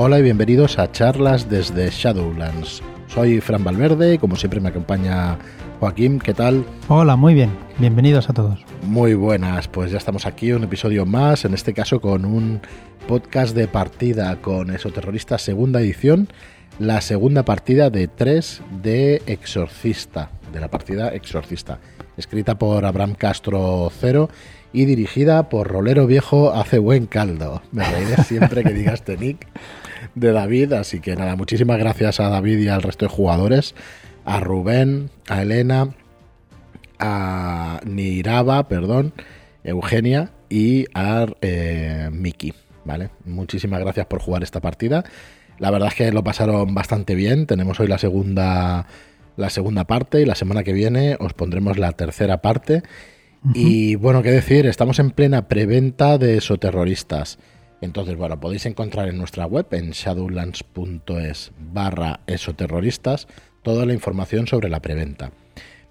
Hola y bienvenidos a charlas desde Shadowlands. Soy Fran Valverde y como siempre me acompaña Joaquín, ¿qué tal? Hola, muy bien. Bienvenidos a todos. Muy buenas, pues ya estamos aquí, un episodio más, en este caso con un podcast de partida con Esoterrorista segunda edición, la segunda partida de 3 de Exorcista, de la partida Exorcista, escrita por Abraham Castro Cero y dirigida por Rolero Viejo hace buen caldo. Me reiré siempre que digas este nick de David, así que nada, muchísimas gracias a David y al resto de jugadores, a Rubén, a Elena, a Niraba, perdón, Eugenia y a eh, Miki, ¿vale? Muchísimas gracias por jugar esta partida. La verdad es que lo pasaron bastante bien. Tenemos hoy la segunda la segunda parte y la semana que viene os pondremos la tercera parte. Y bueno, qué decir, estamos en plena preventa de esoterroristas. Entonces, bueno, podéis encontrar en nuestra web, en shadowlands.es barra esoterroristas, toda la información sobre la preventa.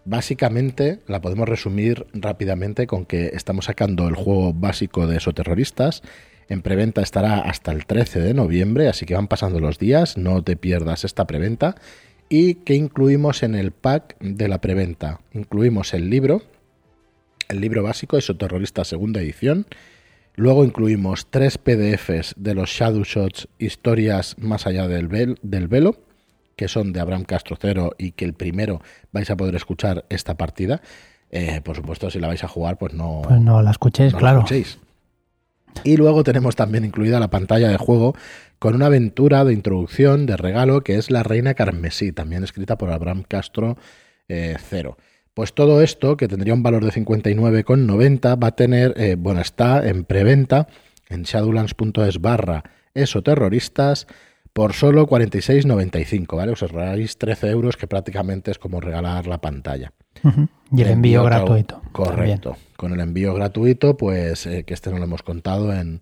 Básicamente la podemos resumir rápidamente con que estamos sacando el juego básico de esoterroristas. En preventa estará hasta el 13 de noviembre, así que van pasando los días, no te pierdas esta preventa. ¿Y qué incluimos en el pack de la preventa? Incluimos el libro, el libro básico, Esoterrorista segunda edición. Luego incluimos tres PDFs de los Shadow Shots, historias más allá del, del velo, que son de Abraham Castro Cero y que el primero vais a poder escuchar esta partida. Eh, por supuesto, si la vais a jugar, pues no, pues no la escuchéis, claro. Y luego tenemos también incluida la pantalla de juego con una aventura de introducción, de regalo, que es La Reina Carmesí, también escrita por Abraham Castro eh, Cero. Pues todo esto, que tendría un valor de 59,90, va a tener, eh, bueno, está en preventa en shadowlands.es barra esoterroristas por solo 46,95, ¿vale? Os ahorráis 13 euros, que prácticamente es como regalar la pantalla. Y el, envío, gratuito. Correcto. Con el envío gratuito, pues eh, que este no lo hemos contado en,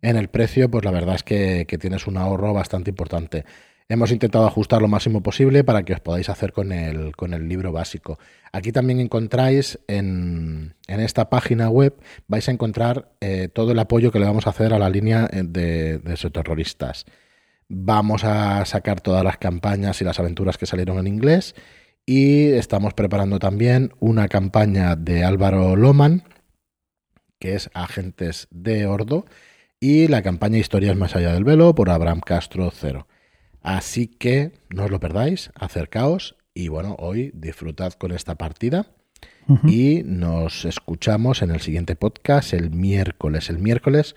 en, el precio, pues la verdad es que, que tienes un ahorro bastante importante. Hemos intentado ajustar lo máximo posible para que os podáis hacer con el, con el libro básico. Aquí también encontráis en, en esta página web, vais a encontrar eh, todo el apoyo que le vamos a hacer a la línea eh, de, de terroristas. Vamos a sacar todas las campañas y las aventuras que salieron en inglés y estamos preparando también una campaña de Álvaro Loman, que es Agentes de Ordo, y la campaña Historias más allá del velo por Abraham Castro Cero. Así que no os lo perdáis, acercaos y bueno, hoy disfrutad con esta partida y nos escuchamos en el siguiente podcast el miércoles. El miércoles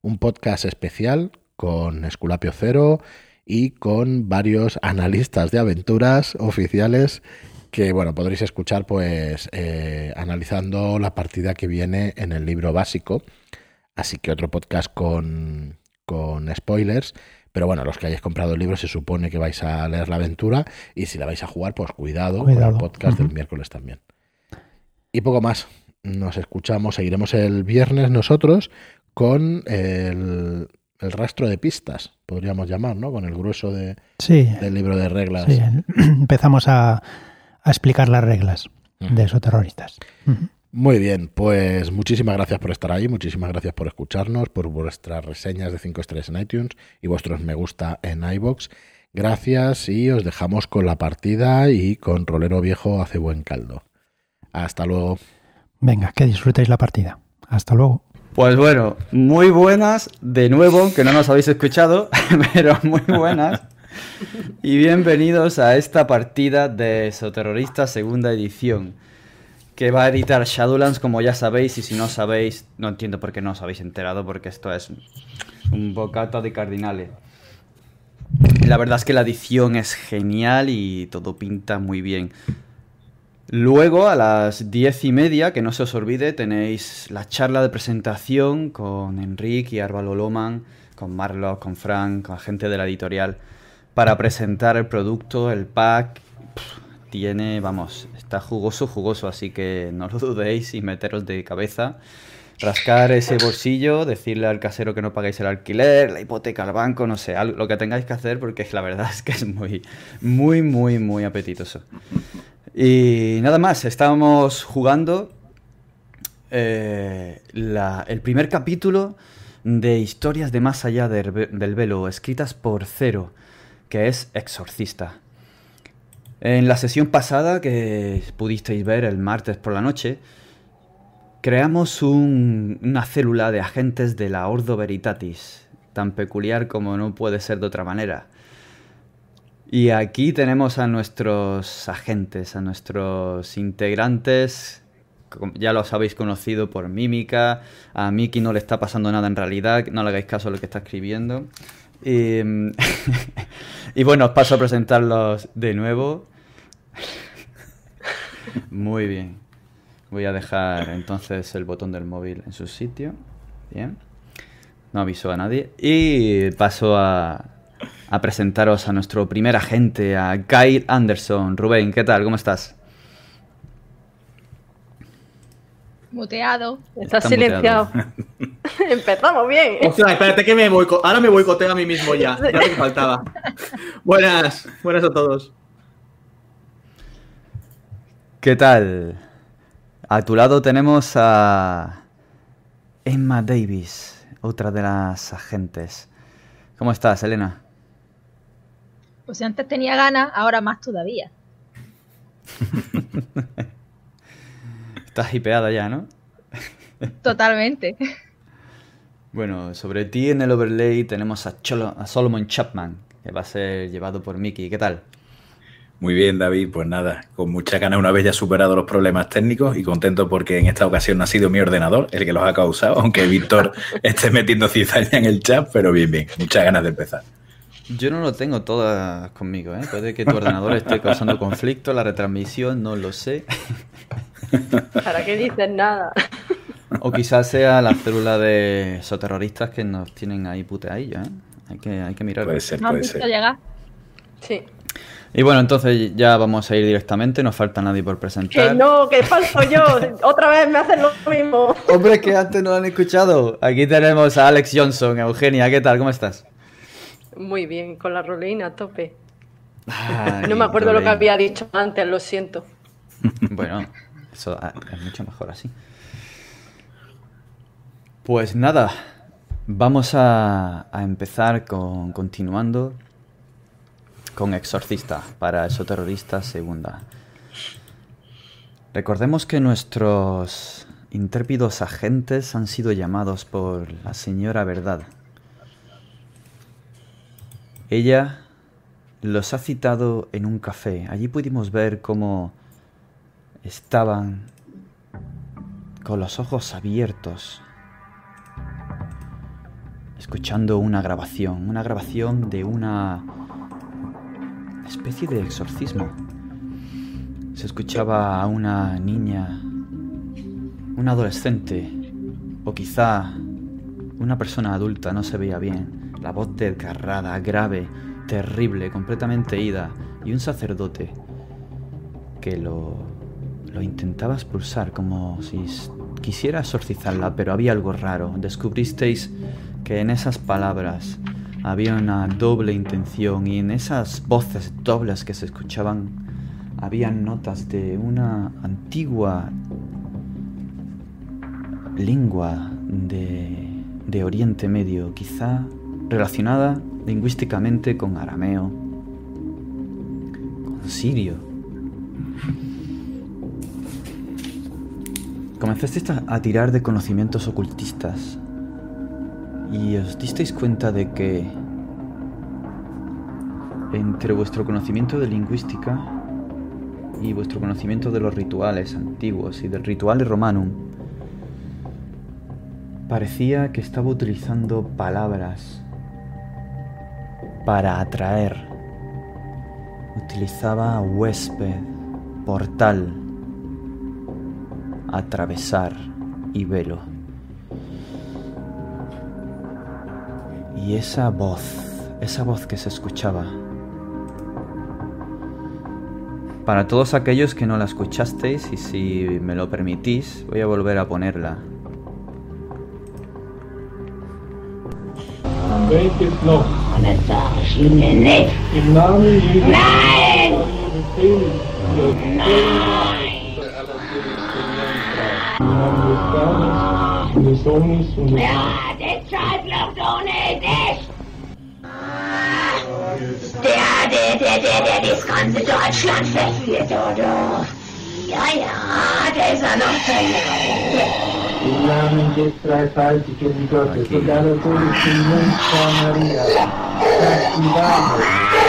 un podcast especial con Esculapio Cero y con varios analistas de aventuras oficiales que bueno podréis escuchar pues eh, analizando la partida que viene en el libro básico. Así que otro podcast con, con spoilers pero bueno, los que hayáis comprado el libro se supone que vais a leer la aventura y si la vais a jugar, pues cuidado, con el podcast del miércoles también. Y poco más. Nos escuchamos, seguiremos el viernes nosotros con el, rastro de pistas, podríamos llamar, ¿no? Con el grueso de, del libro de reglas. Sí, empezamos a, explicar las reglas de esos terroristas. Muy bien, pues muchísimas gracias por estar ahí, muchísimas gracias por escucharnos, por vuestras reseñas de 5 estrellas en iTunes y vuestros me gusta en iBox. Gracias y os dejamos con la partida y con Rolero Viejo hace buen caldo. Hasta luego. Venga, que disfrutéis la partida. Hasta luego. Pues bueno, muy buenas de nuevo, que no nos habéis escuchado, pero muy buenas. Y bienvenidos a esta partida de Soterrorista segunda edición que va a editar Shadowlands, como ya sabéis, y si no sabéis, no entiendo por qué no os habéis enterado, porque esto es un bocata de cardinales. La verdad es que la edición es genial y todo pinta muy bien. Luego, a las diez y media, que no se os olvide, tenéis la charla de presentación con Enrique y Arbalo Loman, con Marlo, con Frank, con la gente de la editorial, para presentar el producto, el pack. tiene, vamos, Está jugoso, jugoso, así que no lo dudéis y meteros de cabeza. Rascar ese bolsillo, decirle al casero que no pagáis el alquiler, la hipoteca al banco, no sé, lo que tengáis que hacer porque la verdad es que es muy, muy, muy, muy apetitoso. Y nada más, estábamos jugando eh, el primer capítulo de historias de más allá del velo, escritas por Cero, que es exorcista. En la sesión pasada que pudisteis ver el martes por la noche, creamos una célula de agentes de la Ordo Veritatis, tan peculiar como no puede ser de otra manera. Y aquí tenemos a nuestros agentes, a nuestros integrantes ya los habéis conocido por mímica, a Miki no le está pasando nada en realidad, no le hagáis caso a lo que está escribiendo. Y, y bueno, os paso a presentarlos de nuevo. Muy bien. Voy a dejar entonces el botón del móvil en su sitio. Bien. No aviso a nadie. Y paso a, a presentaros a nuestro primer agente, a Kyle Anderson. Rubén, ¿qué tal? ¿Cómo estás? Muteado. Está, silenciado. Empezamos bien. Ostras, espérate que me voy. Ahora me boicoteo a mí mismo ya. Ya me faltaba. buenas, buenas a todos. ¿Qué tal? A tu lado tenemos a Emma Davis, otra de las agentes. ¿Cómo estás, Elena? Pues antes tenía ganas, ahora más todavía. Estás hipeada ya, ¿no? Totalmente. Bueno, sobre ti en el overlay tenemos a, a Solomon Chapman, que va a ser llevado por Mickey. ¿Qué tal? Muy bien, David. Pues nada, con mucha ganas una vez ya superado los problemas técnicos y contento porque en esta ocasión no ha sido mi ordenador el que los ha causado, aunque Víctor esté metiendo cizaña en el chat, pero bien, bien. Muchas ganas de empezar. Yo no lo tengo todas conmigo, ¿eh? Puede que tu ordenador esté causando conflicto, la retransmisión, no lo sé. ¿Para qué dices nada? O quizás sea la célula de soterroristas que nos tienen ahí puteadillos, ¿eh? Hay que, hay que mirar. Puede ser, puede ser. llegar? Sí. Y bueno, entonces ya vamos a ir directamente, no falta nadie por presentar. Que no, que falso yo, otra vez me hacen lo mismo. Hombre, que antes no lo han escuchado. Aquí tenemos a Alex Johnson, Eugenia, ¿qué tal? ¿Cómo estás? Muy bien, con la rolina a tope. no me acuerdo lo que había dicho antes, lo siento. Bueno, eso ah, es mucho mejor así. Pues nada, vamos a, empezar con continuando con Exorcista para terrorista Segunda. Recordemos que nuestros intrépidos agentes han sido llamados por la señora Verdad. Ella los ha citado en un café. Allí pudimos ver cómo estaban con los ojos abiertos, escuchando una grabación, una grabación de una especie de exorcismo. Se escuchaba a una niña, un adolescente, o quizá una persona adulta, no se veía bien, la voz desgarrada, grave, terrible, completamente ida, y un sacerdote que lo lo intentaba expulsar como si quisiera exorcizarla, pero había algo raro. Descubristeis que en esas palabras había una doble intención y en esas voces dobles que se escuchaban había notas de una antigua lengua de, de Oriente Medio, quizá relacionada lingüísticamente con arameo, con sirio. Comenzasteis a tirar de conocimientos ocultistas y os disteis cuenta de que entre vuestro conocimiento de lingüística y vuestro conocimiento de los rituales antiguos y del ritual romanum, parecía que estaba utilizando palabras para atraer. Utilizaba huésped, portal, atravesar y velo. Y esa voz, esa voz que se escuchaba, para todos aquellos que no la escuchasteis y si me lo permitís, voy a volver a ponerla. Nicht! Der, der, der, der, der das ganze Deutschland verführt, oder? Ja, ja, der ist ja noch verloren. Im Namen des dreifaltigen Gottes und aller Todessten Jungfrau Maria, sagt die Wahrheit.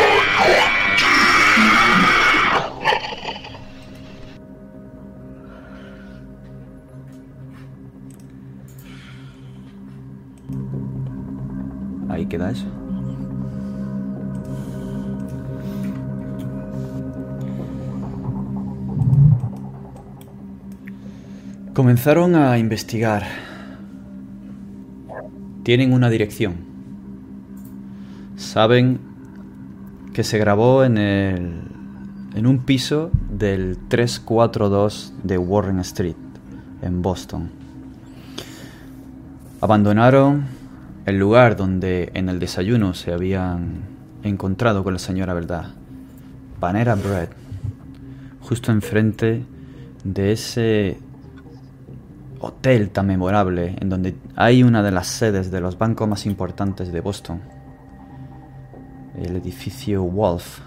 Ahí queda eso. Comenzaron a investigar. Tienen una dirección. Saben que se grabó en, el, en un piso del 342 de Warren Street, en Boston. Abandonaron el lugar donde en el desayuno se habían encontrado con la señora Verdad, Panera Bread, justo enfrente de ese hotel tan memorable en donde hay una de las sedes de los bancos más importantes de Boston, el edificio Wolf,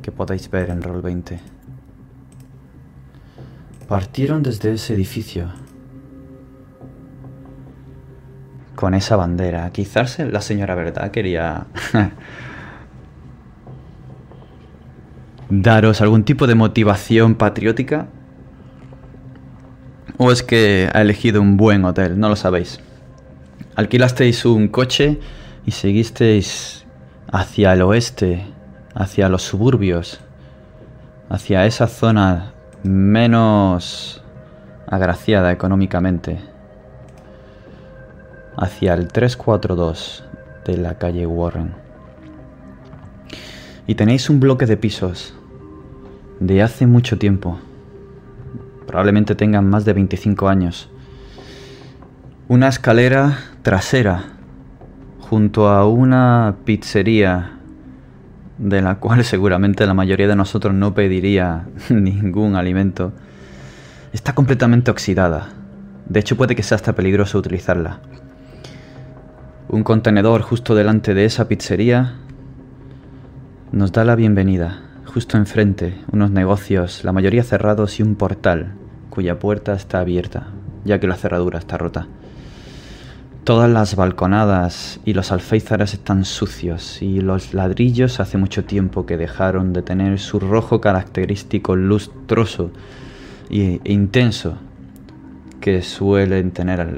que podéis ver en Roll 20. Partieron desde ese edificio con esa bandera. Quizás la señora Verdad quería daros algún tipo de motivación patriótica ¿O es que ha elegido un buen hotel? No lo sabéis. Alquilasteis un coche y seguisteis hacia el oeste, hacia los suburbios, hacia esa zona menos agraciada económicamente, hacia el 342 de la calle Warren. Y tenéis un bloque de pisos de hace mucho tiempo probablemente tengan más de 25 años. Una escalera trasera junto a una pizzería de la cual seguramente la mayoría de nosotros no pediría ningún alimento, está completamente oxidada. De hecho puede que sea hasta peligroso utilizarla. Un contenedor justo delante de esa pizzería nos da la bienvenida justo enfrente unos negocios, la mayoría cerrados y un portal cuya puerta está abierta, ya que la cerradura está rota. Todas las balconadas y los alféizares están sucios y los ladrillos hace mucho tiempo que dejaron de tener su rojo característico lustroso e intenso que suelen tener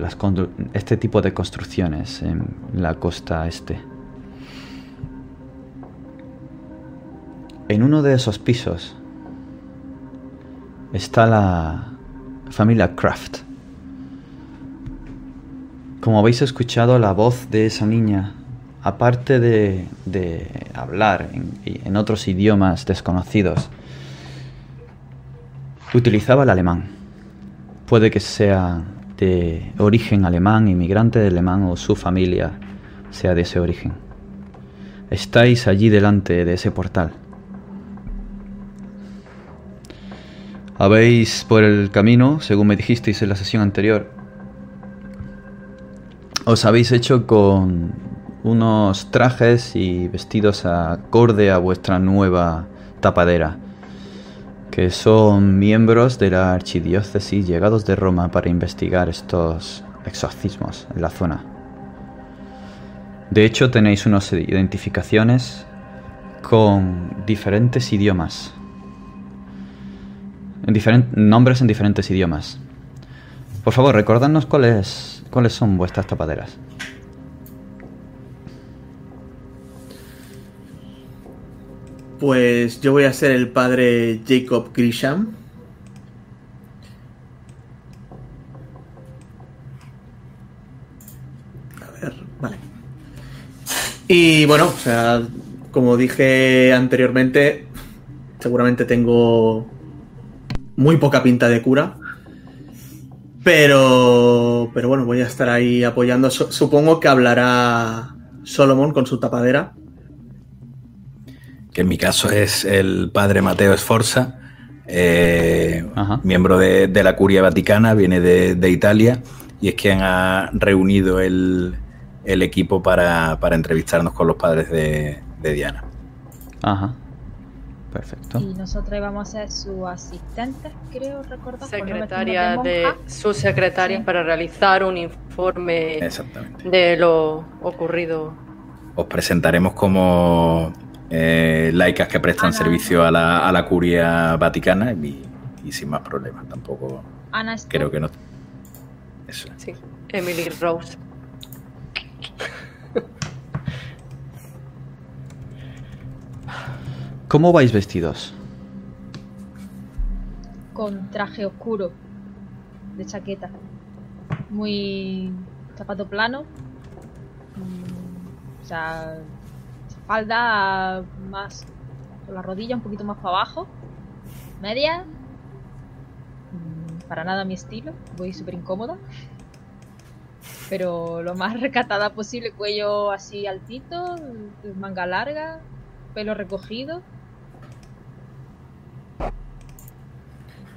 este tipo de construcciones en la costa este. En uno de esos pisos está la familia Kraft. Como habéis escuchado, la voz de esa niña, aparte de, hablar en, otros idiomas desconocidos, utilizaba el alemán. Puede que sea de origen alemán, inmigrante de alemán o su familia sea de ese origen. Estáis allí delante de ese portal. Habéis por el camino, según me dijisteis en la sesión anterior, os habéis hecho con unos trajes y vestidos acorde a vuestra nueva tapadera, que son miembros de la archidiócesis llegados de Roma para investigar estos exorcismos en la zona. De hecho, tenéis unas identificaciones con diferentes idiomas nombres en diferentes idiomas. Por favor, recordadnos cuáles, cuáles son vuestras tapaderas. Pues yo voy a ser el padre Jacob Grisham. A ver, vale. Y bueno, o sea, como dije anteriormente, seguramente tengo muy poca pinta de cura. Pero, pero bueno, voy a estar ahí apoyando. Supongo que hablará Solomon con su tapadera. Que en mi caso es el padre Mateo Esforza, eh, miembro de, la Curia Vaticana, viene de, Italia y es quien ha reunido el, el equipo para, para entrevistarnos con los padres de, de Diana. Ajá. Perfecto. Y nosotros íbamos a ser sus asistentes, creo recordar. no Secretaria de su secretaria Sí. para realizar un informe Exactamente. de lo ocurrido. Os presentaremos como eh, laicas que prestan servicio a la, a la curia vaticana y, y sin más problemas. Tampoco Ana creo que no. Eso. Sí, Emily Rose. ¿Cómo vais vestidos? con traje oscuro de chaqueta. Muy zapato plano. Mm, O sea, falda más por la rodilla, un poquito más para abajo. Media. Mm, Para nada mi estilo, voy súper incómoda. Pero lo más recatada posible, cuello así altito, manga larga, pelo recogido.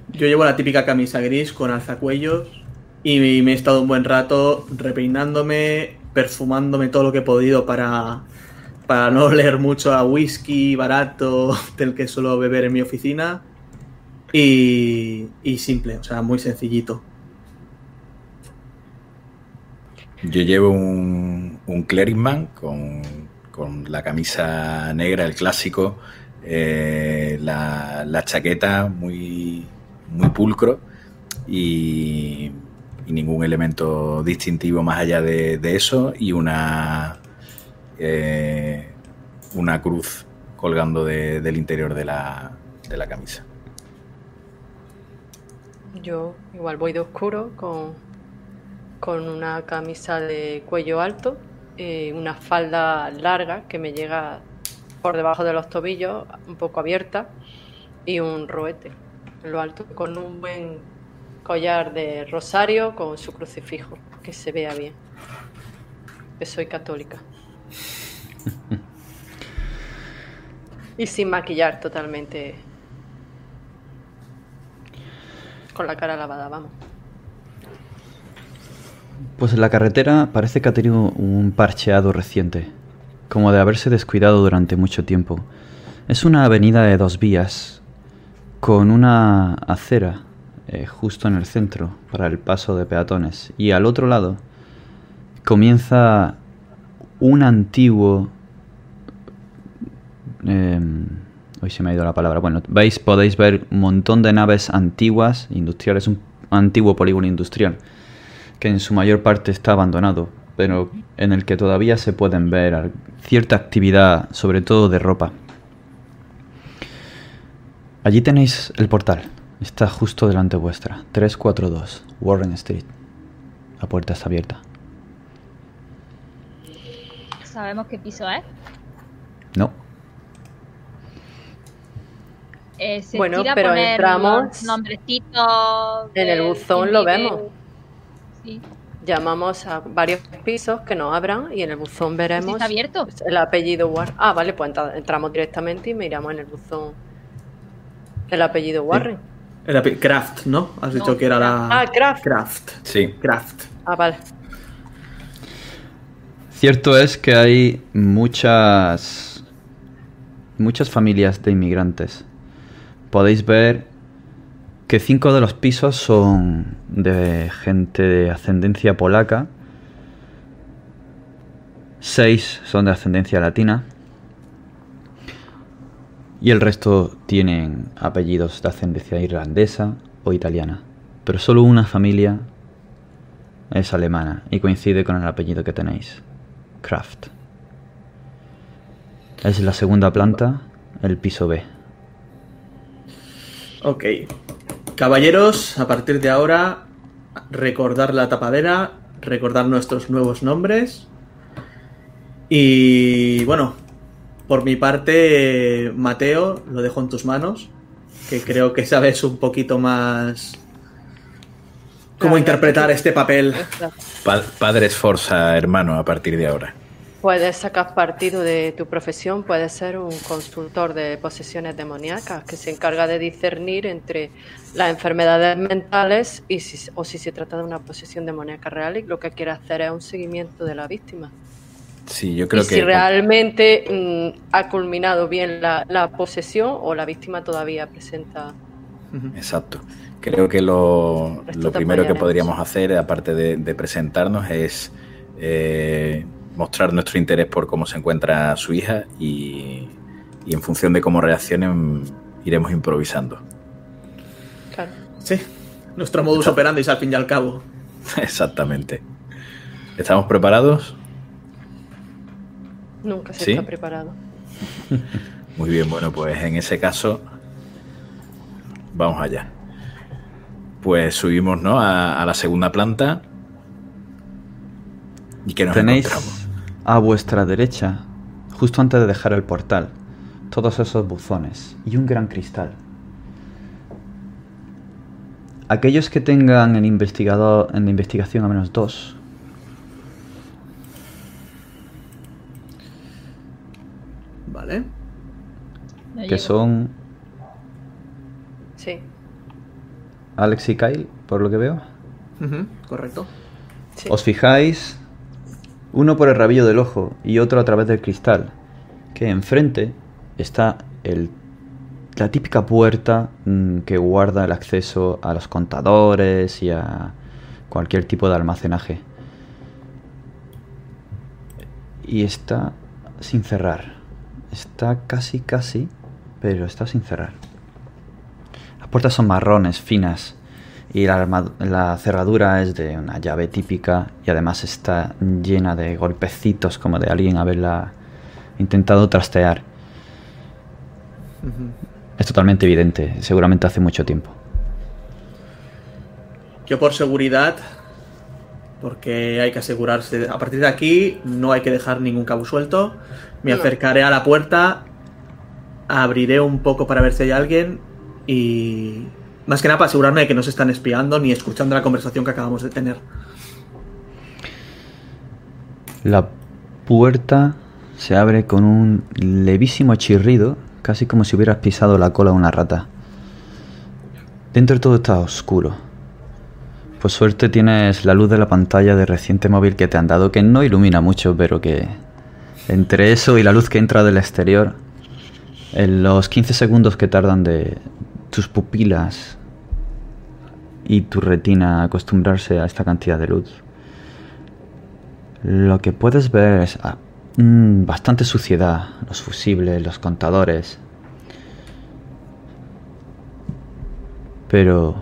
Yo llevo la típica camisa gris con alzacuellos y me he estado un buen rato repeinándome, perfumándome todo lo que he podido para, para no oler mucho a whisky barato del que suelo beber en mi oficina. Y, y simple, o sea, muy sencillito. Yo llevo un, un clericman con, con la camisa negra, el clásico, eh, la, la chaqueta muy, muy pulcro y, y ningún elemento distintivo más allá de, de eso y una, eh, una cruz colgando de- del interior de la, de la camisa. Yo igual voy de oscuro con, con una camisa de cuello alto, eh, una falda larga que me llega por debajo de los tobillos, un poco abierta, y un roete en lo alto, con un buen collar de rosario con su crucifijo, que se vea bien. Que soy católica. Y sin maquillar totalmente. Con la cara lavada, vamos. Pues la carretera parece que ha tenido un parcheado reciente, como de haberse descuidado durante mucho tiempo. Es una avenida de dos vías, con una acera eh, justo en el centro para el paso de peatones. Y al otro lado comienza un antiguo... em, hoy se me ha ido la palabra. Bueno, veis, podéis ver un montón de naves antiguas, industriales, un antiguo polígono industrial que en su mayor parte está abandonado, pero en el que todavía se pueden ver cierta actividad, sobre todo de ropa. Allí tenéis el portal, está justo delante vuestra, 342 Warren Street. La puerta está abierta. Sabemos qué piso es. No, Eh, se Bueno, pero poner entramos- nombrecitos. En el buzón lo vemos. Sí. Llamamos a varios pisos que nos abran y en el buzón veremos Sí, está abierto. el apellido Warren. Ah, vale, pues entra- entramos directamente y miramos en el buzón el apellido Warren. El api- Craft, ¿no? Has dicho No, que era la. Ah, Kraft. Craft. Sí, Craft. Ah, vale. Cierto es que hay muchas muchas familias de inmigrantes. Podéis ver que cinco de los pisos son de gente de ascendencia polaca, seis son de ascendencia latina y el resto tienen apellidos de ascendencia irlandesa o italiana. Pero solo una familia es alemana y coincide con el apellido que tenéis. Kraft. Es la segunda planta, el piso B. Ok. Caballeros, a partir de ahora, recordar la tapadera, recordar nuestros nuevos nombres. Y bueno, por mi parte, Mateo, lo dejo en tus manos, que creo que sabes un poquito más cómo interpretar este papel. Pa- padre Esforza, hermano, a partir de ahora. Puedes sacar partido de tu profesión, puedes ser un consultor de posesiones demoníacas que se encarga de discernir entre las enfermedades mentales y si, o si se trata de una posesión demoníaca real y lo que quiere hacer es un seguimiento de la víctima. Sí, yo creo y que. si realmente mm, ha culminado bien la, la posesión o la víctima todavía presenta... Exacto. Creo que lo, primero que podríamos hacer, aparte de, de presentarnos, es eh, mostrar nuestro interés por cómo se encuentra su hija y, y en función de cómo reaccionen iremos improvisando. Claro. Sí, nuestro modus operandi al fin y al cabo. Exactamente. ¿Estamos preparados? Nunca se ¿Sí? está preparado. Muy bien, bueno, pues en ese caso vamos allá. Pues subimos ¿no? a, a la segunda planta. ¿Y que nos Tenéis encontramos? a vuestra derecha, justo antes de dejar el portal, todos esos buzones y un gran cristal. Aquellos que tengan en, investigador, en la investigación a menos dos, Vale. Que son Sí, Alex y Kyle, por lo que veo, Correcto. sí. os fijáis uno por el rabillo del ojo y otro a través del cristal, que enfrente está el, la típica puerta mm, que guarda el acceso a los contadores y a cualquier tipo de almacenaje. Y está sin cerrar. Está casi, casi, pero está sin cerrar. Las puertas son marrones, finas, y la, la cerradura es de una llave típica y además está llena de golpecitos como de alguien haberla intentado trastear. Es totalmente evidente, seguramente hace mucho tiempo. Yo por seguridad, porque hay que asegurarse, a partir de aquí no hay que dejar ningún cabo suelto, me acercaré a la puerta, abriré un poco para ver si hay alguien y más que nada para asegurarme de que no se están espiando ni escuchando la conversación que acabamos de tener. La puerta se abre con un levísimo chirrido, casi como si hubieras pisado la cola de una rata. Dentro todo está oscuro. Por suerte tienes la luz de la pantalla de reciente móvil que te han dado, que no ilumina mucho, pero que entre eso y la luz que entra del exterior, en los 15 segundos que tardan de tus pupilas y tu retina acostumbrarse a esta cantidad de luz, lo que puedes ver es ah, mm, bastante suciedad, los fusibles, los contadores. Pero...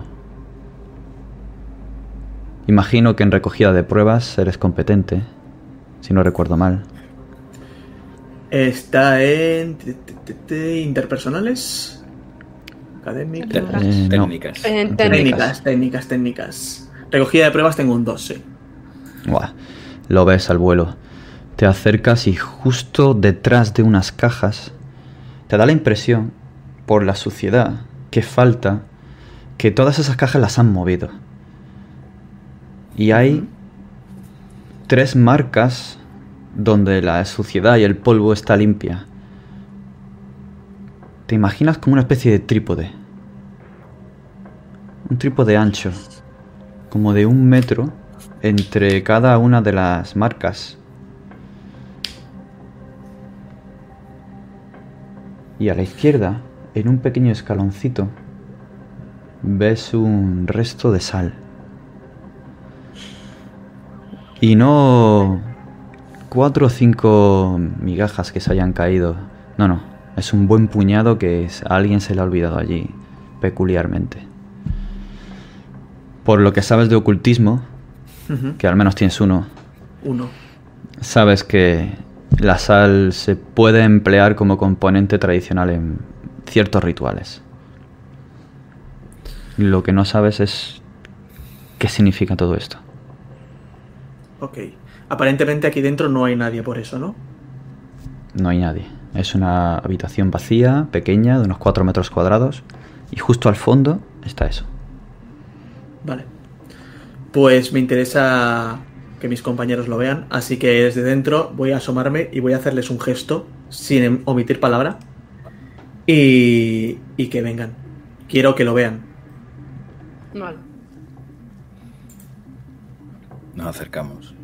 Imagino que en recogida de pruebas eres competente, si no recuerdo mal. Está en interpersonales, académicas, Eh, no. Técnicas. Técnicas. técnicas, técnicas, técnicas. Recogida de pruebas tengo un 2, sí. Buah, lo ves al vuelo. Te acercas y justo detrás de unas cajas te da la impresión, por la suciedad que falta, que todas esas cajas las han movido. Y hay tres marcas donde la suciedad y el polvo está limpia. Te imaginas como una especie de trípode. Un trípode ancho, como de un metro entre cada una de las marcas. Y a la izquierda, en un pequeño escaloncito, ves un resto de sal. Y no cuatro o cinco migajas que se hayan caído. No, no. Es un buen puñado que a alguien se le ha olvidado allí, peculiarmente. Por lo que sabes de ocultismo, que al menos tienes uno, Uno. sabes que la sal se puede emplear como componente tradicional en ciertos rituales. Lo que no sabes es qué significa todo esto. Ok. Aparentemente aquí dentro no hay nadie por eso, ¿no? No hay nadie. Es una habitación vacía, pequeña, de unos 4 metros cuadrados, y justo al fondo está eso. Vale. Pues me interesa que mis compañeros lo vean, así que desde dentro voy a asomarme y voy a hacerles un gesto sin em- omitir palabra y, y que vengan. Quiero que lo vean. Vale. Nos acercamos.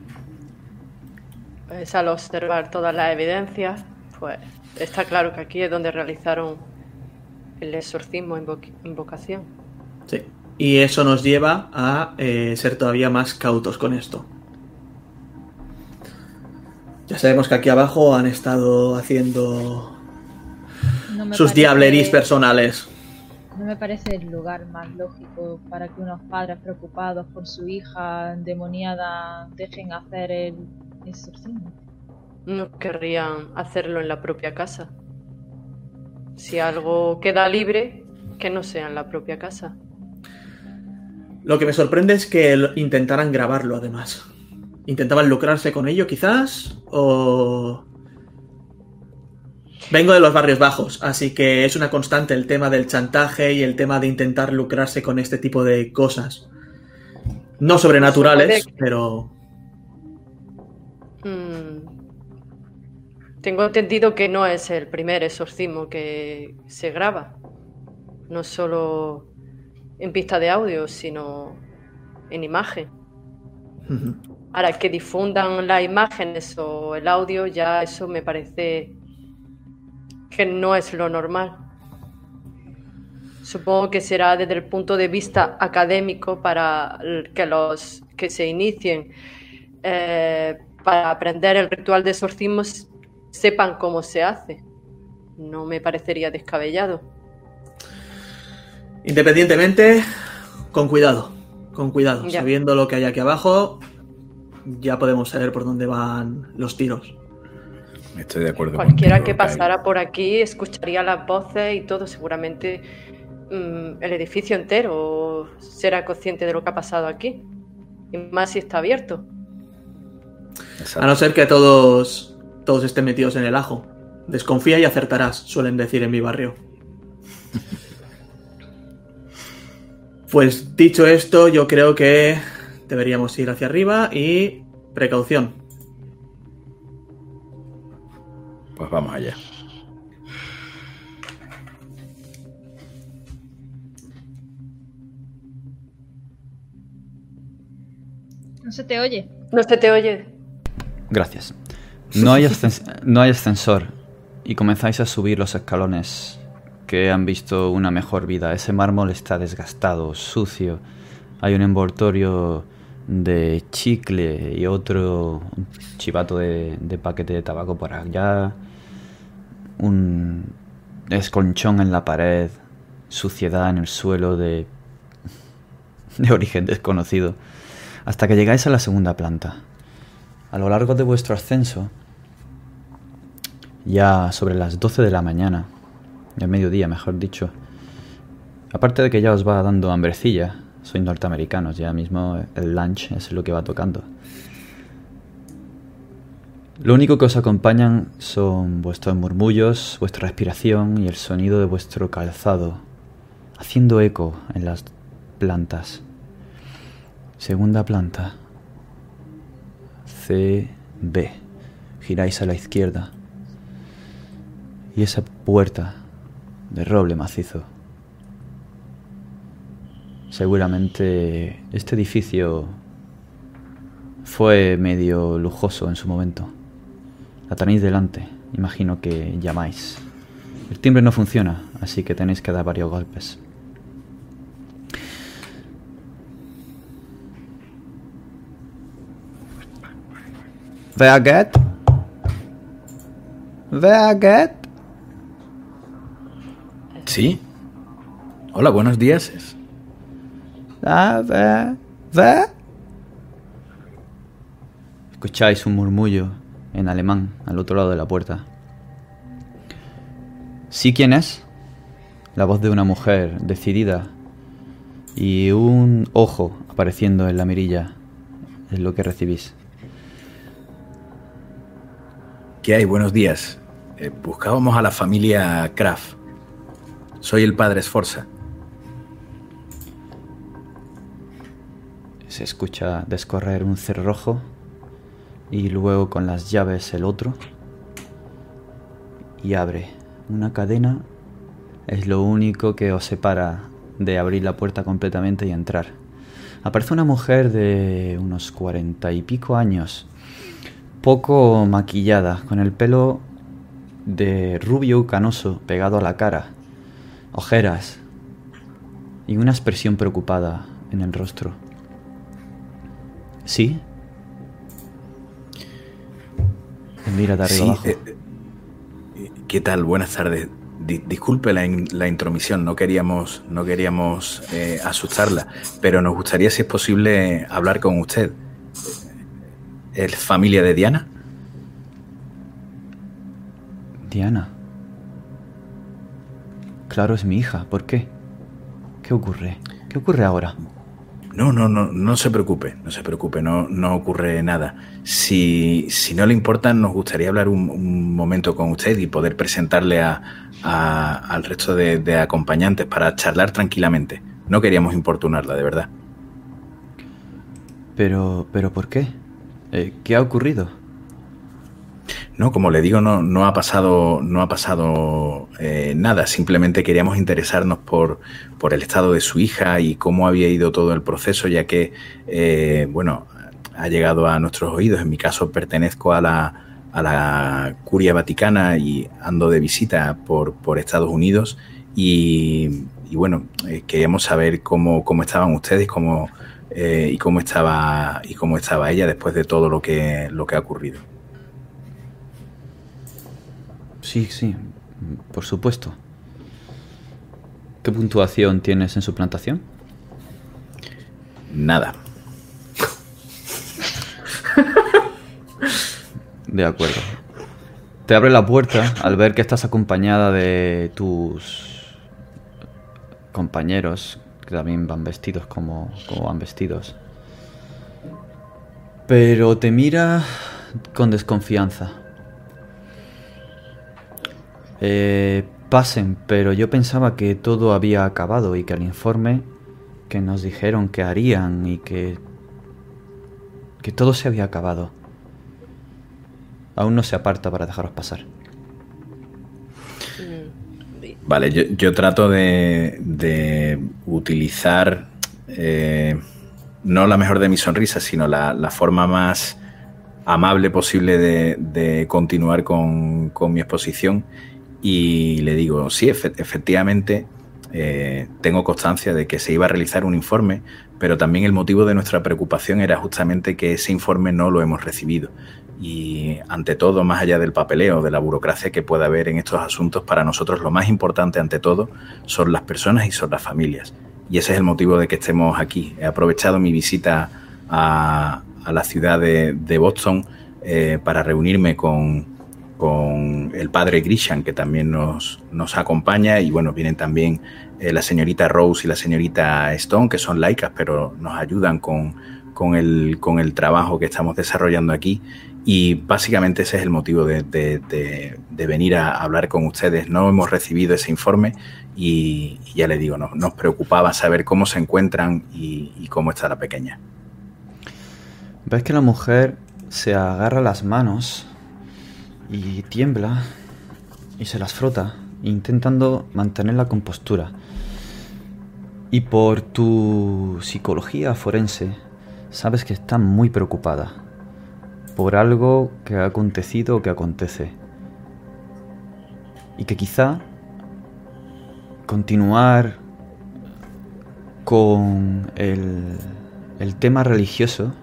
Pues al observar todas las evidencias, pues está claro que aquí es donde realizaron el exorcismo invo- invocación. Sí. Y eso nos lleva a eh, ser todavía más cautos con esto. Ya sabemos que aquí abajo han estado haciendo No sus parece- diableris personales. No me parece el lugar más lógico para que unos padres preocupados por su hija endemoniada dejen hacer el exorcismo. No querrían hacerlo en la propia casa. Si algo queda libre, que no sea en la propia casa. Lo que me sorprende es que intentaran grabarlo además. ¿Intentaban lucrarse con ello quizás? ¿O...? Vengo de los barrios bajos, así que es una constante el tema del chantaje y el tema de intentar lucrarse con este tipo de cosas. No sobrenaturales, pero... Tengo entendido que no es el primer exorcismo que se graba. No solo en pista de audio, sino en imagen. Ahora, que difundan las imágenes o el audio, ya eso me parece que no es lo normal. Supongo que será desde el punto de vista académico para que los que se inicien eh, para aprender el ritual de exorcismo s- sepan cómo se hace. No me parecería descabellado. Independientemente, con cuidado, con cuidado. Ya. Sabiendo lo que hay aquí abajo, ya podemos saber por dónde van los tiros. Estoy de acuerdo Cualquiera contigo, que Kai. pasara por aquí escucharía las voces y todo, seguramente mm, el edificio entero será consciente de lo que ha pasado aquí. Y más si está abierto. Exacto. A no ser que todos, todos estén metidos en el ajo. Desconfía y acertarás, suelen decir en mi barrio. Pues dicho esto, yo creo que deberíamos ir hacia arriba y precaución. Pues vamos allá. No se te oye. No se te oye. Gracias. No hay, no hay ascensor y comenzáis a subir los escalones que han visto una mejor vida. Ese mármol está desgastado, sucio. Hay un envoltorio de chicle y otro chivato de, de paquete de tabaco por allá. Un esconchón en la pared, suciedad en el suelo de, de origen desconocido. Hasta que llegáis a la segunda planta. A lo largo de vuestro ascenso, ya sobre las 12 de la mañana, del mediodía mejor dicho, aparte de que ya os va dando hambrecilla, sois norteamericanos, ya mismo el lunch es lo que va tocando. Lo único que os acompañan son vuestros murmullos, vuestra respiración y el sonido de vuestro calzado, haciendo eco en las plantas. Segunda planta. C, B. Giráis a la izquierda. Y esa puerta de roble macizo. Seguramente este edificio fue medio lujoso en su momento. La tenéis delante, imagino que llamáis. El timbre no funciona, así que tenéis que dar varios golpes. Wer geht? ¿Sí? Hola, buenos días. Ah, wer, wer? Escucháis un murmullo en alemán al otro lado de la puerta. ¿Sí quién es? La voz de una mujer decidida y un ojo apareciendo en la mirilla es lo que recibís. ¿Qué hay? Buenos días. Eh, buscábamos a la familia Kraft. Soy el padre Sforza. Se escucha descorrer un cerrojo y luego con las llaves el otro y abre. Una cadena es lo único que os separa de abrir la puerta completamente y entrar. Aparece una mujer de unos cuarenta y pico años, poco maquillada, con el pelo de rubio canoso pegado a la cara, ojeras y una expresión preocupada en el rostro. ¿Sí? Mira de arriba Sí, abajo. eh, eh, ¿Qué tal? Buenas tardes. Di- disculpe la, in- la intromisión, no queríamos, no queríamos eh, asustarla, pero nos gustaría, si es posible, hablar con usted. ¿Es familia de Diana? Diana. Claro, es mi hija. ¿Por qué? ¿Qué ocurre? ¿Qué ocurre ahora? No, no, no, no se preocupe, no se preocupe, no, no ocurre nada. Si, si no le importa, nos gustaría hablar un, un momento con usted y poder presentarle a, a- al resto de, de acompañantes para charlar tranquilamente. No queríamos importunarla, de verdad. Pero, pero ¿por qué? Eh, ¿Qué ha ocurrido? No, como le digo, no, no ha pasado, no ha pasado eh, nada. Simplemente queríamos interesarnos por, por el estado de su hija y cómo había ido todo el proceso, ya que, eh, bueno, ha llegado a nuestros oídos. En mi caso, pertenezco a la, a la Curia Vaticana y ando de visita por, por Estados Unidos. Y, y bueno, eh, queríamos saber cómo, cómo estaban ustedes cómo, eh, y, cómo estaba, y cómo estaba ella después de todo lo que, lo que ha ocurrido. Sí, sí, por supuesto. ¿Qué puntuación tienes en su plantación? Nada. De acuerdo. Te abre la puerta al ver que estás acompañada de tus compañeros, que también van vestidos como, como van vestidos. Pero te mira con desconfianza. Eh, pasen, pero yo pensaba que todo había acabado y que el informe que nos dijeron que harían y que que todo se había acabado. Aún no se aparta para dejaros pasar. Mm, Vale, yo, yo trato de, de utilizar eh, no la mejor de mis sonrisas, sino la, la forma más amable posible de, de continuar con, con mi exposición. Y le digo, sí, efe- efectivamente, eh, tengo constancia de que se iba a realizar un informe, pero también el motivo de nuestra preocupación era justamente que ese informe no lo hemos recibido. Y ante todo, más allá del papeleo, de la burocracia que pueda haber en estos asuntos, para nosotros lo más importante ante todo son las personas y son las familias. Y ese es el motivo de que estemos aquí. He aprovechado mi visita a, la ciudad de, de Boston eh, para reunirme con, con el padre Grishan, que también nos, nos acompaña, y bueno, vienen también eh, la señorita Rose y la señorita Stone, que son laicas, pero nos ayudan con, con, el, con el trabajo que estamos desarrollando aquí. Y básicamente ese es el motivo de, venir a hablar con ustedes. No hemos recibido ese informe y, ya les digo, nos, preocupaba saber cómo se encuentran y cómo está la pequeña. Ves que la mujer se agarra las manos y tiembla y se las frota, intentando mantener la compostura. Y por tu psicología forense, sabes que está muy preocupada por algo que ha acontecido o que acontece. Y que quizá continuar con el, el tema religioso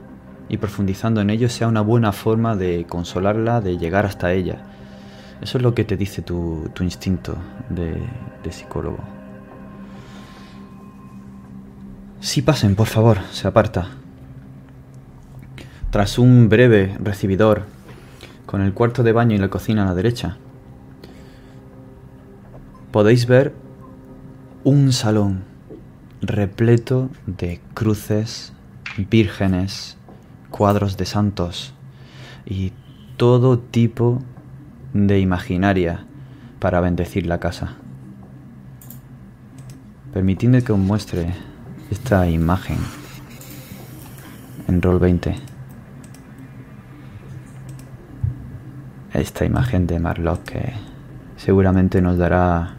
y profundizando en ello sea una buena forma de consolarla, de llegar hasta ella. Eso es lo que te dice tu, instinto de, psicólogo. Sí, pasen, por favor, se aparta. Tras un breve recibidor, con el cuarto de baño y la cocina a la derecha, podéis ver un salón repleto de cruces, vírgenes, cuadros de santos y todo tipo de imaginaria para bendecir la casa. Permitidme que os muestre esta imagen en Roll 20. esta imagen de Marlock que seguramente nos dará...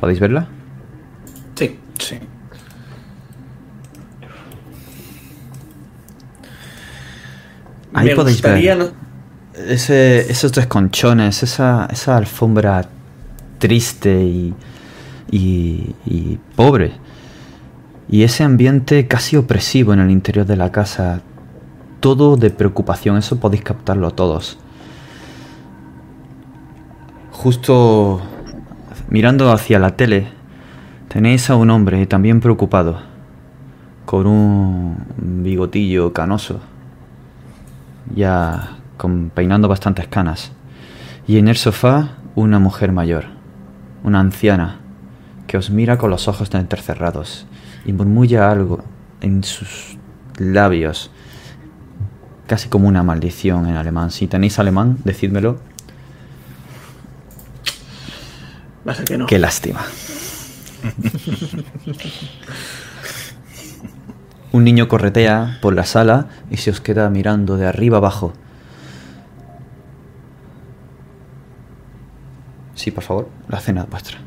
¿Podéis verla? Sí. Sí. Ahí Me podéis gustaría, ver ¿no? ese, esos desconchones, esa, esa alfombra triste y, y, y pobre. Y ese ambiente casi opresivo en el interior de la casa. Todo de preocupación, eso podéis captarlo todos. Justo mirando hacia la tele, tenéis a un hombre también preocupado, con un bigotillo canoso ya con, peinando bastantes canas. Y en el sofá una mujer mayor, una anciana, que os mira con los ojos entrecerrados y murmulla algo en sus labios, casi como una maldición en alemán. Si tenéis alemán, decídmelo. Va a ser que no. Qué lástima. Un niño corretea por la sala y se os queda mirando de arriba abajo. Sí, por favor, la cena es vuestra.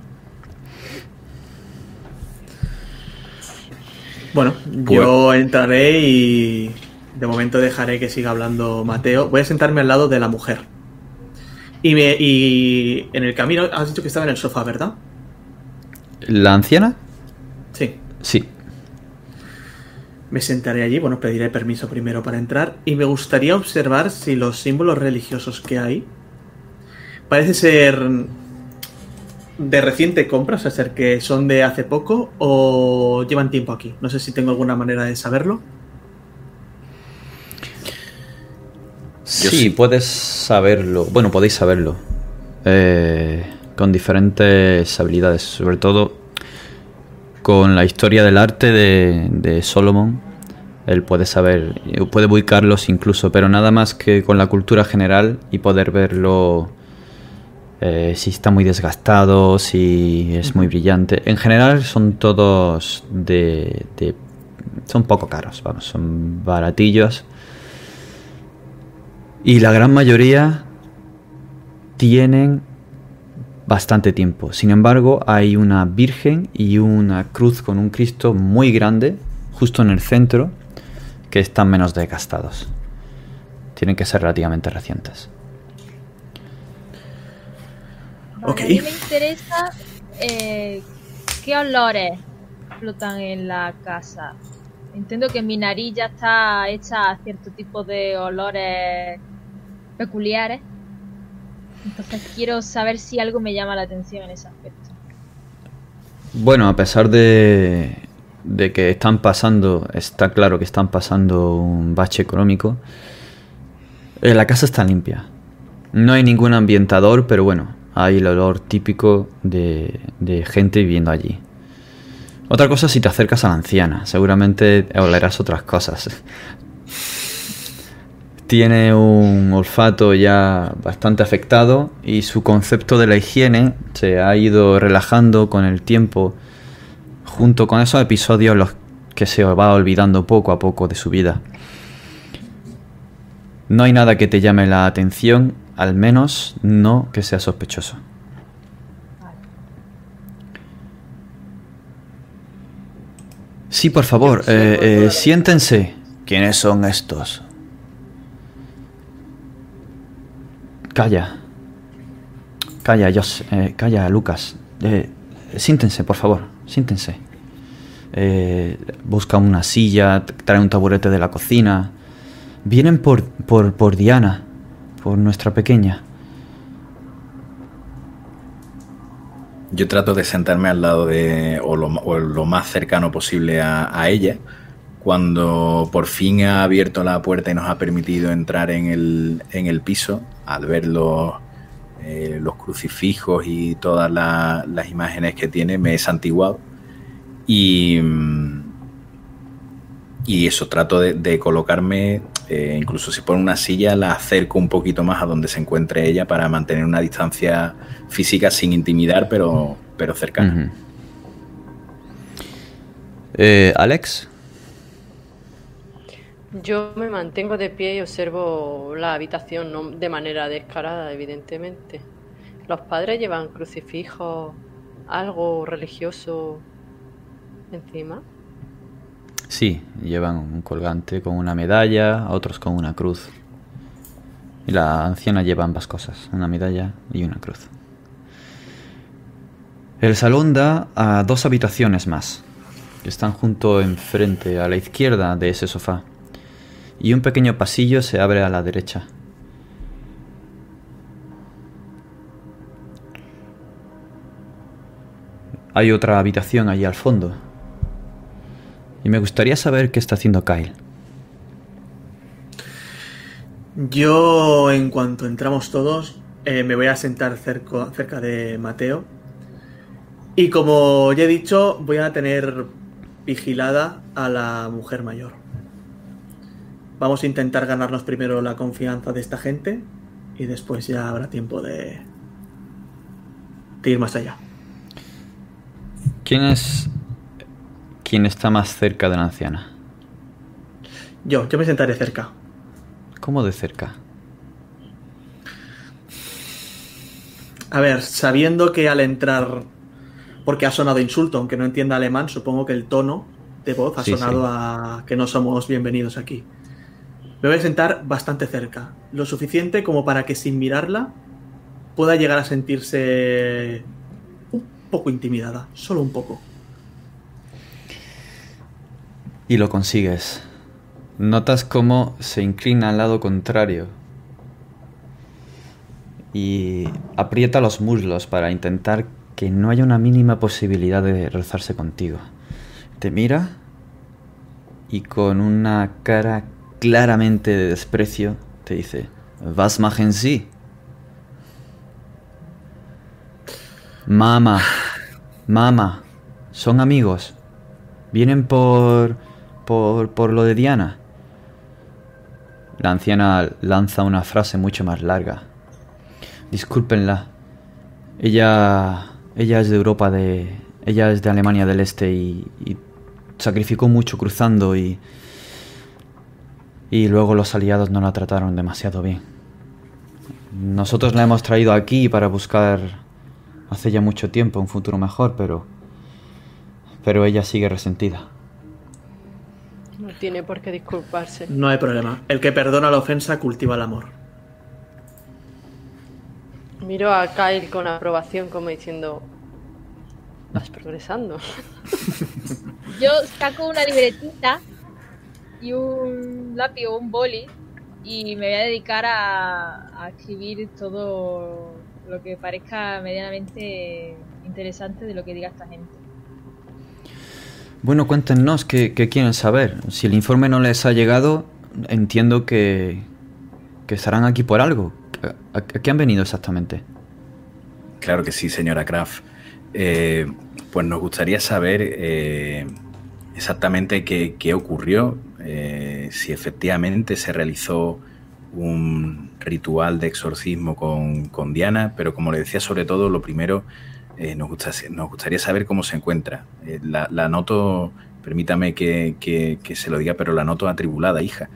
Bueno, yo entraré y de momento dejaré que siga hablando Mateo. Voy a sentarme al lado de la mujer. Y, me, y en el camino has dicho que estaba en el sofá, ¿verdad? ¿La anciana? Sí. Sí. Me sentaré allí, bueno, pediré permiso primero para entrar y me gustaría observar si los símbolos religiosos que hay parece ser de reciente compra, o sea, ser que son de hace poco o llevan tiempo aquí. No sé si tengo alguna manera de saberlo. Sí, sí. puedes saberlo. Bueno, podéis saberlo. Eh, con diferentes habilidades. Sobre todo con la historia del arte de, de Solomon. Él puede saber, puede ubicarlos incluso, pero nada más que con la cultura general y poder verlo eh, si está muy desgastado, si es muy brillante. En general son todos de, de- son poco caros, vamos, son baratillos. Y la gran mayoría tienen bastante tiempo. Sin embargo, hay una Virgen y una cruz con un Cristo muy grande, justo en el centro, que están menos desgastados. Tienen que ser relativamente recientes. Vale, Ok. A mí me interesa eh, qué olores flotan en la casa. Entiendo que mi nariz ya está hecha a cierto tipo de olores peculiares. Entonces quiero saber si algo me llama la atención en ese aspecto. Bueno, a pesar de, de que están pasando, está claro que están pasando un bache económico, eh, la casa está limpia. No hay ningún ambientador, pero bueno, hay el olor típico de, de gente viviendo allí. Otra cosa si te acercas a la anciana, seguramente olerás otras cosas. Tiene un olfato ya bastante afectado y su concepto de la higiene se ha ido relajando con el tiempo, junto con esos episodios los que se va olvidando poco a poco de su vida. No hay nada que te llame la atención, al menos no que sea sospechoso. Sí, por favor, eh, eh, siéntense. ¿Quiénes son estos? Calla. Calla, Jos, eh, calla, Lucas. Eh, siéntense, por favor, siéntense. Eh, busca una silla, trae un taburete de la cocina. Vienen por, por, por Diana, por nuestra pequeña. Yo trato de sentarme al lado de, o lo, o lo más cercano posible a, ella. Cuando por fin ha abierto la puerta y nos ha permitido entrar en el, en el piso, al ver los, eh, los crucifijos y todas la- las imágenes que tiene, me he santiguado. Y, mm, y eso, trato de, de colocarme, eh, incluso si pone una silla, la acerco un poquito más a donde se encuentre ella para mantener una distancia física sin intimidar, pero, pero cercana. Eh, Alex, Yo me mantengo de pie y observo la habitación no de manera descarada, evidentemente. Los padres llevan crucifijos, algo religioso encima. Sí, llevan un colgante con una medalla, otros con una cruz. Y la anciana lleva ambas cosas, una medalla y una cruz. El salón da a dos habitaciones más, que están junto enfrente, a la izquierda de ese sofá. Y un pequeño pasillo se abre a la derecha. Hay otra habitación allí al fondo. Y me gustaría saber qué está haciendo Kyle. Yo, en cuanto entramos todos, eh, me voy a sentar cerca, cerca de Mateo. Y como ya he dicho, voy a tener vigilada a la mujer mayor. Vamos a intentar ganarnos primero la confianza de esta gente y después ya habrá tiempo de, de ir más allá. ¿Quién es quién está más cerca de la anciana? Yo, yo me sentaré cerca. ¿Cómo de cerca? A ver, sabiendo que al entrar, porque ha sonado insulto, aunque no entienda alemán, supongo que el tono de voz ha Sí, sonado sí. a que no somos bienvenidos aquí. Me voy a sentar bastante cerca, lo suficiente como para que sin mirarla pueda llegar a sentirse un poco intimidada, solo un poco. Y lo consigues. Notas cómo se inclina al lado contrario. Y aprieta los muslos para intentar que no haya una mínima posibilidad de rozarse contigo. Te mira y con una cara claramente de desprecio te dice, Was machen Sie? Mama, mama, son amigos. Vienen por, por, por lo de Diana. La anciana lanza una frase mucho más larga. Discúlpenla. Ella, ella es de Europa de, ella es de Alemania del Este y, y sacrificó mucho cruzando y, y luego los aliados no la trataron demasiado bien. Nosotros la hemos traído aquí para buscar hace ya mucho tiempo un futuro mejor, pero pero ella sigue resentida. No tiene por qué disculparse. No hay problema. El que perdona la ofensa cultiva el amor. Miro a Kyle con aprobación como diciendo, vas progresando. Yo saco una libretita y un lápiz o un boli y me voy a dedicar a, a escribir todo lo que parezca medianamente interesante de lo que diga esta gente. Bueno, cuéntenos qué, quieren saber. Si el informe no les ha llegado, entiendo que, estarán aquí por algo. ¿A, qué han venido exactamente? Claro que sí, señora Kraft. Eh, pues nos gustaría saber eh, exactamente qué, ocurrió, eh, si efectivamente se realizó un ritual de exorcismo con Diana, pero como le decía, sobre todo, lo primero, eh, nos, gusta- nos gustaría saber cómo se encuentra. Eh, la, noto, permítame que, que- se lo diga, pero la noto atribulada, hija.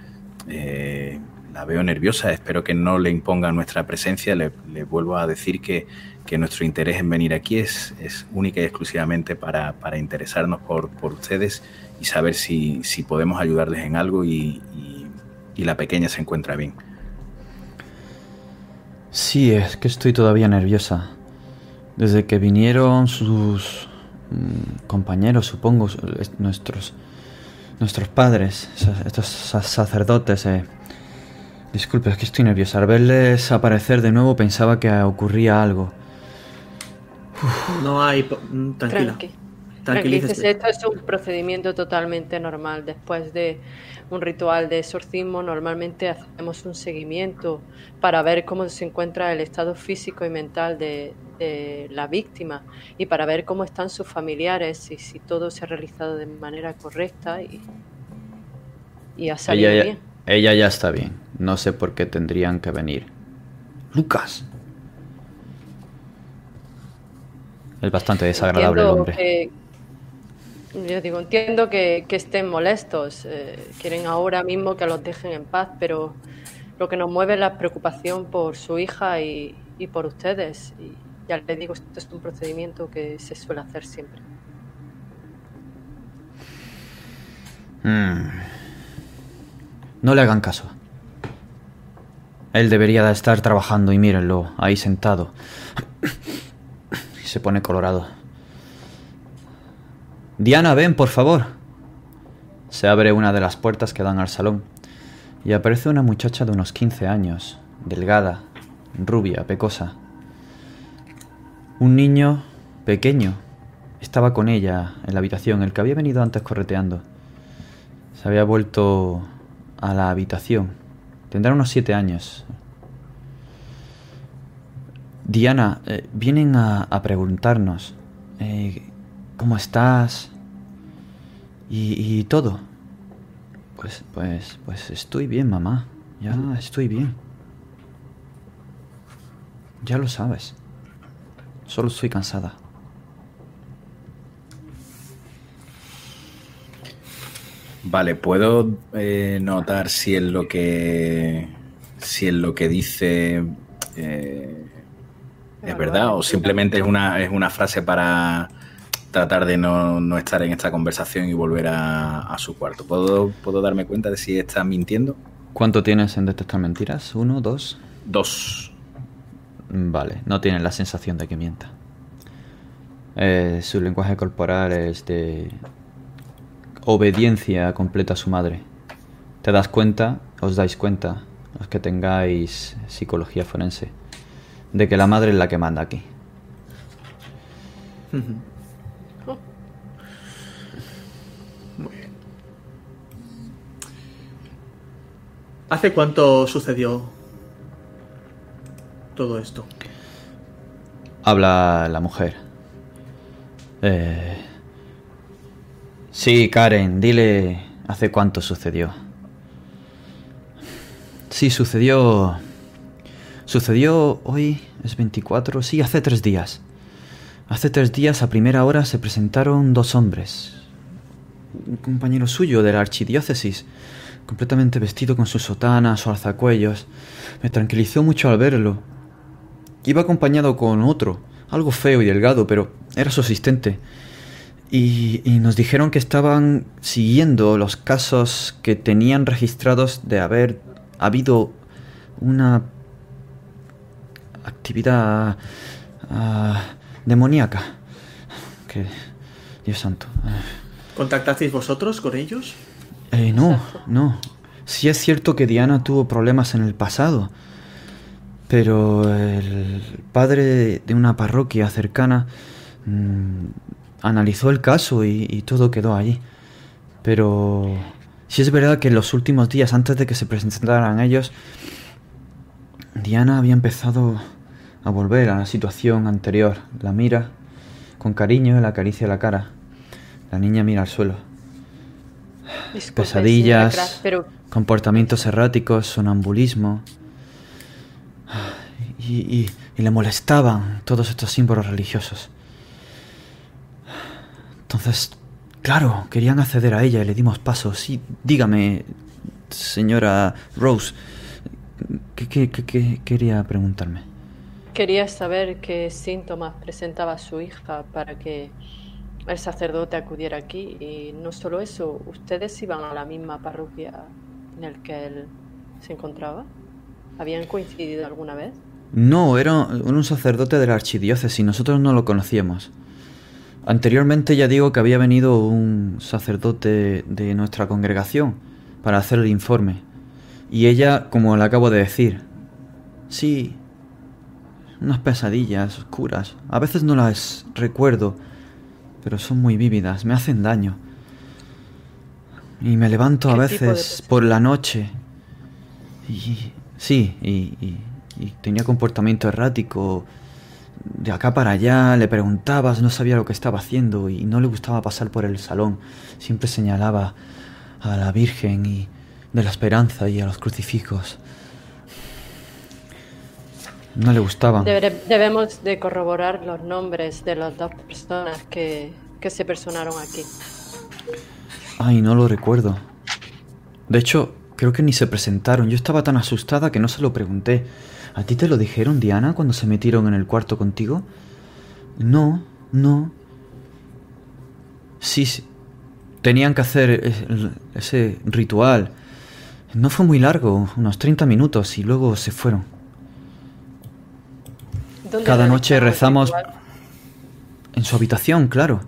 Eh, la veo nerviosa, espero que no le imponga nuestra presencia. Le, vuelvo a decir que, que nuestro interés en venir aquí es, es única y exclusivamente para, para interesarnos por, por ustedes y saber si, si podemos ayudarles en algo y- y la pequeña se encuentra bien. Sí, es que estoy todavía nerviosa. Desde que vinieron sus mm, compañeros, supongo, su- es- nuestros nuestros padres, estos sa- sacerdotes. Eh. Disculpe, es que estoy nerviosa. Al verles aparecer de nuevo pensaba que ocurría algo. No hay... po- mm, Tranquila. Tranqui. Tranquilícese. Esto es un procedimiento totalmente normal. Después de un ritual de exorcismo, normalmente hacemos un seguimiento para ver cómo se encuentra el estado físico y mental de, de la víctima y para ver cómo están sus familiares y si todo se ha realizado de manera correcta y, y ha salido Ella ya, bien. ella ya está bien. No sé por qué tendrían que venir. Lucas. Es bastante desagradable el hombre. que, Yo digo, entiendo que, que estén molestos, eh, quieren ahora mismo que los dejen en paz, pero lo que nos mueve es la preocupación por su hija y, y por ustedes. Y ya les digo, esto es un procedimiento que se suele hacer siempre. Mm. No le hagan caso. Él debería de estar trabajando y mírenlo, ahí sentado. Se pone colorado. Diana, ven, por favor. Se abre una de las puertas que dan al salón y aparece una muchacha de unos 15 años, delgada, rubia, pecosa. Un niño pequeño estaba con ella en la habitación, el que había venido antes correteando. Se había vuelto a la habitación. Tendrá unos siete años. Diana, eh, vienen a, preguntarnos eh, cómo estás y, y todo. Pues, pues, pues estoy bien, mamá. Ya estoy bien. Ya lo sabes. Solo estoy cansada. Vale, ¿puedo eh, notar si es lo que si es lo que dice eh, es verdad o simplemente es una, es una frase para tratar de no, no estar en esta conversación y volver a, a su cuarto? ¿Puedo, ¿Puedo darme cuenta de si está mintiendo? ¿Cuánto tienes en detectar mentiras? ¿Uno, dos? Dos. Vale, no tienes la sensación de que mienta. Eh, su lenguaje corporal es de obediencia completa a su madre. Te das cuenta, os dais cuenta, los que tengáis psicología forense, de que la madre es la que manda aquí. ¿Hace cuánto sucedió todo esto? Habla la mujer. Eh, sí, Karen, dile hace cuánto sucedió. Sí, sucedió... Sucedió hoy, es 24, sí, hace tres días. Hace tres días a primera hora se presentaron dos hombres. Un compañero suyo de la archidiócesis, completamente vestido con su sotana, su alzacuellos. Me tranquilizó mucho al verlo. Iba acompañado con otro, algo feo y delgado, pero era su asistente. Y, nos dijeron que estaban siguiendo los casos que tenían registrados de haber habido una actividad uh, demoníaca. Que, Dios santo. ¿Contactasteis vosotros con ellos? Eh, no, no. Sí es cierto que Diana tuvo problemas en el pasado, pero el padre de una parroquia cercana mmm, analizó el caso y, y, todo quedó allí. Pero sí es verdad que en los últimos días, antes de que se presentaran ellos, Diana había empezado a volver a la situación anterior. La mira con cariño y le acaricia la cara. La niña mira al suelo. Disculpe, Pesadillas, pero comportamientos erráticos, sonambulismo. Y, y- y le molestaban todos estos símbolos religiosos. Entonces, claro, querían acceder a ella y le dimos paso. Sí, dígame, señora Rose, ¿qué, qué- qué- qué quería preguntarme? quería saber qué síntomas presentaba su hija para que el sacerdote acudiera aquí. Y no solo eso, ¿ustedes iban a la misma parroquia en la que él se encontraba? ¿Habían coincidido alguna vez? No, era un sacerdote de la archidiócesis, nosotros no lo conocíamos. Anteriormente ya digo que había venido un sacerdote de nuestra congregación para hacer el informe. Y ella, como le acabo de decir, sí, unas pesadillas oscuras. A veces no las recuerdo, pero son muy vívidas, me hacen daño. Y me levanto a ¿Qué tipo de veces por la noche. Y sí, y, y- y tenía comportamiento errático. De acá para allá, le preguntabas, no sabía lo que estaba haciendo y no le gustaba pasar por el salón. Siempre señalaba a la Virgen y de la Esperanza y a los crucifijos. No le gustaban. Debe- debemos de corroborar los nombres de las dos personas que, que se personaron aquí. Ay, no lo recuerdo. De hecho, creo que ni se presentaron. Yo estaba tan asustada que no se lo pregunté. ¿A ti te lo dijeron, Diana, cuando se metieron en el cuarto contigo? No, no. Sí, sí. Tenían que hacer ese ritual. No fue muy largo, unos 30 minutos, y luego se fueron. ¿Dónde Cada noche rezamos en su habitación, claro.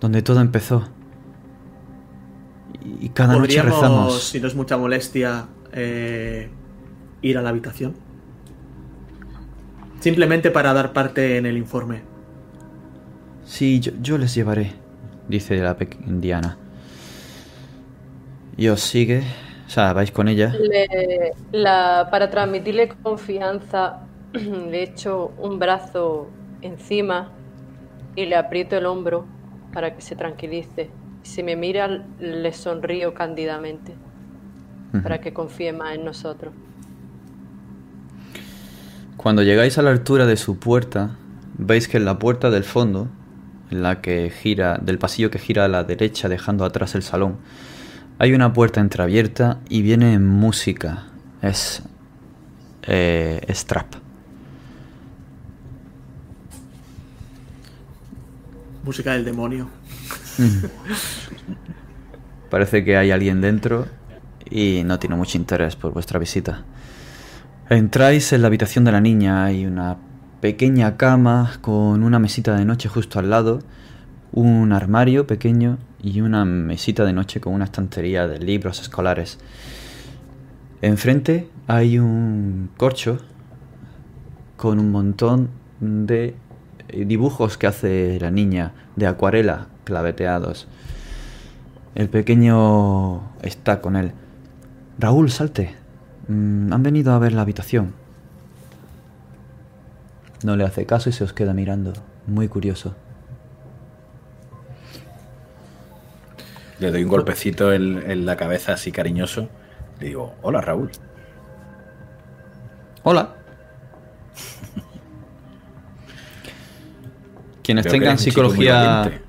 Donde todo empezó. Y cada noche Podríamos, rezamos. si no es mucha molestia, eh, ir a la habitación. Simplemente para dar parte en el informe. Sí, yo, yo les llevaré, dice la pequeña Diana. Y os sigue, o sea, vais con ella. Le- la- para transmitirle confianza, le echo un brazo encima y le aprieto el hombro para que se tranquilice. Si me mira, le sonrío cándidamente para que confíe más en nosotros. Cuando llegáis a la altura de su puerta, veis que en la puerta del fondo, en la que gira, del pasillo que gira a la derecha dejando atrás el salón, hay una puerta entreabierta y viene música. Es. Eh, es trap. Música del demonio. Parece que hay alguien dentro y no tiene mucho interés por vuestra visita. Entráis en la habitación de la niña, hay una pequeña cama con una mesita de noche justo al lado, un armario pequeño y una mesita de noche con una estantería de libros escolares. Enfrente hay un corcho con un montón de dibujos que hace la niña de acuarela claveteados. El pequeño está con él. Raúl, salte. Mm, han venido a ver la habitación. No le hace caso y se os queda mirando, muy curioso. Le doy un golpecito en, en la cabeza así cariñoso. Le digo, hola Raúl. Hola. Quienes tengan psicología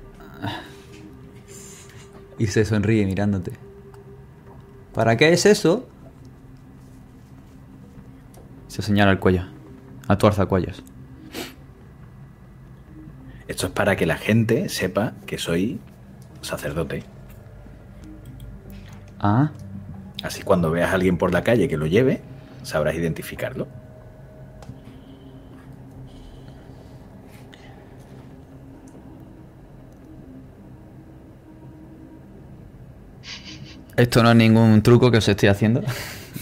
y se sonríe mirándote. ¿Para qué es eso? Se señala el cuello. A tu alzacuellos. Esto es para que la gente sepa que soy sacerdote. Ah, Así cuando veas a alguien por la calle que lo lleve, sabrás identificarlo. Esto no es ningún truco que os estoy haciendo.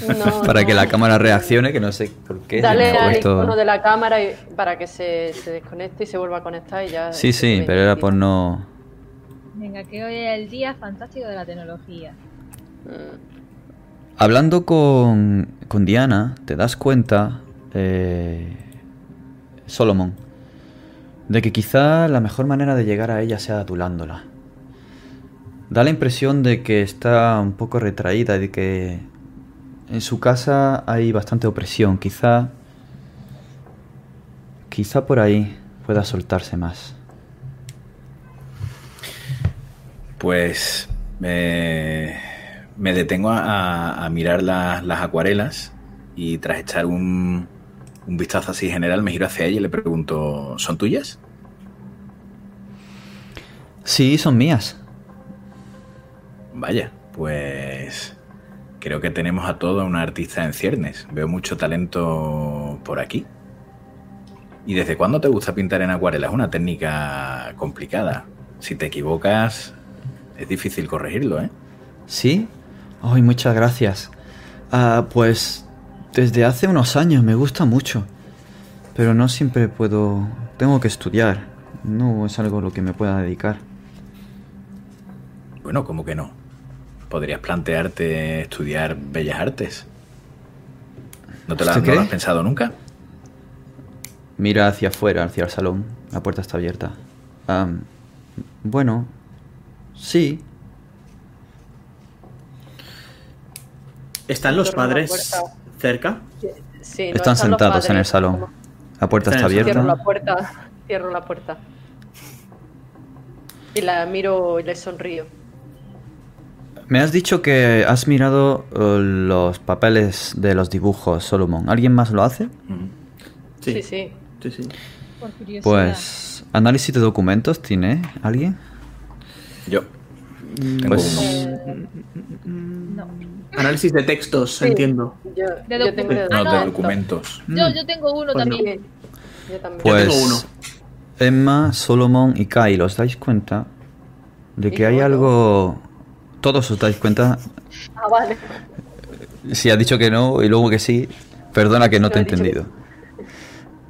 No, para que la cámara reaccione, que no sé por qué. Dale al puesto- icono de la cámara y- para que se, se desconecte y se vuelva a conectar y ya. Sí, sí, pero era por no... Venga, que hoy es el día fantástico de la tecnología. Mm. Hablando con, con Diana, te das cuenta, eh, Solomon, de que quizá la mejor manera de llegar a ella sea adulándola. Da la impresión de que está un poco retraída y de que en su casa hay bastante opresión. Quizá, quizá por ahí pueda soltarse más. Pues me, me detengo a, a- a mirar la- las acuarelas y tras echar un, un vistazo así general me giro hacia ella y le pregunto, ¿son tuyas? Sí, son mías. Vaya, pues creo que tenemos a toda una artista en ciernes. Veo mucho talento por aquí. ¿Y desde cuándo te gusta pintar en acuarela? Es una técnica complicada. Si te equivocas, es difícil corregirlo, ¿eh? ¿Sí? Ay, muchas gracias. Ah, pues desde hace unos años me gusta mucho. Pero no siempre puedo... Tengo que estudiar. No es algo a lo que me pueda dedicar. Bueno, ¿cómo que no? Podrías plantearte estudiar bellas artes. ¿No te la, ¿Usted no lo has pensado nunca? Mira hacia afuera, hacia el salón. La puerta está abierta. Bueno, sí. ¿Están los padres cerca? Sí, no Están sentados en el salón. como- La puerta está en el Cierro la abierta. puerta, cierro la puerta. Y la miro y le sonrío. Me has dicho que has mirado eh, los papeles de los dibujos, Solomon. ¿Alguien más lo hace? Sí, Sí, sí. sí, sí. Por curiosidad. Pues, análisis de documentos, ¿tiene alguien? Yo. Tengo Pues- uno. Eh, No. Análisis de textos, Sí. ino yo, De yo tengo de No, no. de documentos. Yo, yo tengo uno Pues no. también. Yo también. Yo Pues tengo uno. Emma, Solomon y Kai, ¿os dais cuenta de que hay yo no. algo... Todos os dais cuenta. Ah, vale. Si has dicho que no y luego que sí, perdona que no te he entendido.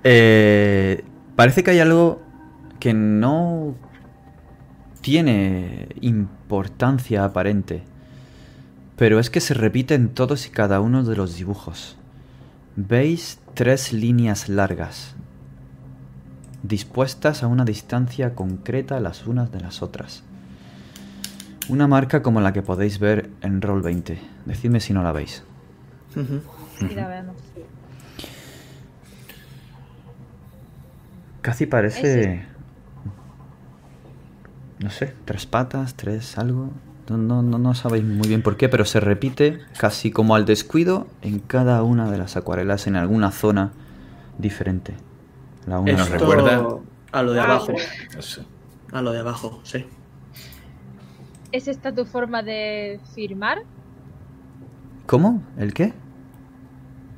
Eh, parece que hay algo que no tiene importancia aparente, pero es que se repite en todos y cada uno de los dibujos. Veis tres líneas largas, dispuestas a una distancia concreta las unas de las otras. Una marca como la que podéis ver en Roll 20. Decidme si no la veis. Ujú. Sí, la vemos. Casi parece... Ese. No sé, tres patas, tres algo. No, no, no, no sabéis muy bien por qué, pero se repite casi como al descuido en cada una de las acuarelas en alguna zona diferente. La una Nos Esto recuerda- a lo de Ah, abajo. A lo de abajo, sí. ¿Es esta tu forma de firmar? ¿Cómo? ¿El qué?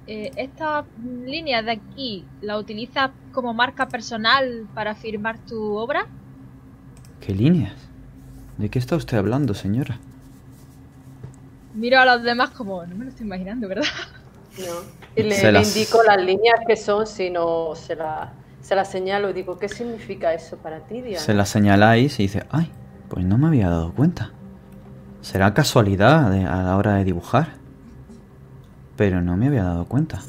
Eh, esta línea de aquí, ¿la utilizas como marca personal para firmar tu obra? ¿Qué líneas? ¿De qué está usted hablando, señora? Miro a los demás como, no me lo estoy imaginando, ¿verdad? No. Y le, Se le las- indico las líneas que son, si no se las se la señalo y digo, ¿qué significa eso para ti, Diana? Se la señaláis y dice, ay, pues no me había dado cuenta. Será casualidad de- a la hora de dibujar. Pero no me había dado cuenta.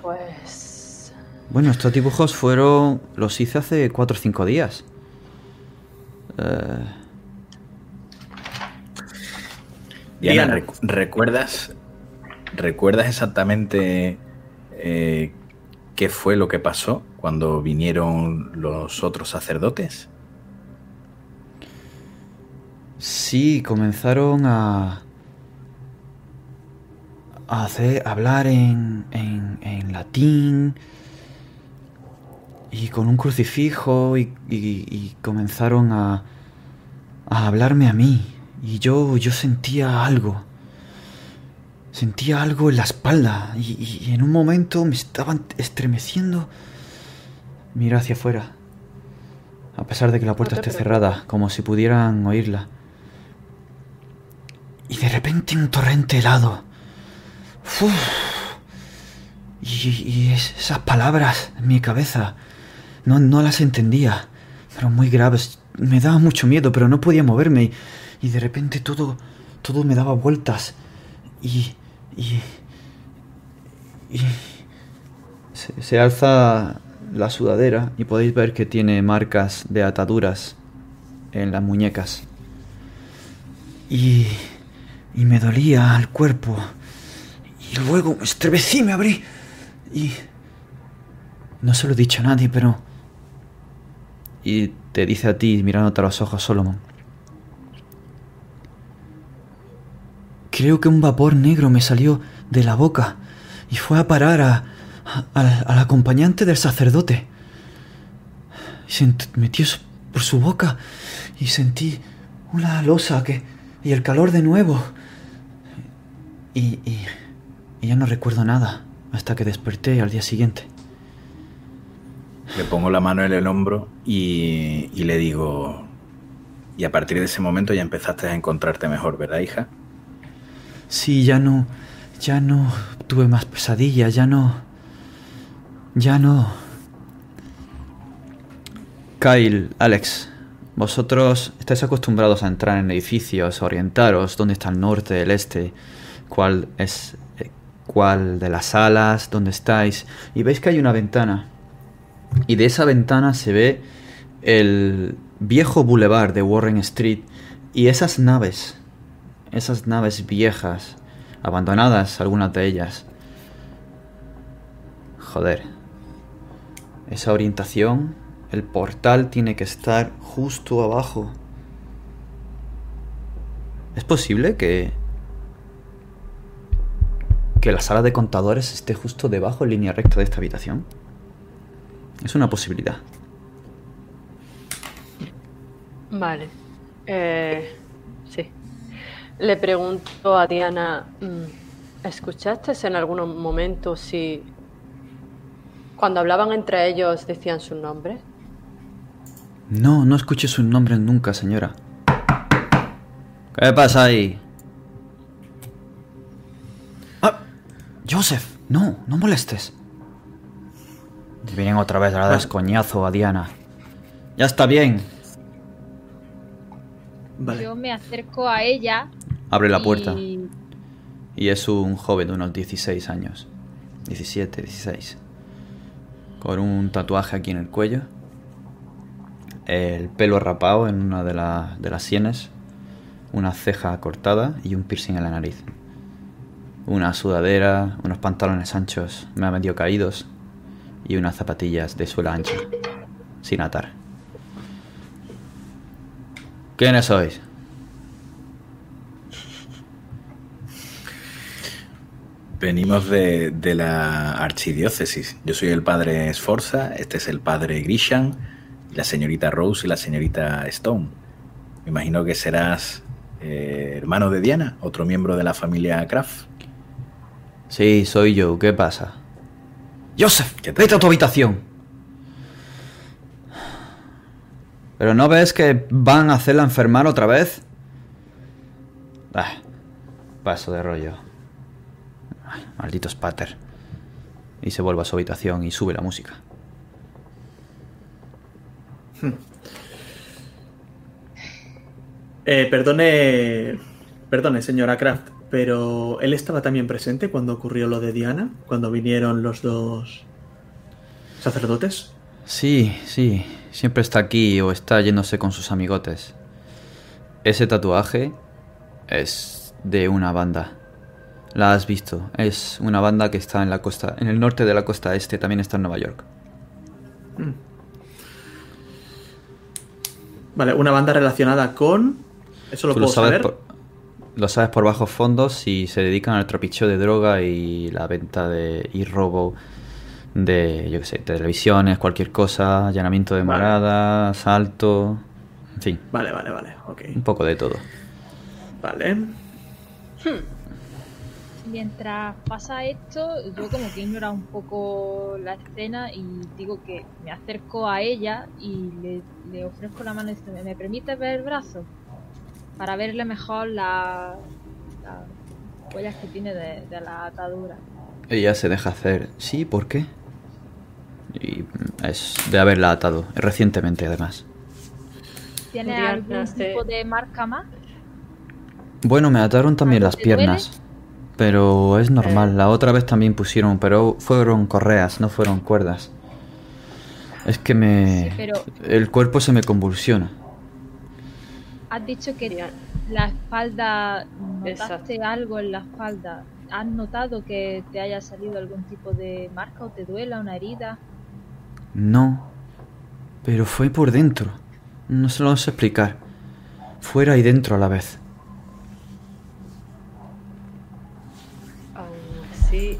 Pues. Bueno, estos dibujos fueron. los hice hace 4 o 5 días. Eh, Diana, Diana. recu- ¿recuerdas, ¿recuerdas exactamente eh, qué fue lo que pasó cuando vinieron los otros sacerdotes? sí, comenzaron a. a hacer. hablar en, en, en latín. Y con un crucifijo. Y, y- y comenzaron a. a hablarme a mí. Y yo. yo sentía algo. Sentía algo en la espalda. Y, y en un momento me estaban estremeciendo. Mira hacia afuera. A pesar de que la puerta No esté cerrada, como si pudieran oírla. Y de repente un torrente helado. Uf. Y, y es- esas palabras en mi cabeza no, no las entendía. Pero muy graves. Me daba mucho miedo, pero no podía moverme. Y, y de repente todo, todo me daba vueltas. Y... y... y se, alza la sudadera y podéis ver que tiene marcas de ataduras en las muñecas. Y, y me dolía el cuerpo. Y luego me estremecí, me abrí. Y... No se lo he dicho a nadie, pero... Y te dice a ti, mirándote a los ojos, Solomon. Creo que un vapor negro me salió de la boca y fue a parar a, al, acompañante del sacerdote. Se metió por su boca y sentí una losa que, y el calor de nuevo. Y, y, y ya no recuerdo nada hasta que desperté al día siguiente. Le pongo la mano en el hombro y, y le digo... Y a partir de ese momento ya empezaste a encontrarte mejor, ¿verdad, hija? Sí, ya no, ya no tuve más pesadillas, ya no, ya no. Kyle, Alex, vosotros estáis acostumbrados a entrar en edificios, orientaros dónde está el norte, el este, cuál es, eh, cuál de las salas, dónde estáis, y veis que hay una ventana. Y de esa ventana se ve el viejo boulevard de Warren Street y esas naves esas naves viejas, abandonadas algunas de ellas. Joder. Esa orientación, el portal tiene que estar justo abajo. ¿Es posible que... que la sala de contadores esté justo debajo en línea recta de esta habitación? Es una posibilidad. Vale. Eh. Le pregunto a Diana, mm, ¿escuchaste en algún momento si cuando hablaban entre ellos decían su nombre? No, no escuché su nombre nunca, señora. ¿Qué pasa ahí? Ah, Joseph, no, no molestes. Vienen otra vez a dar descoñazo a Diana. Ya está bien. Vale. Yo me acerco a ella. Abre la puerta. y- Y es un joven de unos 16 años. 17, 16. Con un tatuaje aquí en el cuello. El pelo rapado en una de, la- de las sienes. Una ceja cortada y un piercing en la nariz. Una sudadera, unos pantalones anchos, me medio caídos. Y unas zapatillas de suela ancha. Sin atar. ¿Quiénes sois? Venimos de, de la archidiócesis. Yo soy el padre Sforza, este es el padre Grishan, la señorita Rose y la señorita Stone. Me imagino que serás eh, hermano de Diana, otro miembro de la familia Kraft. Sí, soy yo. ¿Qué pasa? Joseph, ¿Qué te- vete a tu habitación. ¿Pero no ves que van a hacerla enfermar otra vez? Ah, paso de rollo. Ay, maldito Spatter. Y se vuelve a su habitación y sube la música. Eh, perdone, perdone, señora Kraft, pero él estaba también presente cuando ocurrió lo de Diana, cuando vinieron los dos sacerdotes. Sí, sí. Siempre está aquí o está yéndose con sus amigotes. Ese tatuaje es de una banda. La has visto. Es una banda que está en la costa, en el norte de la costa este, también está en Nueva York. Vale, una banda relacionada con. Eso lo Tú puedo saber. por, lo sabes por bajos fondos y se dedican al trapicheo de droga y la venta de y robo de, yo qué sé, televisiones, cualquier cosa, allanamiento de Vale. morada, asalto, en fin, Vale, vale, vale. Ok. un poco de todo. Vale. Mientras pasa esto, yo como que ignora un poco la escena y digo que me acerco a ella y le, le ofrezco la mano y dice, ¿me permite ver el brazo? Para verle mejor la- las huellas que tiene de, de la atadura. Ella se deja hacer. Sí, ¿por qué? Y es de haberla atado, recientemente además. ¿Tiene algún tipo de marca más? Bueno, me ataron también ¿Algo las piernas. Pero es normal, la otra vez también pusieron, pero fueron correas, no fueron cuerdas. Es que me... Sí, pero- El cuerpo se me convulsiona. Has dicho que la espalda, Exacto. notaste algo en la espalda. ¿Has notado que te haya salido algún tipo de marca o te duela una herida? No. Pero fue por dentro. No se lo sé explicar. Fuera y dentro a la vez. Aún así,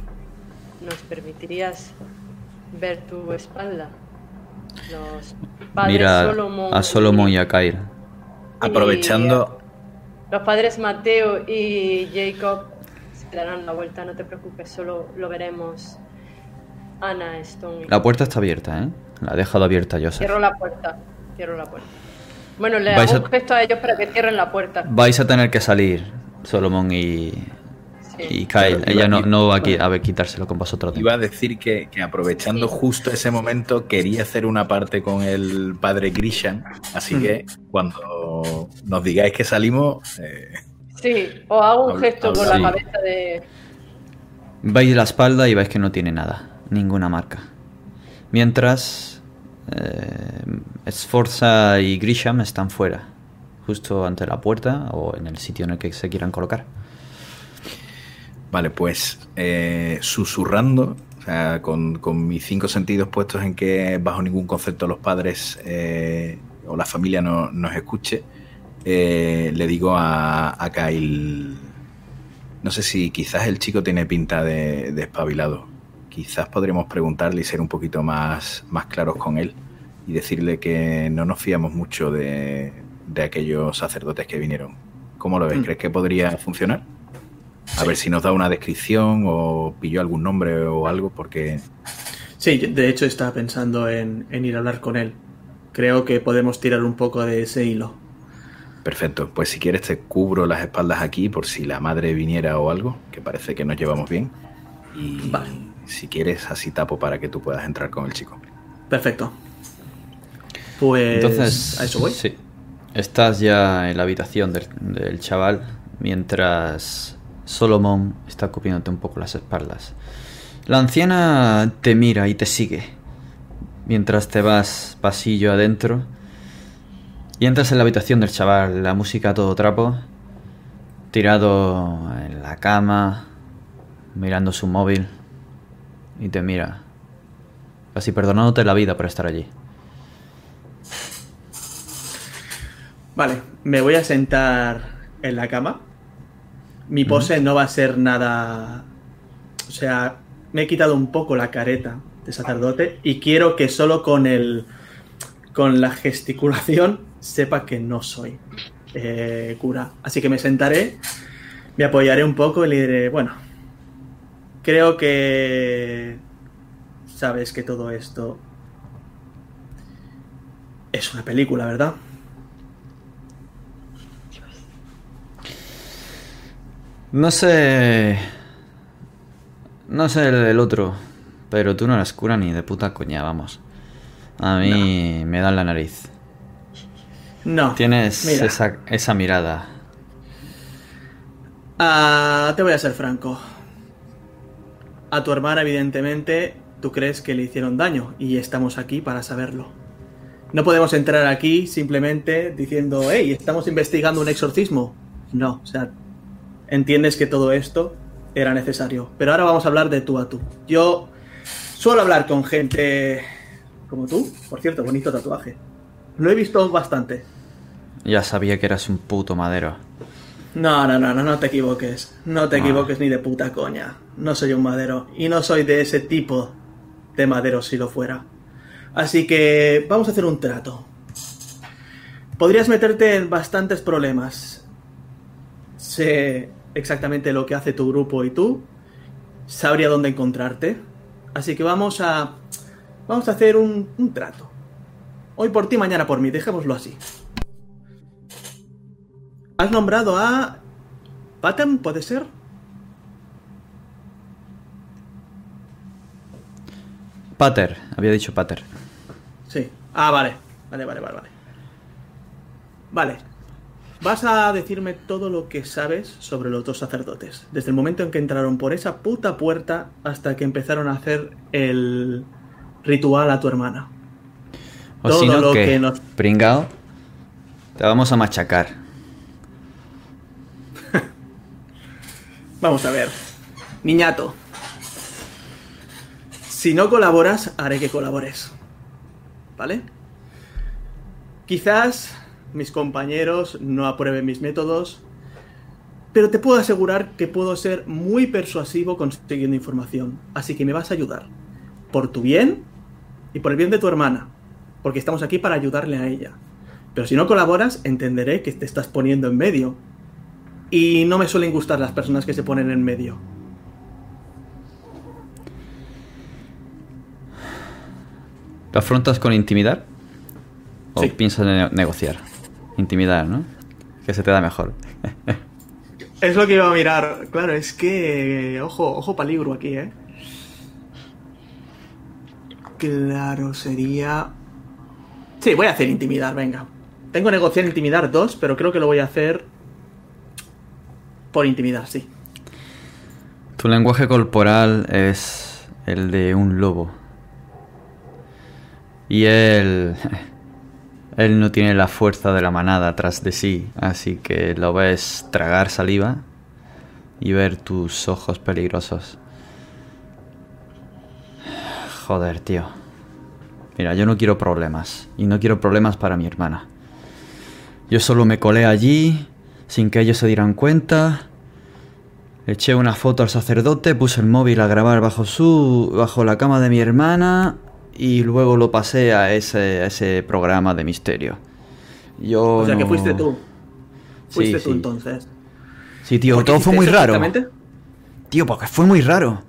¿nos permitirías ver tu espalda? Los padres Mira Solomon a Solomon y a Kyle. Aprovechando, Los padres Mateo y Jacob se darán la vuelta, no te preocupes, solo lo veremos Ana Stone. La puerta está abierta, ¿eh? La ha dejado abierta Joseph. Cierro la puerta, cierro la puerta. Bueno, le hago a- un gesto a ellos para que cierren la puerta. Vais a tener que salir, Solomon y. y Kyle. Ella no, iba- no va a, qui- a ver quitárselo con vosotros. iba a decir que, que aprovechando Sí. justo ese momento quería hacer una parte con el padre Grishan, así que cuando nos digáis que salimos, eh, Sí, o hago un gesto con la cabeza de... Veis la espalda y veis que no tiene nada, ninguna marca. Mientras, eh, Sforza y Grisham están fuera, justo ante la puerta o en el sitio en el que se quieran colocar. Vale, pues eh, susurrando, o sea, con, con mis cinco sentidos puestos en que bajo ningún concepto los padres eh, o la familia no, nos escuche, eh, le digo a, a Kyle, no sé si quizás el chico tiene pinta de, de espabilado. Quizás podremos preguntarle y ser un poquito más, más claros con él y decirle que no nos fiamos mucho de, de aquellos sacerdotes que vinieron. ¿Cómo lo ves? Mm. ¿Crees que podría funcionar? A ver si nos da una descripción o pilló algún nombre o algo, porque Sí, de hecho estaba pensando en, en ir a hablar con él. Creo que podemos tirar un poco de ese hilo. Perfecto, pues si quieres te cubro las espaldas aquí por si la madre viniera o algo, que parece que nos llevamos bien. Y Vale. si quieres así tapo para que tú puedas entrar con el chico. Perfecto. Pues Entonces, a eso voy. Sí. Estás ya en la habitación del, del chaval mientras Solomon está cubriéndote un poco las espaldas. La anciana te mira y te sigue mientras te vas pasillo adentro y entras en la habitación del chaval, la música a todo trapo, tirado en la cama, mirando su móvil y te mira, casi perdonándote la vida por estar allí. Vale, me voy a sentar en la cama. Mi pose no va a ser nada... O sea, me he quitado un poco la careta de sacerdote y quiero que solo con el... con la gesticulación sepa que no soy eh, cura. Así que me sentaré, me apoyaré un poco y le diré, bueno, creo que sabes que todo esto es una película, ¿verdad? No sé. No sé el, el otro. Pero tú no eres cura ni de puta coña, vamos. A mí me dan la nariz. No. Tienes mira, esa, esa mirada. ah, te voy a ser franco. A tu hermana, evidentemente, tú crees que le hicieron daño y estamos aquí para saberlo. No podemos entrar aquí simplemente diciendo, hey, estamos investigando un exorcismo. No, o sea, entiendes que todo esto era necesario. Pero ahora vamos a hablar de tú a tú. Yo suelo hablar con gente como tú. Por cierto, bonito tatuaje. Lo he visto bastante. Ya sabía que eras un puto madero. No, no, no, no, no te equivoques. No te Ah. equivoques ni de puta coña. No soy un madero. Y no soy de ese tipo de madero si lo fuera. Así que vamos a hacer un trato. Podrías meterte en bastantes problemas. Sé exactamente lo que hace tu grupo y tú. Sabría dónde encontrarte. Así que vamos a... Vamos a hacer un, un trato. Hoy por ti, mañana por mí. Dejémoslo así. Has nombrado a... Patem, ¿puede ser? Pater, había dicho Pater. Sí. Ah, vale. Vale, vale, vale, vale. Vale. Vas a decirme todo lo que sabes sobre los dos sacerdotes. Desde el momento en que entraron por esa puta puerta hasta que empezaron a hacer el ritual a tu hermana. O Todo lo que que nos- pringao, te vamos a machacar. Vamos a ver. Niñato. Si no colaboras, haré que colabores. ¿Vale? Quizás mis compañeros no aprueben mis métodos, pero te puedo asegurar que puedo ser muy persuasivo consiguiendo información. Así que me vas a ayudar. Por tu bien y por el bien de tu hermana. Porque estamos aquí para ayudarle a ella. Pero si no colaboras, entenderé que te estás poniendo en medio. Y no me suelen gustar las personas que se ponen en medio. ¿Lo afrontas con intimidar? ¿O Sí. piensas en ne- negociar? Intimidar, ¿no? Que se te da mejor. Es lo que iba a mirar. Claro, es que. Ojo, ojo peligro aquí, ¿eh? Claro, sería. Sí, voy a hacer intimidar, venga. Tengo negociar intimidar dos, pero creo que lo voy a hacer. Por intimidar, sí. Tu lenguaje corporal es el de un lobo. Y él... Él no tiene la fuerza de la manada tras de sí, así que lo ves tragar saliva y ver tus ojos peligrosos. Joder, tío. Mira, yo no quiero problemas. Y no quiero problemas para mi hermana. Yo solo me colé allí, sin que ellos se dieran cuenta. Eché una foto al sacerdote, puse el móvil a grabar bajo su. bajo la cama de mi hermana. Y luego lo pasé a ese, a ese programa de misterio. Yo. O sea que fuiste tú. Fuiste Sí, tú sí. entonces. Sí, tío, ¿Por qué todo fue muy raro. Tío, porque fue muy raro.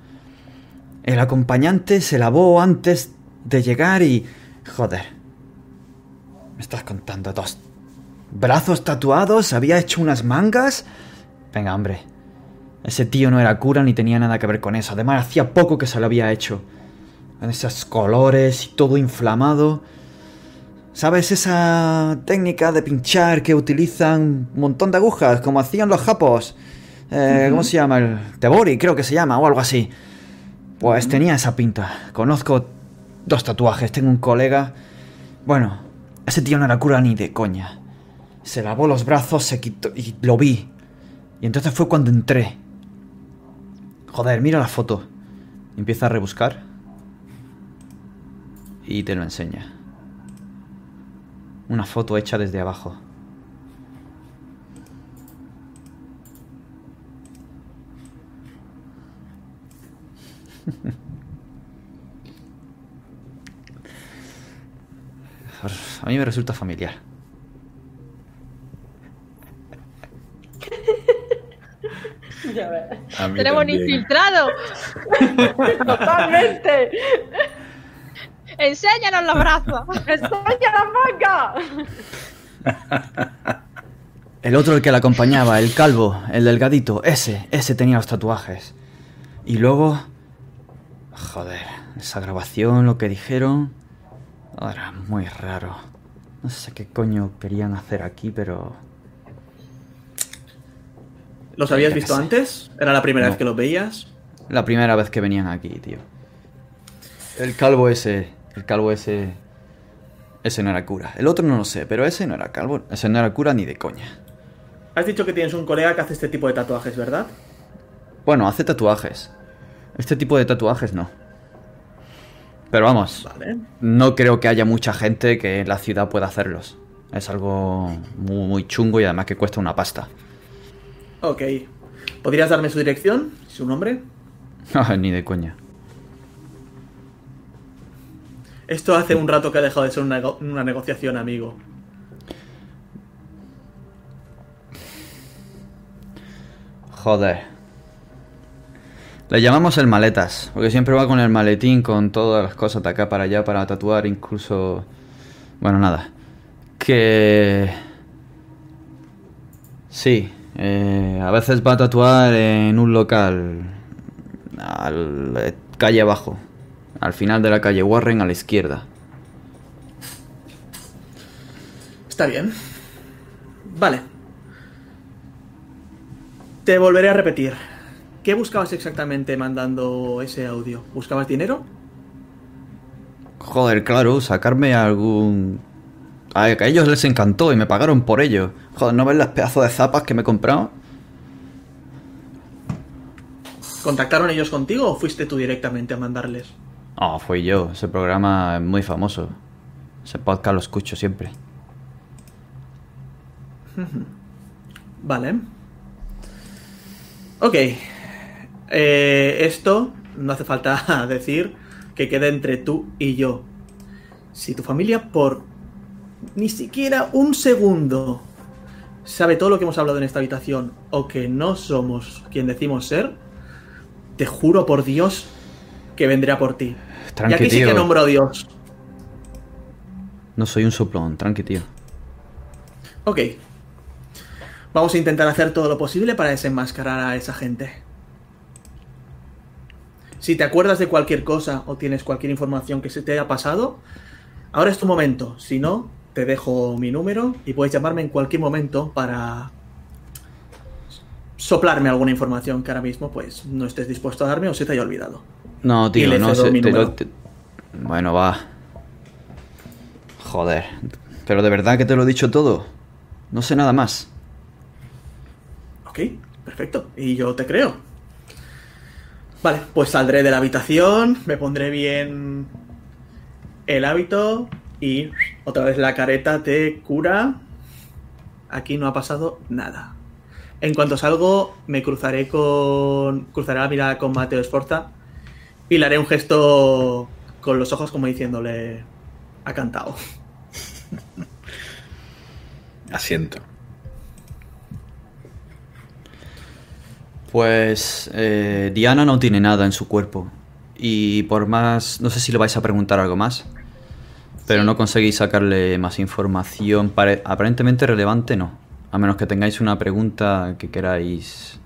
El acompañante se lavó antes de llegar y... Joder. Me estás contando dos... Brazos tatuados, había hecho unas mangas. Venga, hombre. Ese tío no era cura ni tenía nada que ver con eso. Además, hacía poco que se lo había hecho. Con esos colores y todo inflamado. ¿Sabes esa técnica de pinchar que utilizan un montón de agujas, como hacían los japos? Eh, ¿Cómo se llama? El Tebori, creo que se llama, o algo así. Pues tenía esa pinta. Conozco dos tatuajes, tengo un colega. Bueno, ese tío no era cura ni de coña. Se lavó los brazos, se quitó y lo vi. Y entonces fue cuando entré. Joder, mira la foto. Empieza a rebuscar. Y te lo enseña. Una foto hecha desde abajo. A mí me resulta familiar. Ya ves. Tenemos también. infiltrado. ¡Totalmente! Enséñanos los brazos. ¡Enseña la manga! El otro, el que la acompañaba, el calvo, el delgadito, ese, ese tenía los tatuajes. Y luego... Joder, esa grabación, lo que dijeron... Era muy raro. No sé qué coño querían hacer aquí, pero... ¿Los habías Ya visto antes? ¿Era la primera No. vez que los veías? La primera vez que venían aquí, tío. El calvo ese... El calvo ese... Ese no era cura. El otro no lo sé, pero ese no era calvo. Ese no era cura ni de coña. Has dicho que tienes un colega que hace este tipo de tatuajes, ¿verdad? Bueno, hace tatuajes. Este tipo de tatuajes no. Pero vamos, Vale. no creo que haya mucha gente que en la ciudad pueda hacerlos. Es algo muy, muy chungo y además que cuesta una pasta. Ok. ¿Podrías darme su dirección? ¿Su nombre? Ni de coña. Esto hace un rato que ha dejado de ser una, nego- una negociación, amigo. Joder. Le llamamos el maletas, porque siempre va con el maletín con todas las cosas de acá para allá para tatuar, incluso... Bueno, nada. Que... Sí, eh, a veces va a tatuar en un local, al eh, calle abajo, al final de la calle Warren a la izquierda. Está bien. Vale. Te volveré a repetir. ¿Qué buscabas exactamente mandando ese audio? ¿Buscabas dinero? Joder, claro, sacarme algún... A a ellos les encantó y me pagaron por ello. Joder, ¿no ves las pedazos de zapas que me he comprado? ¿Contactaron ellos contigo o fuiste tú directamente a mandarles? Oh, fui yo. Ese programa es muy famoso. Ese podcast lo escucho siempre. Vale. Ok. Eh, esto no hace falta decir que quede entre tú y yo. Si tu familia por ni siquiera un segundo sabe todo lo que hemos hablado en esta habitación o que no somos quien decimos ser, te juro por Dios que vendré a por ti. Y aquí sí que nombro a Dios. No soy un soplón, tranqui, tío. Ok. Vamos a intentar hacer todo lo posible para desenmascarar a esa gente. Si te acuerdas de cualquier cosa o tienes cualquier información que se te haya pasado, ahora es tu momento. Si no, te dejo mi número y puedes llamarme en cualquier momento para soplarme alguna información que ahora mismo pues no estés dispuesto a darme o se te haya olvidado. No, tío, no sé. te lo- te- Bueno, va. Joder. Pero de verdad que te lo he dicho todo. No sé nada más. Ok, perfecto. Y yo te creo. Vale, pues saldré de la habitación, me pondré bien el hábito y otra vez la careta de cura. Aquí no ha pasado nada. En cuanto salgo, me cruzaré con. Cruzaré la mirada con Mateo Esforza y le haré un gesto con los ojos como diciéndole. Ha cantado. Asiento. Pues eh, Diana no tiene nada en su cuerpo. Y por más... No sé si le vais a preguntar algo más. Pero Sí. no conseguís sacarle más información. pare- aparentemente relevante no. A menos que tengáis una pregunta que queráis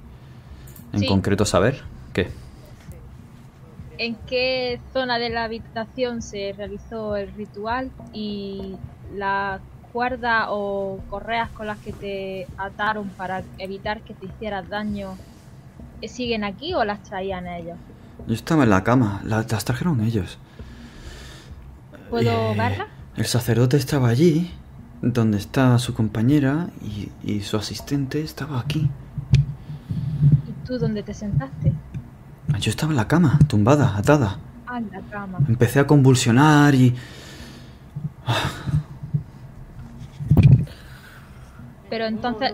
en Sí. concreto saber. ¿Qué? ¿En qué zona de la habitación se realizó el ritual y las cuerdas o correas con las que te ataron para evitar que te hicieras daño eh, siguen aquí o las traían ellos? Yo estaba en la cama. la- las trajeron ellos. ¿Puedo Eh, verlas? El sacerdote estaba allí, donde está su compañera, y, y su asistente estaba aquí. ¿Y tú dónde te sentaste? Yo estaba en la cama, tumbada, atada. Ah, en la cama. Empecé a convulsionar y... Pero entonces,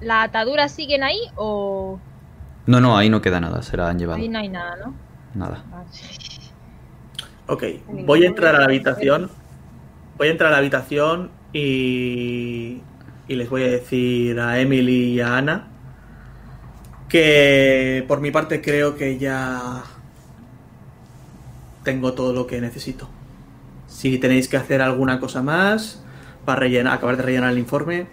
¿las ataduras siguen ahí o No, no, ahí no queda nada, se la han llevado. ahí no hay nada, no? Nada. Vale. Ok, voy a entrar a la habitación. Voy a entrar a la habitación y, y les voy a decir a Emily y a Ana que por mi parte creo que ya tengo todo lo que necesito. Si tenéis que hacer alguna cosa más para rellenar, acabar de rellenar el informe,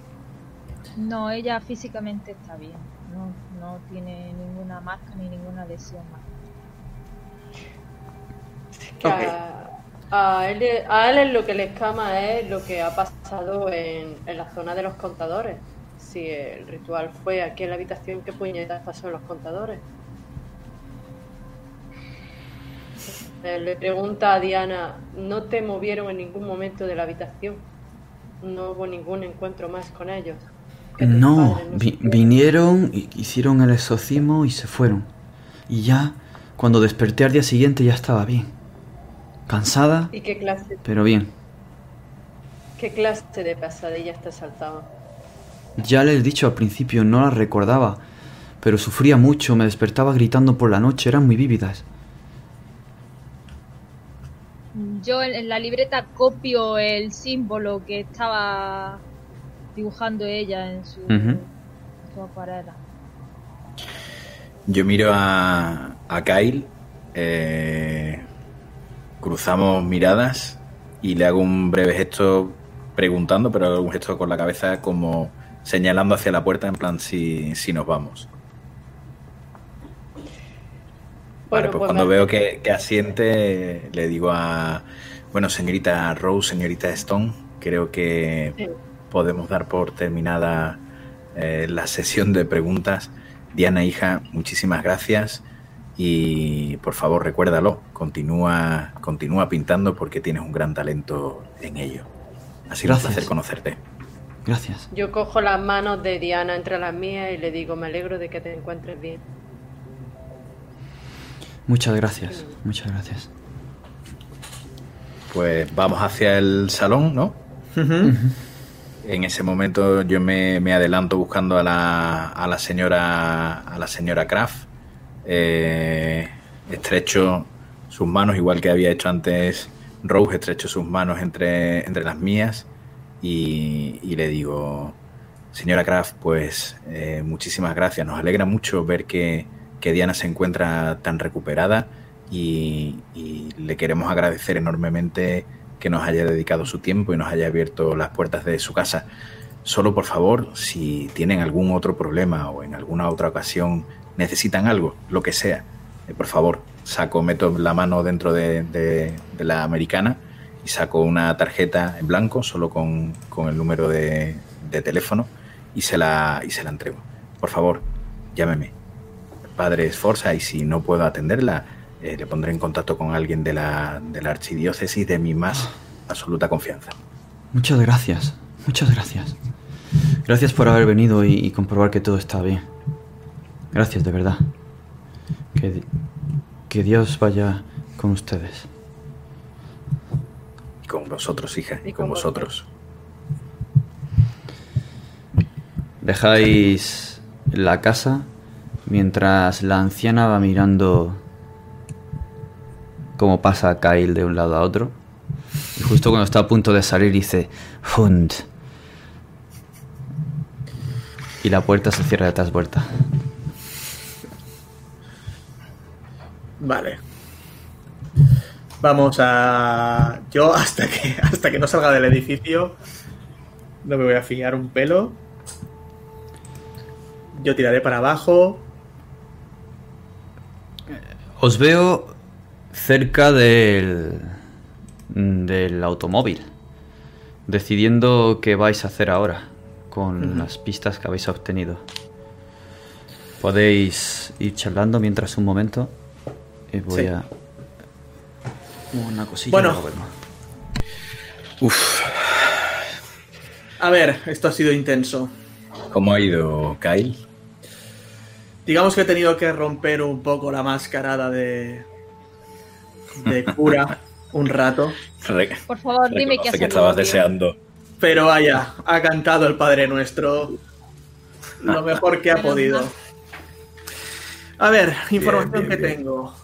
No, ella físicamente está bien. No, no tiene ninguna marca ni ninguna lesión más. A, a él, a él es lo que le escama es lo que ha pasado en, en la zona de los contadores. Si el ritual fue aquí en la habitación, ¿qué puñetas pasó en los contadores? Él le pregunta a Diana, ¿no te movieron en ningún momento de la habitación? No hubo ningún encuentro más con ellos. No, vi- vinieron, hi- hicieron el exorcismo y se fueron. Y ya, cuando desperté al día siguiente ya estaba bien. Cansada, ¿Y qué clase, pero bien. qué clase de pesadillas te saltaban? Ya les he dicho al principio, no las recordaba, pero sufría mucho, me despertaba gritando por la noche, eran muy vívidas. Yo en, la libreta copio el símbolo que estaba dibujando ella en su, Ujú. en su acuarela. Yo miro a, a Kyle, eh, cruzamos miradas y le hago un breve gesto preguntando, pero hago un gesto con la cabeza como señalando hacia la puerta en plan si, si nos vamos. Vale, Bueno, pues pues cuando veo que, que asiente, le digo a, bueno, señorita Rose, señorita Stone, creo que Sí. podemos dar por terminada eh, la sesión de preguntas. Diana, hija, muchísimas gracias y por favor recuérdalo, continúa, continúa pintando porque tienes un gran talento en ello. Ha sido Gracias. un placer conocerte. Gracias. Yo cojo las manos de Diana entre las mías y le digo, me alegro de que te encuentres bien. Muchas gracias, muchas gracias. Pues vamos hacia el salón, ¿no? En ese momento yo me, me adelanto buscando a la, a la señora a la señora Kraft. Eh, estrecho sus manos, igual que había hecho antes Rose, estrecho sus manos entre, entre las mías y, le digo, señora Kraft, pues eh, muchísimas gracias. Nos alegra mucho ver que, que Diana se encuentra tan recuperada y, le queremos agradecer enormemente que nos haya dedicado su tiempo y nos haya abierto las puertas de su casa. Solo por favor, si tienen algún otro problema o en alguna otra ocasión necesitan algo, lo que sea, eh, por favor, saco, meto la mano dentro de, de- de la americana y saco una tarjeta en blanco, solo con, con el número de, teléfono y se, la, y se la entrego. Por favor, llámeme. Padre Esforza y si no puedo atenderla, eh, le pondré en contacto con alguien de la, de la archidiócesis de mi más absoluta confianza. Muchas gracias, muchas gracias. Gracias por haber venido y, y comprobar que todo está bien. Gracias, de verdad. Que, que Dios vaya con ustedes. Con vosotros, hija, y, Y con con vosotros. Dejáis la casa mientras la anciana va mirando cómo pasa Kyle de un lado a otro. Y justo cuando está a punto de salir dice Hund. Y la puerta se cierra detrás vuelta. Vale. Vamos a. Yo hasta que hasta que no salga del edificio. No me voy a fiar un pelo. Yo tiraré para abajo. Os veo cerca del, del automóvil, decidiendo qué vais a hacer ahora con las pistas que habéis obtenido. Podéis ir charlando mientras un momento. Y voy Sí. a. Una cosilla. Bueno. Uf, A ver, esto ha sido intenso. ¿cómo ha ido Kyle? Digamos que he tenido que romper un poco la mascarada de. de cura un rato. Re- Por favor, dime qué que estabas deseando. Pero vaya, ha cantado el Padre Nuestro lo mejor que ha podido. A ver, información bien, que bien. tengo.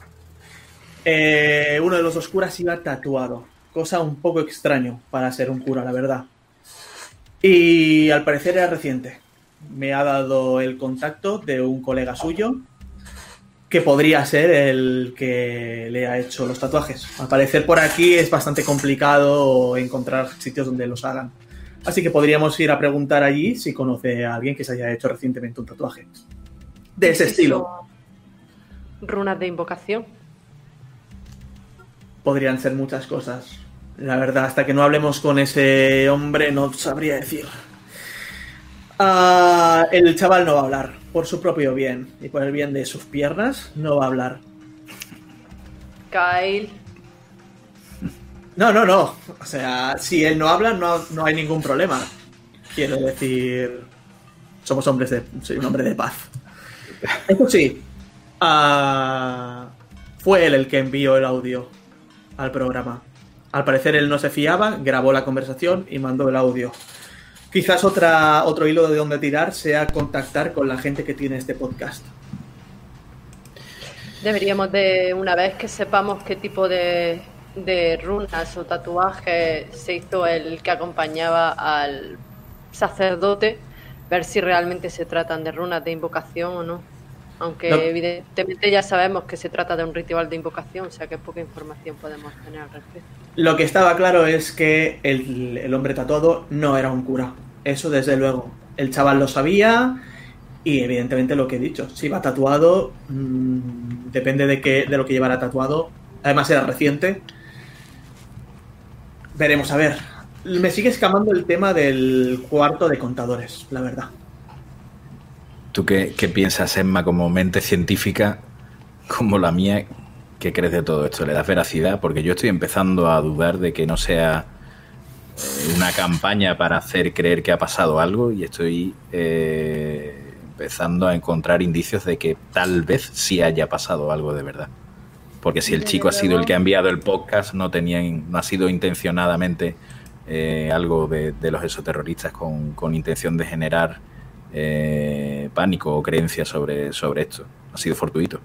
Eh, uno de los dos curas iba tatuado, cosa un poco extraño para ser un cura, la verdad. Y al parecer era reciente. Me ha dado el contacto de un colega suyo que podría ser el que le ha hecho los tatuajes. Al parecer por aquí es bastante complicado encontrar sitios donde los hagan. Así que podríamos ir a preguntar allí si conoce a alguien que se haya hecho recientemente un tatuaje. De ese estilo. Runas de invocación. Podrían ser muchas cosas. La verdad, hasta que no hablemos con ese hombre no sabría decir. Ah, el chaval no va a hablar, por su propio bien y por el bien de sus piernas, no va a hablar. Kyle. No, no, no. O sea, si él no habla, no, no hay ningún problema. Quiero decir, somos hombres de, soy un hombre de paz. Eso sí, ah, fue él el que envió el audio al programa. Al parecer él no se fiaba, grabó la conversación y mandó el audio. Quizás otra, otro hilo de donde tirar sea contactar con la gente que tiene este podcast. Deberíamos de, una vez que sepamos qué tipo de, de runas o tatuajes se hizo el que acompañaba al sacerdote, ver si realmente se tratan de runas de invocación o no. Aunque No. evidentemente ya sabemos que se trata de un ritual de invocación, o sea que poca información podemos tener al respecto. Lo que estaba claro es que el, el hombre tatuado no era un cura. Eso desde luego. El chaval lo sabía y evidentemente lo que he dicho. Si va tatuado, mm, depende de, qué, de lo que llevara tatuado. Además era reciente. Veremos, a ver. Me sigue escamando el tema del cuarto de contadores, la verdad. ¿Tú qué, qué piensas, Emma, como mente científica como la mía? ¿Qué crees de todo esto? ¿Le das veracidad? Porque yo estoy empezando a dudar de que no sea eh, una campaña para hacer creer que ha pasado algo y estoy eh, empezando a encontrar indicios de que tal vez sí haya pasado algo de verdad. Porque si el chico ha sido el que ha enviado el podcast, no, tenía, no ha sido intencionadamente eh, algo de, de los exoterroristas con, con intención de generar eh, pánico o creencia sobre, sobre esto. Ha sido fortuito.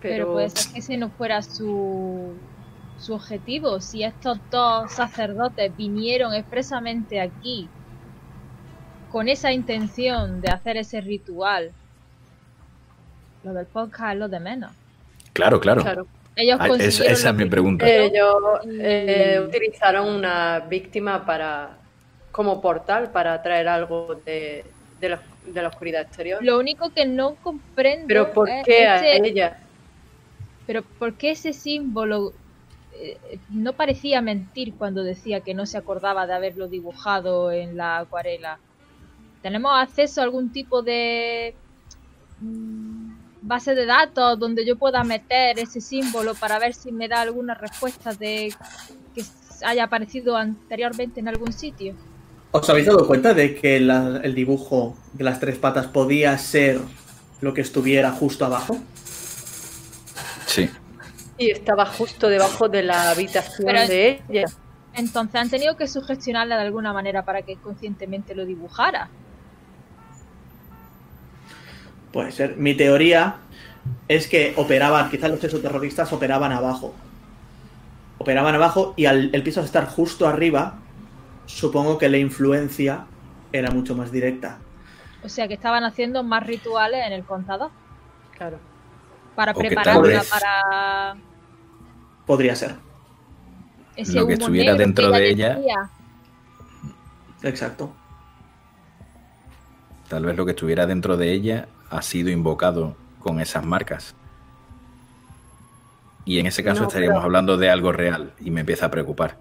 Pero Pero, puede ser que ese no fuera su, su objetivo. Si estos dos sacerdotes vinieron expresamente aquí con esa intención de hacer ese ritual, lo del podcast es lo de menos. Claro, claro. claro, Ellos Ah, esa es mi pregunta. ellos Y- eh, utilizaron una víctima para como portal para traer algo de, de, la, de la oscuridad exterior. Lo único que no comprendo Pero ¿por es qué a ese- ella? Pero ¿por qué ese símbolo eh, no parecía mentir cuando decía que no se acordaba de haberlo dibujado en la acuarela? ¿Tenemos acceso a algún tipo de mm, base de datos donde yo pueda meter ese símbolo para ver si me da alguna respuesta de que haya aparecido anteriormente en algún sitio? ¿Os habéis dado cuenta de que la- el dibujo de las tres patas podía ser lo que estuviera justo abajo? Sí. Y estaba justo debajo de la habitación Pero- de ella. Entonces han tenido que sugestionarla de alguna manera para que conscientemente lo dibujara. Puede ser. Mi teoría es que operaban, quizás los exoterroristas operaban abajo. Operaban abajo y al el piso estar justo arriba, supongo que la influencia era mucho más directa. O sea que estaban haciendo más rituales en el contador. Claro. Para O prepararla para Podría ser. ese Lo que estuviera dentro que de ella. decía. Exacto. Tal vez lo que estuviera dentro de ella ha sido invocado con esas marcas. Y en ese caso No, estaríamos pero- hablando de algo real y me empieza a preocupar.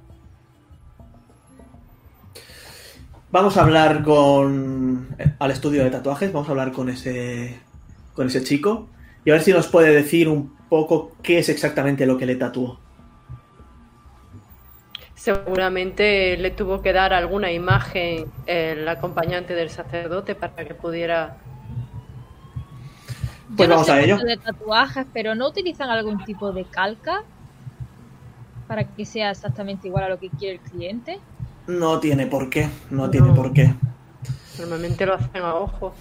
Vamos a hablar con. eh, al estudio de tatuajes, vamos a hablar con ese. con ese chico. Y a ver si nos puede decir un poco qué es exactamente lo que le tatuó. Seguramente le tuvo que dar alguna imagen el acompañante del sacerdote para que pudiera. Pues Yo no vamos sé a ello. de tatuajes, pero ¿no utilizan algún tipo de calca? Para que sea exactamente igual a lo que quiere el cliente. No tiene por qué, no tiene por qué. Normalmente lo hacen a ojo.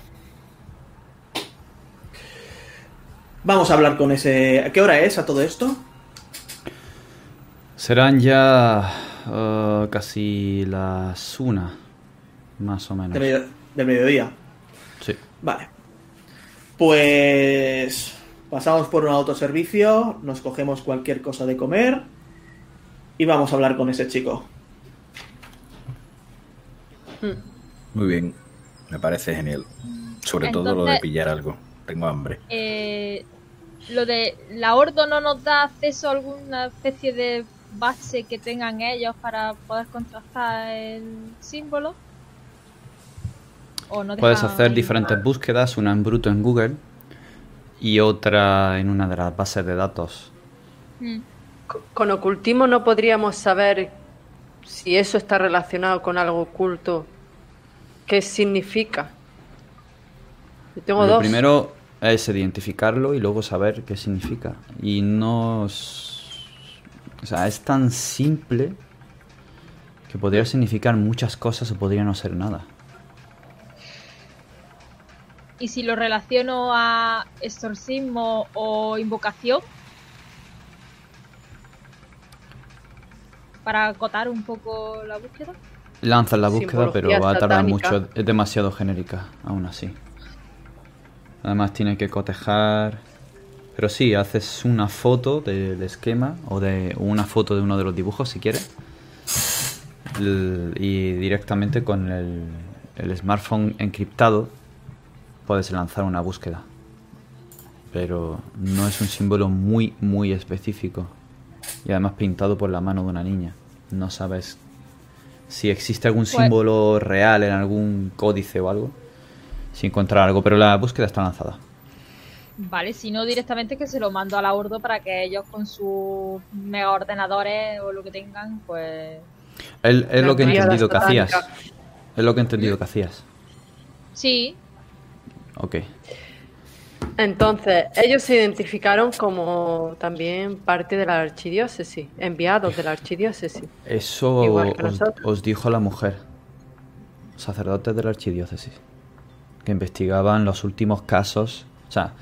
Vamos a hablar con ese. ¿A qué hora es a todo esto? Serán ya eh, casi las una, más o menos. De medio- del mediodía. Sí. Vale. Pues pasamos por un autoservicio, nos cogemos cualquier cosa de comer y vamos a hablar con ese chico. Muy bien, me parece genial. Sobre todo lo de pillar algo. Tengo hambre. Eh, lo de la Ordo no nos da acceso a alguna especie de base que tengan ellos para poder contrastar el símbolo. O no Puedes hacer diferentes búsquedas, una en bruto en Google y otra en una de las bases de datos. Mm. Co- Con ocultismo no podríamos saber si eso está relacionado con algo oculto. ¿Qué significa? Yo tengo Lo dos. primero es identificarlo y luego saber qué significa. Y no... es- O sea, es tan simple que podría significar muchas cosas o podría no ser nada. Y si lo relaciono a exorcismo o invocación. Para acotar un poco la búsqueda. Lanzas la búsqueda, pero va a tardar satánica. mucho. Es demasiado genérica, aún así. Además tiene que cotejar. Pero sí, haces una foto del esquema o de una foto de uno de los dibujos si quieres. Y directamente con el, el smartphone encriptado puedes lanzar una búsqueda. Pero no es un símbolo muy, muy específico. Y además pintado por la mano de una niña. No sabes si existe algún Pues- símbolo real en algún códice o algo. Si encontrar algo, pero la búsqueda está lanzada. Vale, si no directamente que se lo mando a la Ordo para que ellos con sus mega ordenadores o lo que tengan, pues Es, es lo que he entendido que hacías. Es lo que he entendido que hacías. sí, Ok. Entonces, ellos se identificaron como también parte de la archidiócesis, enviados de la archidiócesis. Eso os, dijo la mujer. Sacerdotes de la archidiócesis. Que investigaban los últimos casos. O sea,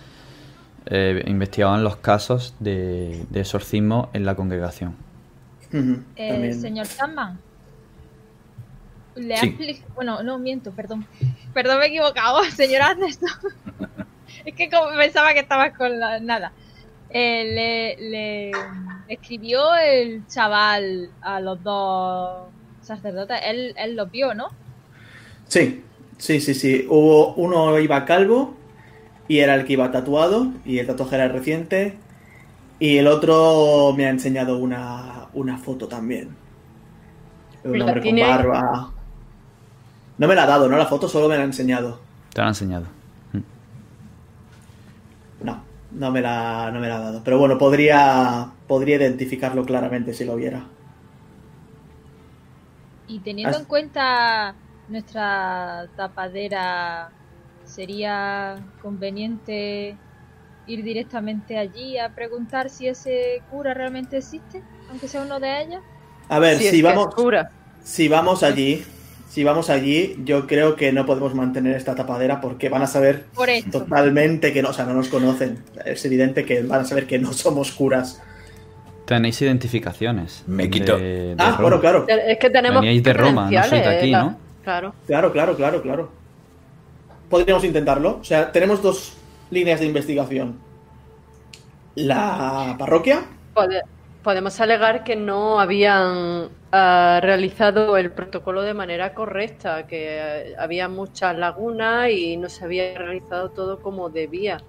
eh, investigaban los casos de, de exorcismo en la congregación. Eh, señor Chapman. Le Sí. Bueno, no, miento, perdón. Perdón, me he equivocado, señor Ernesto. es que como pensaba que estabas con la... Nada. Eh, le, le escribió el chaval a los dos sacerdotes. Él, él los vio, ¿no? Sí, sí, sí, sí. Hubo uno iba calvo y era el que iba tatuado y el tatuaje era reciente. Y el otro me ha enseñado una, una foto también. Un ¿La hombre con barba. No me la ha dado, ¿no? La foto solo me la ha enseñado. Te lo han enseñado. No, me la, no me la ha dado. Pero bueno, podría, podría identificarlo claramente si lo viera. Y teniendo As- en cuenta nuestra tapadera, ¿sería conveniente ir directamente allí a preguntar si ese cura realmente existe? Aunque sea uno de ellos. A ver, Si si vamos, cura. si vamos allí, si vamos allí, yo creo que no podemos mantener esta tapadera porque van a saber Por totalmente que no, o sea, no nos conocen. Es evidente que van a saber que no somos curas. Tenéis identificaciones. Me quito. de- de Ah, Roma. bueno, claro. Es que tenemos Veníais de Roma, no sois de credenciales, aquí, la- ¿no? Claro. Claro, claro, claro, claro. Podríamos intentarlo. O sea, tenemos dos líneas de investigación. La parroquia. Pode- podemos alegar que no habían ah, realizado el protocolo de manera correcta, que eh, había muchas lagunas y no se había realizado todo como debía.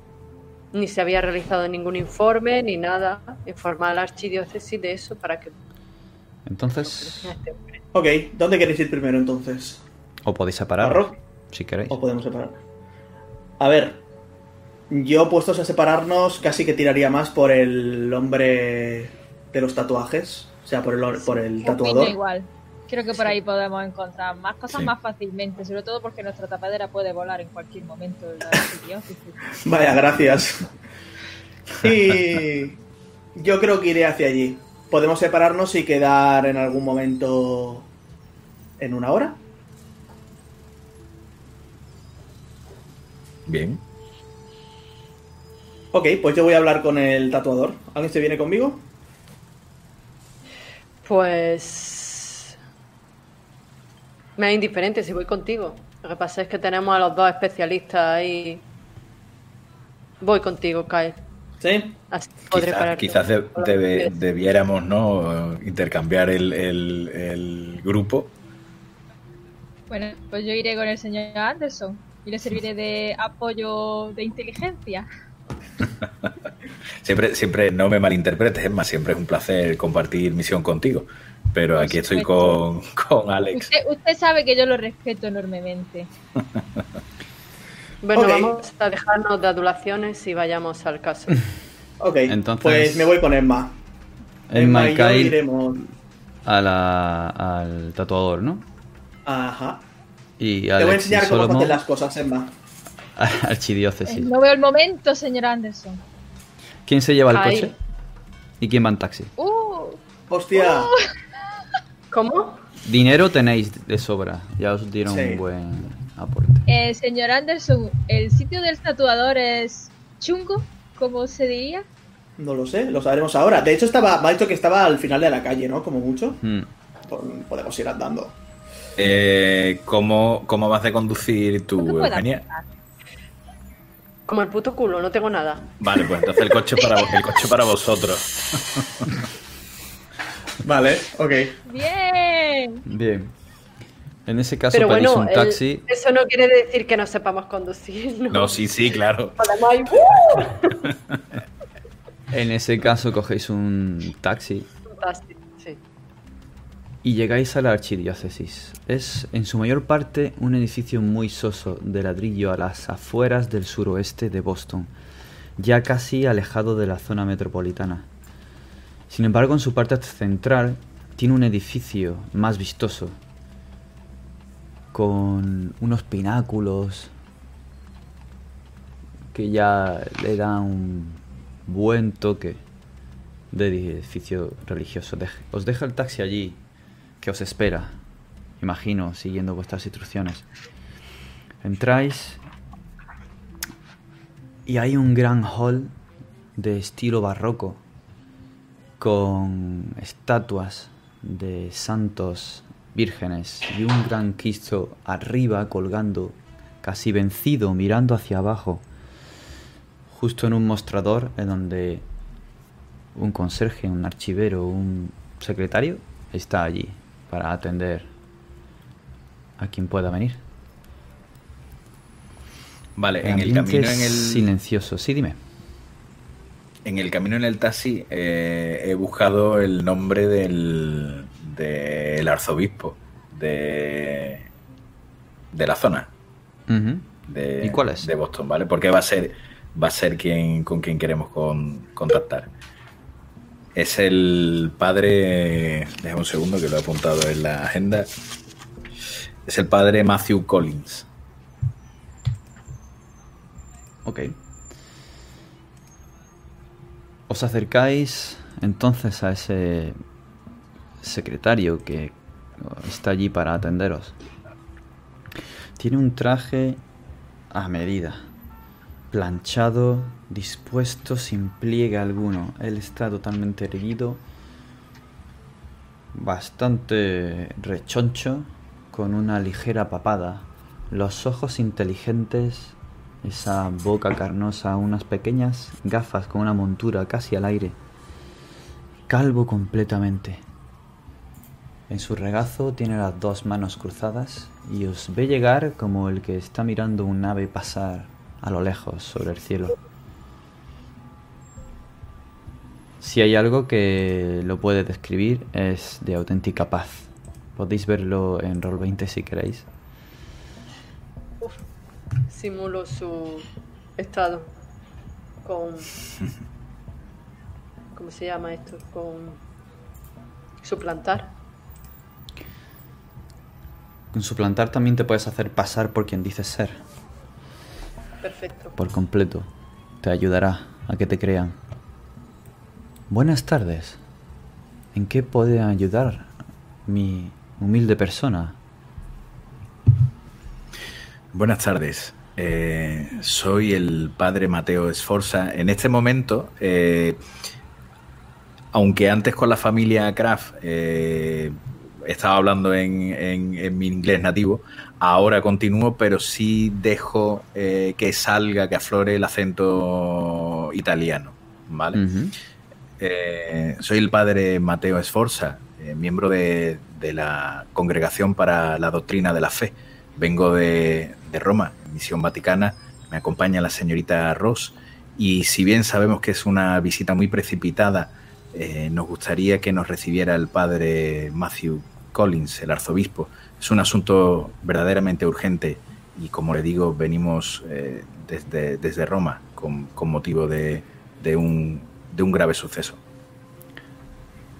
Ni se había realizado ningún informe ni nada. Informar a la archidiócesis de eso para que Entonces, este. Ok, ¿dónde queréis ir primero entonces? o podéis separar, si queréis. ¿O podemos separar? A ver, yo puestos a separarnos casi que tiraría más por el hombre de los tatuajes, o sea, por el, por el tatuador. igual. Creo que por ahí podemos encontrar más cosas Sí. más fácilmente, sobre todo porque nuestra tapadera puede volar en cualquier momento. en la archidiócesis. Vaya, gracias. Y yo creo que iré hacia allí. Podemos separarnos y quedar en algún momento en una hora. Bien. Ok, pues yo voy a hablar con el tatuador. ¿Alguien se viene conmigo? Pues. Me es indiferente si voy contigo. Lo que pasa es que tenemos a los dos especialistas ahí. Voy contigo, Kyle. Sí. Así podré Quizás, parar. quizás de- debe- debiéramos ¿no? intercambiar el, el- el grupo. Bueno, pues yo iré con el señor Anderson y le serviré de apoyo de inteligencia. Siempre, siempre no me malinterpretes, es más, siempre es un placer compartir misión contigo. Pero aquí estoy con, con Alex. Usted, usted sabe que yo lo respeto enormemente. Bueno, vamos a dejarnos de adulaciones y vayamos al caso. Ok, Entonces- pues me voy con Emma. Emma y y yo iremos. a la- al tatuador, ¿no? Ajá. Y Te voy a Alex enseñar cómo hacen las cosas, Emma. archidiócesis. No veo el momento, señor Anderson. ¿Quién se lleva el coche? ¿Y quién va en taxi? Uh, Hostia. ¿Cómo? Dinero tenéis de sobra. Ya os dieron Sí. un buen aporte. eh, señor Anderson, ¿el sitio del tatuador es chungo? ¿Cómo se diría? No lo sé, lo sabremos ahora. De hecho, estaba, me ha dicho que estaba al final de la calle, ¿no? Como mucho. Po- Podemos ir andando. Eh, ¿cómo, ¿Cómo vas de conducir tú, Eugenia? Como el puto culo, no tengo nada. Vale, pues entonces el coche para, el coche para vosotros. Vale, ok. Bien. Bien. En ese caso Pero pedís bueno, un el- taxi. eso no quiere decir que no sepamos conducir, ¿no? No, sí, sí, claro. ¡Uh! En ese caso cogéis un taxi Fantástico, sí. Y llegáis a la archidiócesis. Es en su mayor parte un edificio muy soso de ladrillo a las afueras del suroeste de Boston, ya casi alejado de la zona metropolitana. Sin embargo, en su parte central tiene un edificio más vistoso, con unos pináculos que ya le dan un buen toque de edificio religioso. Os deja el taxi allí, que os espera, imagino, siguiendo vuestras instrucciones. Entráis y hay un gran hall de estilo barroco, con estatuas de santos vírgenes y un gran Cristo arriba colgando, casi vencido, mirando hacia abajo, justo en un mostrador en donde un conserje, un archivero, un secretario está allí para atender a quien pueda venir. Vale, El en el camino en el, silencioso. Sí, dime. en el camino en el taxi eh, he buscado el nombre del, del arzobispo de, de la zona. De, ¿Y cuál es? de Boston, ¿vale? Porque va a ser, va a ser quien, con quien queremos con- contactar. Es el padre, déjame un segundo que lo he apuntado en la agenda. Es el padre Matthew Collins. Ok. Os acercáis entonces a ese secretario que está allí para atenderos. Tiene un traje a medida, planchado, dispuesto sin pliegue alguno. Él está totalmente erguido, bastante rechoncho, con una ligera papada, los ojos inteligentes, esa boca carnosa, unas pequeñas gafas con una montura casi al aire, calvo completamente. En su regazo tiene las dos manos cruzadas y os ve llegar como el que está mirando un ave pasar a lo lejos sobre el cielo. Si hay algo que lo puede describir es de auténtica paz. Podéis verlo en Roll20 si queréis. Simulo su estado con... ¿Cómo se llama esto? Con suplantar. Con suplantar también te puedes hacer pasar por quien dices ser. Perfecto. Por completo. Te ayudará a que te crean. Buenas tardes. ¿En qué puede ayudar mi humilde persona? Buenas tardes. Eh, soy el padre Mateo Esforza. En este momento, eh, aunque antes con la familia Kraft eh, estaba hablando en, en- en mi inglés nativo, ahora continúo, pero sí dejo eh, que salga, que aflore el acento italiano. ¿Vale? Eh, soy el padre Mateo Esforza, eh, miembro de, de la Congregación para la Doctrina de la Fe. Vengo de, de Roma, misión vaticana. Me acompaña la señorita Ross. Y si bien sabemos que es una visita muy precipitada, nos gustaría que nos recibiera el padre Matthew Collins, el arzobispo. Es un asunto verdaderamente urgente y, como le digo, venimos eh, desde, desde Roma con, con motivo de, de un, de un grave suceso.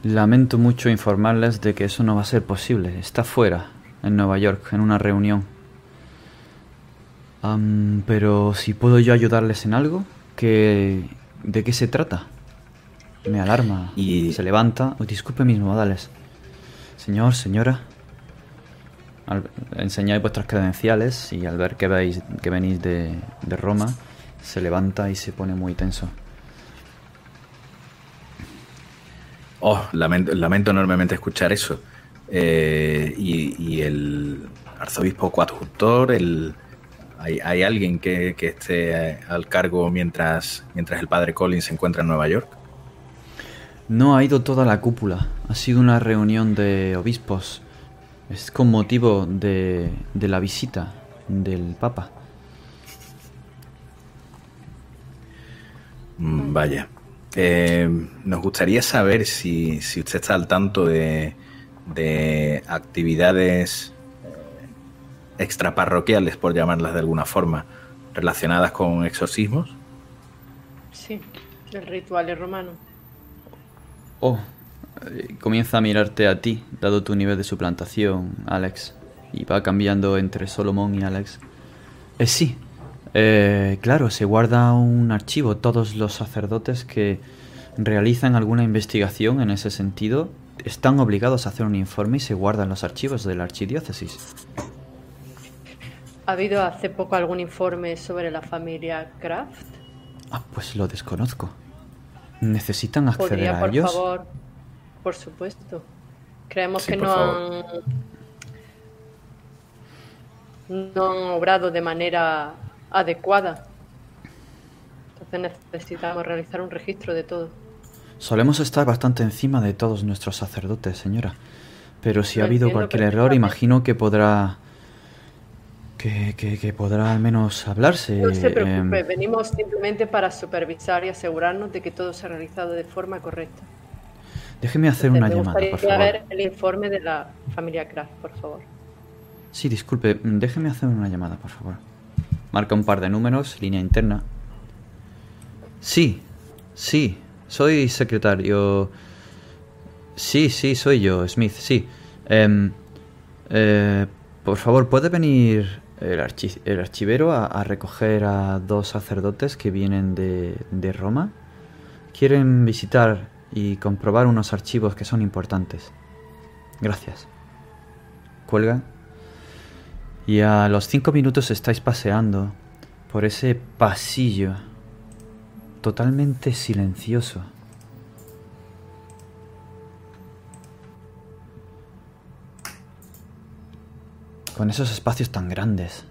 Lamento mucho informarles de que eso no va a ser posible. Está fuera, en Nueva York, en una reunión. Am, pero si puedo yo ayudarles en algo, ¿qué, ¿de qué se trata? Me alarma. Y- Se levanta. Oh, disculpe mis modales. Señor, señora. Al, enseñáis vuestras credenciales y al ver que, veis, que venís de, de Roma, se levanta y se pone muy tenso. Oh, lamento, lamento enormemente escuchar eso. Eh, y, y el arzobispo coadjutor, el, hay, hay alguien que, que esté al cargo mientras, mientras el padre Collins se encuentra en Nueva York. No ha ido toda la cúpula. Ha sido una reunión de obispos. Es con motivo de, de la visita del Papa. Mm, Vaya. Eh, nos gustaría saber si, si usted está al tanto de, de actividades extraparroquiales, por llamarlas de alguna forma, relacionadas con exorcismos. Sí, el ritual es romano. Oh, eh, comienza a mirarte a ti, dado tu nivel de suplantación, Alex. Y va cambiando entre Solomon y Alex. Eh, sí, eh, claro, se guarda un archivo. Todos los sacerdotes que realizan alguna investigación en ese sentido están obligados a hacer un informe y se guardan los archivos de la archidiócesis. ¿Ha habido hace poco algún informe sobre la familia Kraft? Ah, pues lo desconozco. ¿Necesitan acceder ¿Podría, a por ellos? favor? Por supuesto. Creemos Sí, que no favor. han, no han obrado de manera adecuada. Entonces necesitamos realizar un registro de todo. Solemos estar bastante encima de todos nuestros sacerdotes, señora. Pero si ha habido cualquier error, imagino que podrá. Que, que- que podrá al menos hablarse. No se em, preocupe, venimos simplemente para supervisar y asegurarnos de que todo se ha realizado de forma correcta. Déjeme hacer Entonces, una me llamada, por favor. ver el informe de la familia Kraft, por favor. Sí, disculpe, mm, déjeme hacer una llamada, por favor. Marca un par de números, línea interna. Sí, sí, soy secretario. Sí, sí, soy yo, Smith, sí. Em, eh, por favor, ¿puede venir el, archi- el archivero a, a recoger a dos sacerdotes que vienen de, de Roma? Quieren visitar y comprobar unos archivos que son importantes. Gracias. Cuelga Y a los cinco minutos estáis paseando por ese pasillo totalmente silencioso. Con esos espacios tan grandes.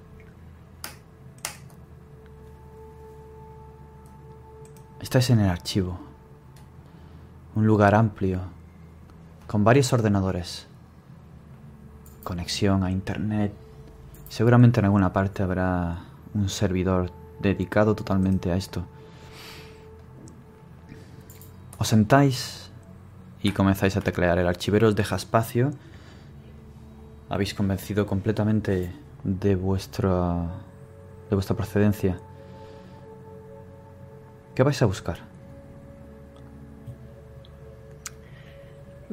Estáis en el archivo. Un lugar amplio, con varios ordenadores. Conexión a internet. Seguramente en alguna parte habrá un servidor dedicado totalmente a esto. Os sentáis y comenzáis a teclear. El archivero os deja espacio. Habéis convencido completamente de vuestra de vuestra procedencia. ¿Qué vais a buscar?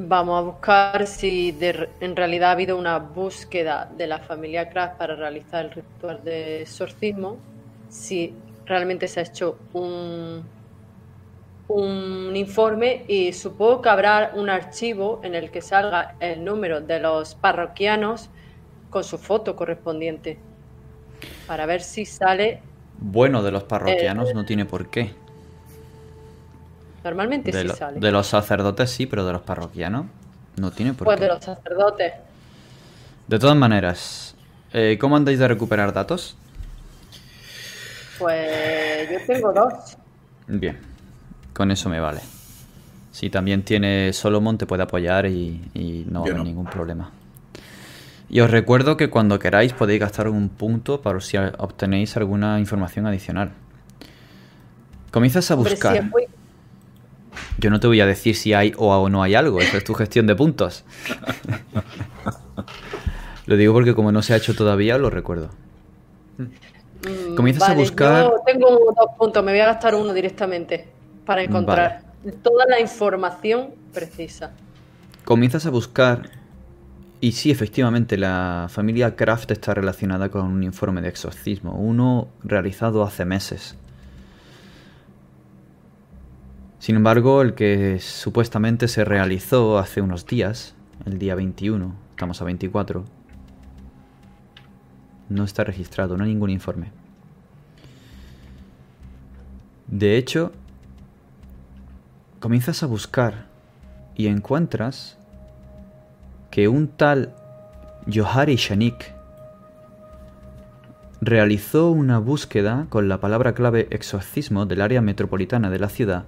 Vamos a buscar si de- en realidad ha habido una búsqueda de la familia Kraft para realizar el ritual de exorcismo, si realmente se ha hecho un, un informe y supongo que habrá un archivo en el que salga el número de los parroquianos con su foto correspondiente para ver si sale. Bueno, de los parroquianos no tiene por qué. Normalmente De, sí lo- sale. de los sacerdotes sí, pero de los parroquianos no tiene por pues qué. de los sacerdotes. De todas maneras, eh, ¿cómo andáis de recuperar datos? Pues yo tengo dos. Bien, con eso me vale. Si también tiene Solomon te puede apoyar y, y no va a haber ningún problema. Y os recuerdo que cuando queráis podéis gastar un punto para si a- obtenéis alguna información adicional. Comienzas a Hombre, buscar. si es muy- Yo no te voy a decir si hay o no hay algo, eso es tu gestión de puntos. lo digo porque como no se ha hecho todavía, lo recuerdo. Mm, Comienzas a buscar- Yo tengo dos puntos, me voy a gastar uno directamente para encontrar toda la información precisa. Comienzas a buscar y sí, efectivamente, la familia Kraft está relacionada con un informe de exorcismo, uno realizado hace meses. Sin embargo, el que supuestamente se realizó hace unos días, el día 21, estamos a 24, no está registrado, no hay ningún informe. De hecho, comienzas a buscar y encuentras que un tal Johari Shanik realizó una búsqueda con la palabra clave exorcismo del área metropolitana de la ciudad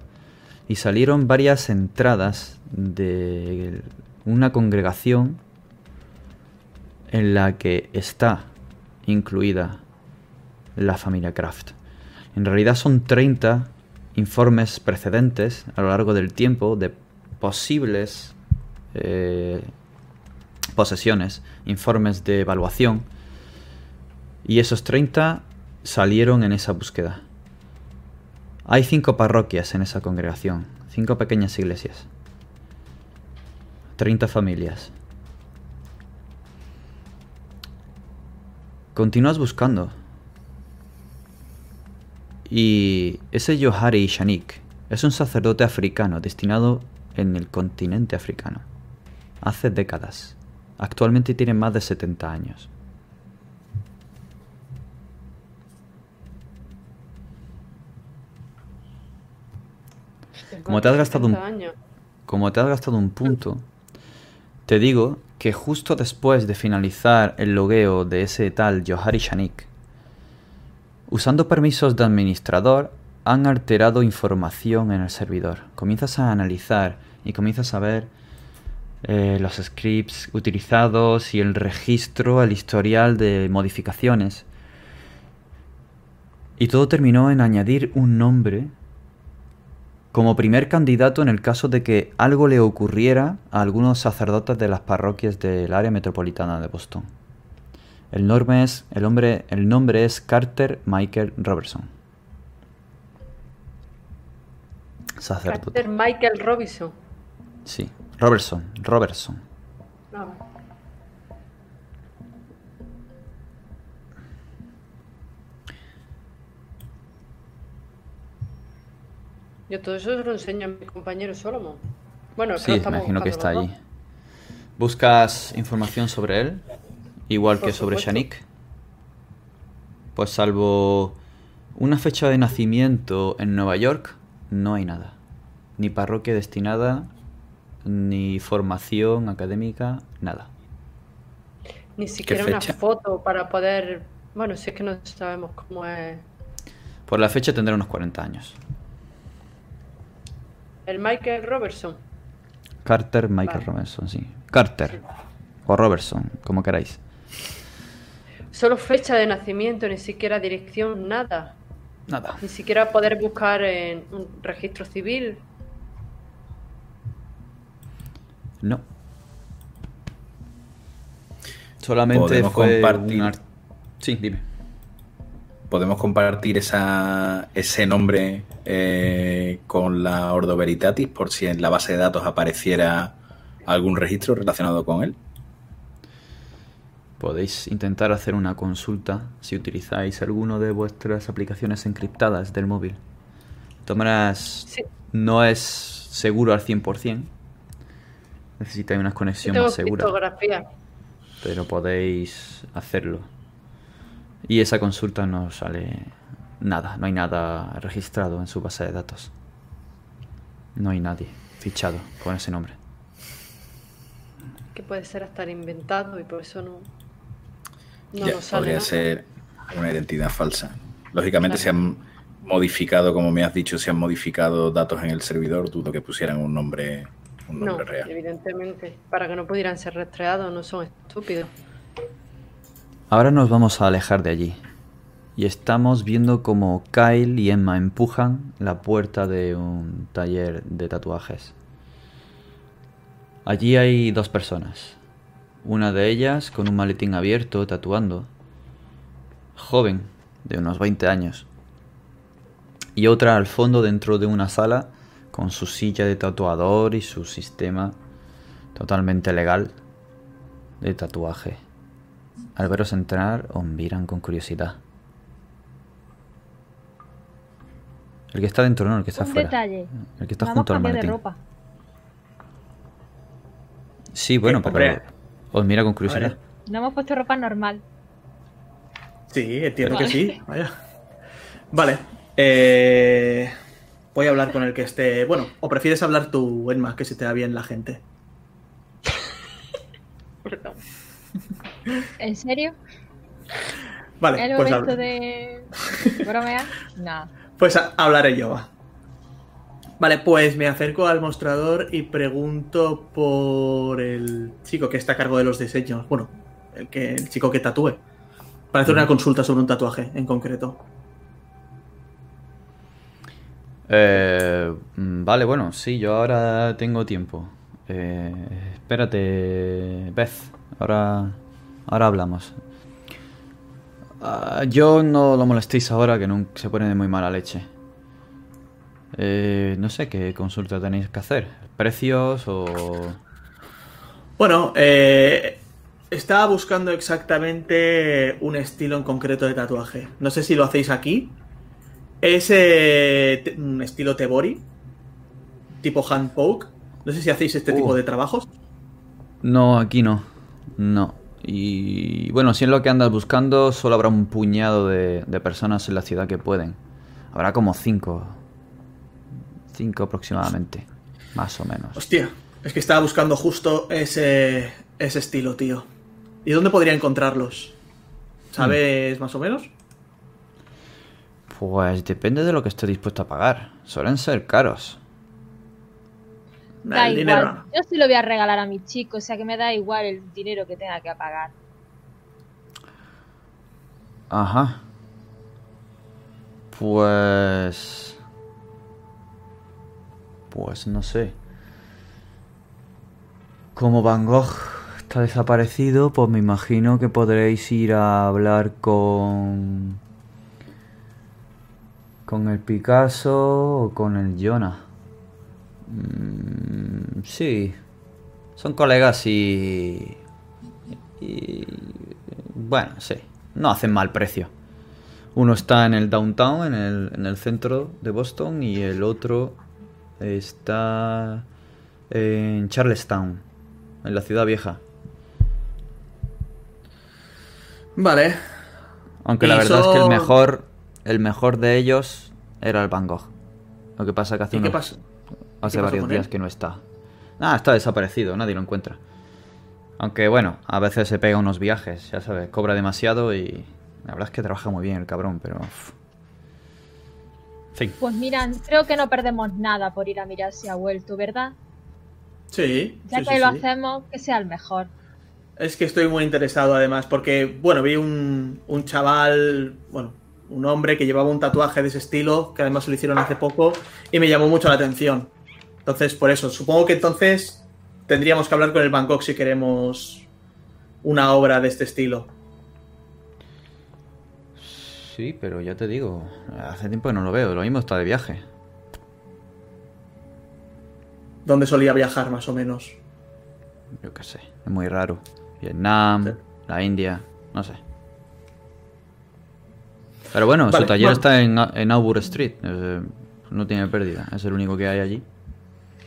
y salieron varias entradas de una congregación en la que está incluida la familia Kraft. En realidad son 30 informes precedentes a lo largo del tiempo de posibles eh, posesiones, informes de evaluación, y esos 30 salieron en esa búsqueda. Hay cinco parroquias en esa congregación, cinco pequeñas iglesias, 30 familias. Continúas buscando. Y ese Johari Shanik es un sacerdote africano destinado en el continente africano. Hace décadas. Actualmente tiene más de 70 años. Como te has gastado un- 70 años. Como te has gastado un punto, te digo que justo después de finalizar el logueo de ese tal Johari Shanik, usando permisos de administrador, han alterado información en el servidor. Comienzas a analizar y comienzas a ver eh, los scripts utilizados y el registro, el historial de modificaciones. Y todo terminó en añadir un nombre como primer candidato en el caso de que algo le ocurriera a algunos sacerdotes de las parroquias del área metropolitana de Boston. El nombre es, el hombre, el nombre es Carter Michael Robertson. Sacerdote. Carter Michael Robinson. Sí, Robertson, Robertson. No. Yo todo eso se lo enseño a mi compañero Solomon. Bueno, Sí, me imagino que está allí. ¿Buscas información sobre él? Igual Por que sobre supuesto. Shanik. Pues salvo una fecha de nacimiento en Nueva York, no hay nada. Ni parroquia destinada, ni formación académica, nada. Ni siquiera una foto para poder. Bueno, si es que no sabemos cómo es. Por la fecha tendrá unos 40 años. El Michael Robertson. Carter, Michael Vale. Robertson, sí. Carter. O Robertson, como queráis. Solo fecha de nacimiento, ni siquiera dirección, nada. Nada. Ni siquiera poder buscar en un registro civil. No. Solamente Podemos fue compartir. un Sí, dime. ¿Podemos compartir esa, ese nombre eh, con la Ordo Veritatis por si en la base de datos apareciera algún registro relacionado con él? Podéis intentar hacer una consulta si utilizáis alguno de vuestras aplicaciones encriptadas del móvil. Maneras, Sí. no es seguro al 100%. Necesitáis una Yo conexión tengo más segura, criptografía. pero podéis hacerlo. Y esa consulta no sale nada, no hay nada registrado en su base de datos. No hay nadie fichado con ese nombre. Que puede ser hasta inventado y por eso no. No Ya, nos sale. podría nada. ser una identidad falsa. Lógicamente Claro. se han modificado, como me has dicho, se han modificado datos en el servidor, dudo que pusieran un nombre, un No, nombre real. evidentemente. Para que no pudieran ser rastreados, no son estúpidos. Ahora nos vamos a alejar de allí. Y estamos viendo como Kyle y Emma empujan la puerta de un taller de tatuajes. Allí hay dos personas. Una de ellas con un maletín abierto tatuando. Joven, de unos 20 años. Y otra al fondo dentro de una sala con su silla de tatuador y su sistema totalmente legal de tatuaje. Al veros entrar, os miran con curiosidad. El que está dentro, no, el que está afuera. El que está Vamos junto a al cambiar de ropa. Sí, bueno, Eh, pero os mira con curiosidad. No hemos puesto ropa normal. Sí, entiendo Vale. que sí. Vaya. Vale. eh, voy a hablar con el que esté. Bueno, o prefieres hablar tú, Enma, que se te da bien la gente. Perdón. ¿En serio? Vale, ¿El pues, momento de bromear? No. pues hablaré yo. va. Vale, pues me acerco al mostrador y pregunto por el chico que está a cargo de los diseños. Bueno, el, que, el chico que tatúe. Para hacer una consulta sobre un tatuaje en concreto. Eh, mm, vale, bueno, sí, yo ahora tengo tiempo. Eh, espérate, Beth, ahora, ahora hablamos. Ah, yo no lo molestéis ahora que nunca se pone de muy mala leche. Eh, no sé qué consulta tenéis que hacer. ¿Precios o...? Bueno, eh, estaba buscando exactamente un estilo en concreto de tatuaje. No sé si lo hacéis aquí. Es eh, un estilo Tebori, tipo hand poke. No sé si hacéis este Uh. tipo de trabajos. No, aquí no. No. Y bueno, si es lo que andas buscando, solo habrá un puñado de, de personas en la ciudad que pueden. Habrá como cinco. Cinco aproximadamente. Más o menos. Hostia, es que estaba buscando justo ese, ese estilo, tío. ¿Y dónde podría encontrarlos? ¿Sabes más o menos? Pues depende de lo que esté dispuesto a pagar. Suelen ser caros. Da el igual. dinero. Yo sí lo voy a regalar a mi chico, o sea que me da igual el dinero que tenga que pagar. Ajá. Pues... Pues no sé. Como Van Gogh está desaparecido, pues me imagino que podréis ir a hablar con... Con el Picasso o con el Jonah. Mm, sí. Son colegas y... Y... Bueno, sí. No hacen mal precio. Uno está en el downtown, en el, en el centro de Boston, y el otro está en Charlestown, en la ciudad vieja. Vale. Aunque la verdad es que el mejor, el mejor de ellos era el Van Gogh. Lo que pasa que hace, ¿Y qué? Hace varios días que no está. Ah, está desaparecido, nadie lo encuentra. Aunque bueno, a veces se pega unos viajes, ya sabes, cobra demasiado y la verdad es que trabaja muy bien el cabrón, pero... fin. Pues mira, creo que no perdemos nada por ir a mirar si ha vuelto, ¿verdad? Sí. Ya sí, que sí, lo sí. hacemos, que sea el mejor. Es que estoy muy interesado además, porque, bueno, vi un, un chaval, bueno, un hombre que llevaba un tatuaje de ese estilo, que además se lo hicieron hace poco, y me llamó mucho la atención. Entonces, por eso, supongo que entonces tendríamos que hablar con el Bangkok si queremos una obra de este estilo. Sí, pero ya te digo, hace tiempo que no lo veo, lo mismo está de viaje. ¿Dónde solía viajar, más o menos? Yo qué sé, es muy raro. Vietnam, Sí. la India, no sé. Pero bueno, Vale, su taller bueno. está en, en Auburn Street, eh, no tiene pérdida, es el único que hay allí.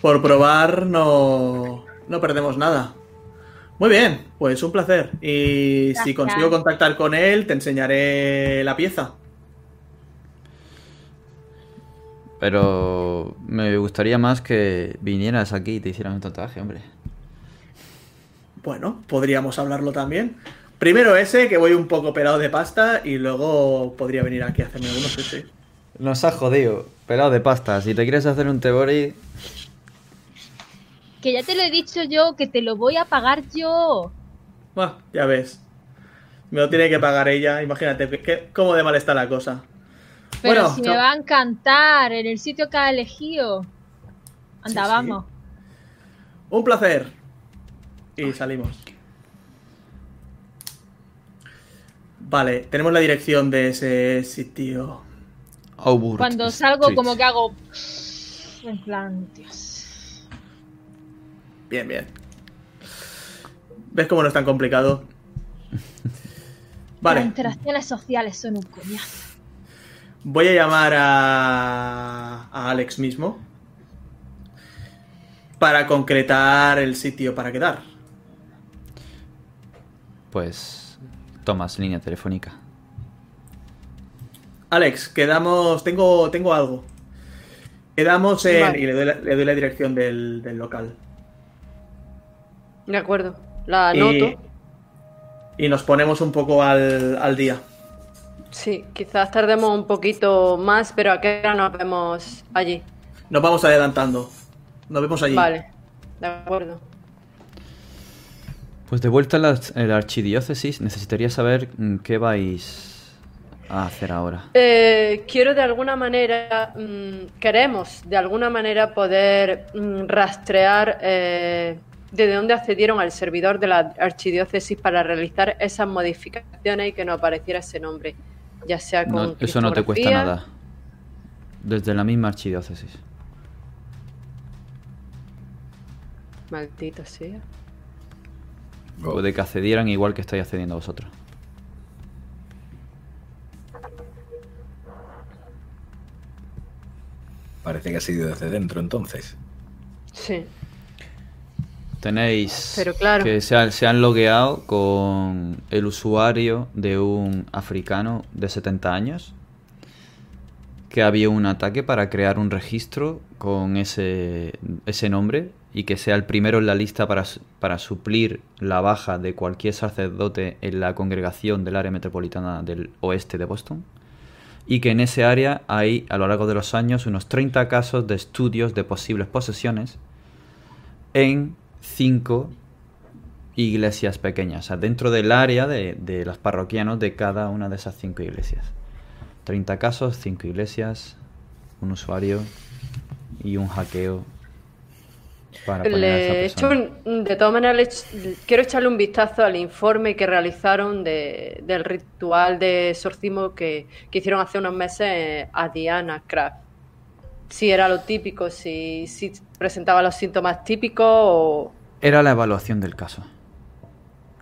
Por probar no, no perdemos nada. Muy bien, pues un placer. Y si consigo contactar con él, te enseñaré la pieza. Pero me gustaría más que vinieras aquí y te hicieran un tatuaje, hombre. Bueno, podríamos hablarlo también. Primero ese, que voy un poco pelado de pasta, y luego podría venir aquí a hacerme uno, sí, sí. Nos ha jodido, pelado de pasta. Si te quieres hacer un tebori, Que ya te lo he dicho yo, que te lo voy a pagar yo. Buah, ya ves. Me lo tiene que pagar ella, imagínate que- que- cómo de mal está la cosa. Pero Bueno, si no. me va a encantar en el sitio que ha elegido. Anda, Sí, sí. vamos. Un placer. Y salimos. Vale, tenemos la dirección de ese sitio. Auburn Cuando salgo, Street. como que hago. En plan, Dios. Bien, bien. ¿Ves cómo no es tan complicado? Las Vale, interacciones sociales son un coñazo. voy a llamar a, a Alex mismo para concretar el sitio para quedar. Pues tomas línea telefónica. Alex, quedamos. Tengo, tengo algo. Quedamos en. Vale. Y le doy la, le doy la dirección del, del local. De acuerdo. La anoto. y nos ponemos un poco al, al día. Sí, quizás tardemos un poquito más, pero a qué hora nos vemos allí. Nos vamos adelantando. Nos vemos allí. Vale, de acuerdo. Pues de vuelta a la, a la archidiócesis, necesitaría saber mm, qué vais a hacer ahora. Eh, quiero de alguna manera, mm, queremos de alguna manera poder mm, rastrear eh, desde dónde accedieron al servidor de la archidiócesis para realizar esas modificaciones y que nos apareciera ese nombre, ya sea con No, eso no te cuesta nada. Desde la misma archidiócesis. Maldito sea. Puede que accedieran igual que estáis accediendo vosotros. Parece que ha sido desde dentro entonces. Sí. Tenéis Pero claro. que se, han- se han logueado con el usuario de un africano de 70 años. Que había un ataque para crear un registro con ese, ese nombre y que sea el primero en la lista para, para suplir la baja de cualquier sacerdote en la congregación del área metropolitana del oeste de Boston. Y que en ese área hay a lo largo de los años unos 30 casos de estudios de posibles posesiones en cinco iglesias pequeñas, o sea, dentro del área de, de los parroquianos de cada una de esas cinco iglesias. 30 casos, cinco iglesias, un usuario y un hackeo para poner a Le esa de todas maneras, quiero echarle un vistazo al informe que realizaron de- del ritual de exorcismo que, que hicieron hace unos meses eh, a Diana Kraft. Si era lo típico, si, si presentaba los síntomas típicos o... Era la evaluación del caso.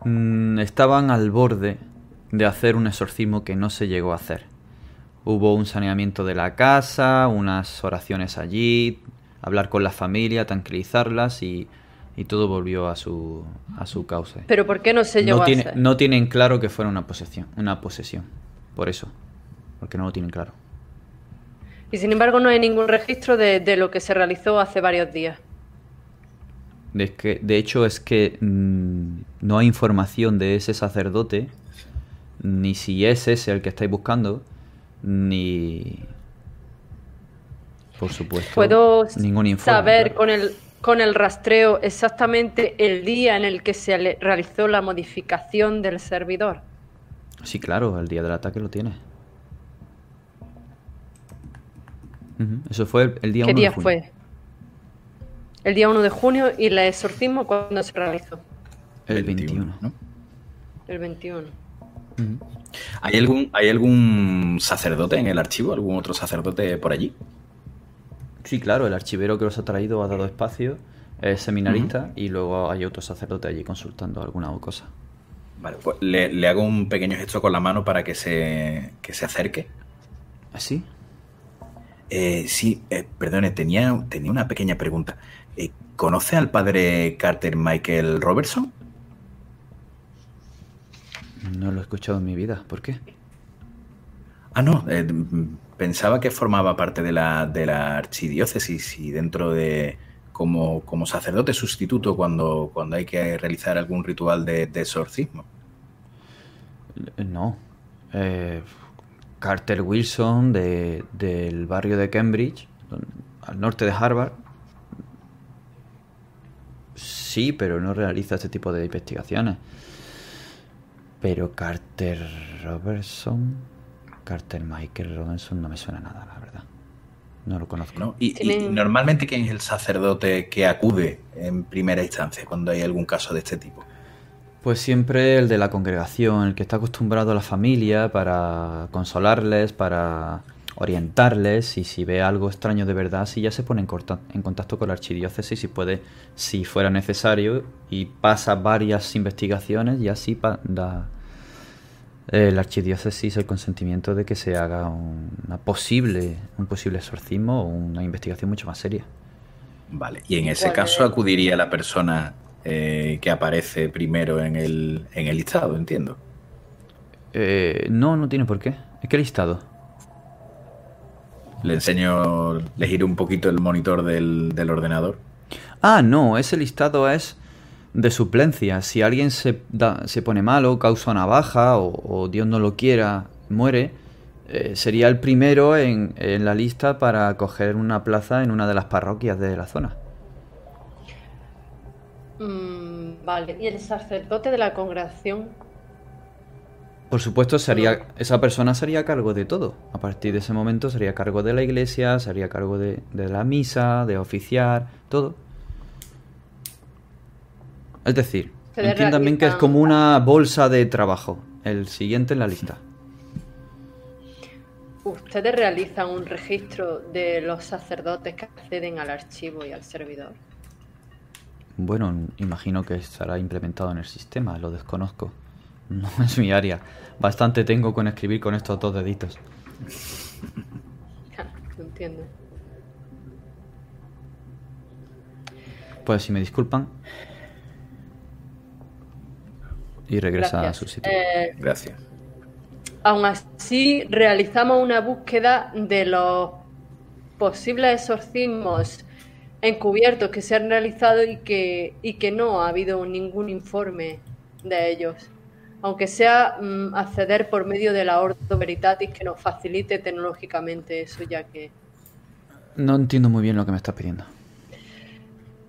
Mm, estaban al borde de hacer un exorcismo que no se llegó a hacer. Hubo un saneamiento de la casa, unas oraciones allí, hablar con la familia, tranquilizarlas y, y todo volvió a su, a su cauce. Pero ¿por qué no se llegó no, a hacer? no tienen claro que fuera una posesión. Una posesión. Por eso. Porque no lo tienen claro. Y sin embargo no hay ningún registro de, de lo que se realizó hace varios días. De, que, de hecho, es que mm, no hay información de ese sacerdote, ni si es ese el que estáis buscando, ni. Por supuesto, Puedo ningún informe. saber claro. con el, con el rastreo exactamente el día en el que se le- realizó la modificación del servidor. Sí, claro, el día del ataque lo tiene. Ujú, Eso fue el, el día ¿Qué 1 de día junio. fue? El día 1 de junio y el exorcismo cuando se realizó. El 21. ¿no? El 21. Ujú. ¿Hay algún, ¿Hay algún sacerdote en el archivo? ¿Algún otro sacerdote por allí? Sí, claro, el archivero que los ha traído ha dado espacio, es seminarista y luego hay otro sacerdote allí consultando alguna cosa. Vale, pues le, le hago un pequeño gesto con la mano para que se, que se acerque. ¿Así? Eh, sí, eh, perdone, tenía, tenía una pequeña pregunta. Eh, ¿Conoce al padre Carter Michael Robertson? No lo he escuchado en mi vida. ¿Por qué? Ah, no, eh, pensaba que formaba parte de la, de la archidiócesis y dentro de como, como sacerdote sustituto cuando, cuando hay que realizar algún ritual de, de exorcismo. Eh, No. Eh, Carter Wilson de- del barrio de Cambridge, al norte de Harvard. Sí, pero no realiza este tipo de investigaciones. Pero Carter Robertson, Carter Michael Robertson no me suena nada, la verdad. No lo conozco. ¿no? Y, normalmente, ¿quién es el sacerdote que acude en primera instancia cuando hay algún caso de este tipo? Pues siempre el de la congregación, el que está acostumbrado a la familia para consolarles, para orientarles y si ve algo extraño de verdad, si ya se pone en, corta- en contacto con la archidiócesis y puede, si fuera necesario, y pasa varias investigaciones y así pa- da eh, la archidiócesis el consentimiento de que se haga un- una posible, un posible exorcismo o una investigación mucho más seria. Vale, y en ese Pues- caso acudiría la persona eh, que aparece primero en el, en el listado, entiendo. Eh, no, no tiene por qué. ¿Es que listado? Le enseño, le giro un poquito el monitor del, del ordenador. Ah, no, ese listado es de suplencia. Si alguien se, da- se pone malo, causa una baja o, o Dios no lo quiera, muere, eh, sería el primero en, en la lista para coger una plaza en una de las parroquias de la zona. Mm, vale. ¿Y el sacerdote de la congregación? Por supuesto, sería, esa persona sería a cargo de todo. A partir de ese momento sería a cargo de la iglesia, sería a cargo de, de la misa, de oficiar, todo. Es decir, entiendan bien que es como una bolsa de trabajo. El siguiente en la lista. ¿Ustedes realizan un registro de los sacerdotes que acceden al archivo y al servidor? Bueno, imagino que estará implementado en el sistema, lo desconozco. No es mi área. Bastante tengo con escribir con estos dos deditos. No entiendo. Pues si me disculpan. Y regresa Gracias. a su sitio. Eh, Gracias. aún así, realizamos una búsqueda de los posibles exorcismos encubiertos que se han realizado y que, y que no ha habido ningún informe de ellos. Aunque sea mm, acceder por medio de la Ordo Veritatis que nos facilite tecnológicamente eso, ya que, No entiendo muy bien lo que me estás pidiendo.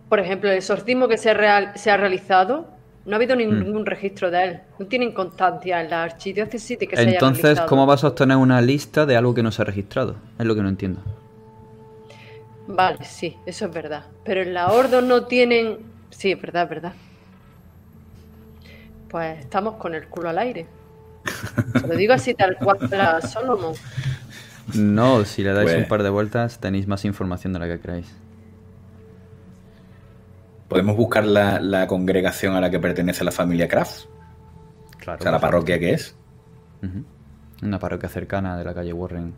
por ejemplo, el exorcismo que se, real- se ha realizado, no ha habido ningún registro de él. No tienen constancia en la archidiócesis de que se haya Entonces. ¿cómo vas a obtener una lista de algo que no se ha registrado? Es lo que no entiendo. Vale, sí, eso es verdad. Pero en la Ordo no tienen. Sí, es verdad, es verdad. Pues estamos con el culo al aire. Se lo digo así tal cual a Solomon. No, si le dais Pues- un par de vueltas tenéis más información de la que creéis. ¿Podemos buscar la, la congregación a la que pertenece la familia Kraft? Claro. O sea, la parroquia que es. Una parroquia cercana de la calle Warren.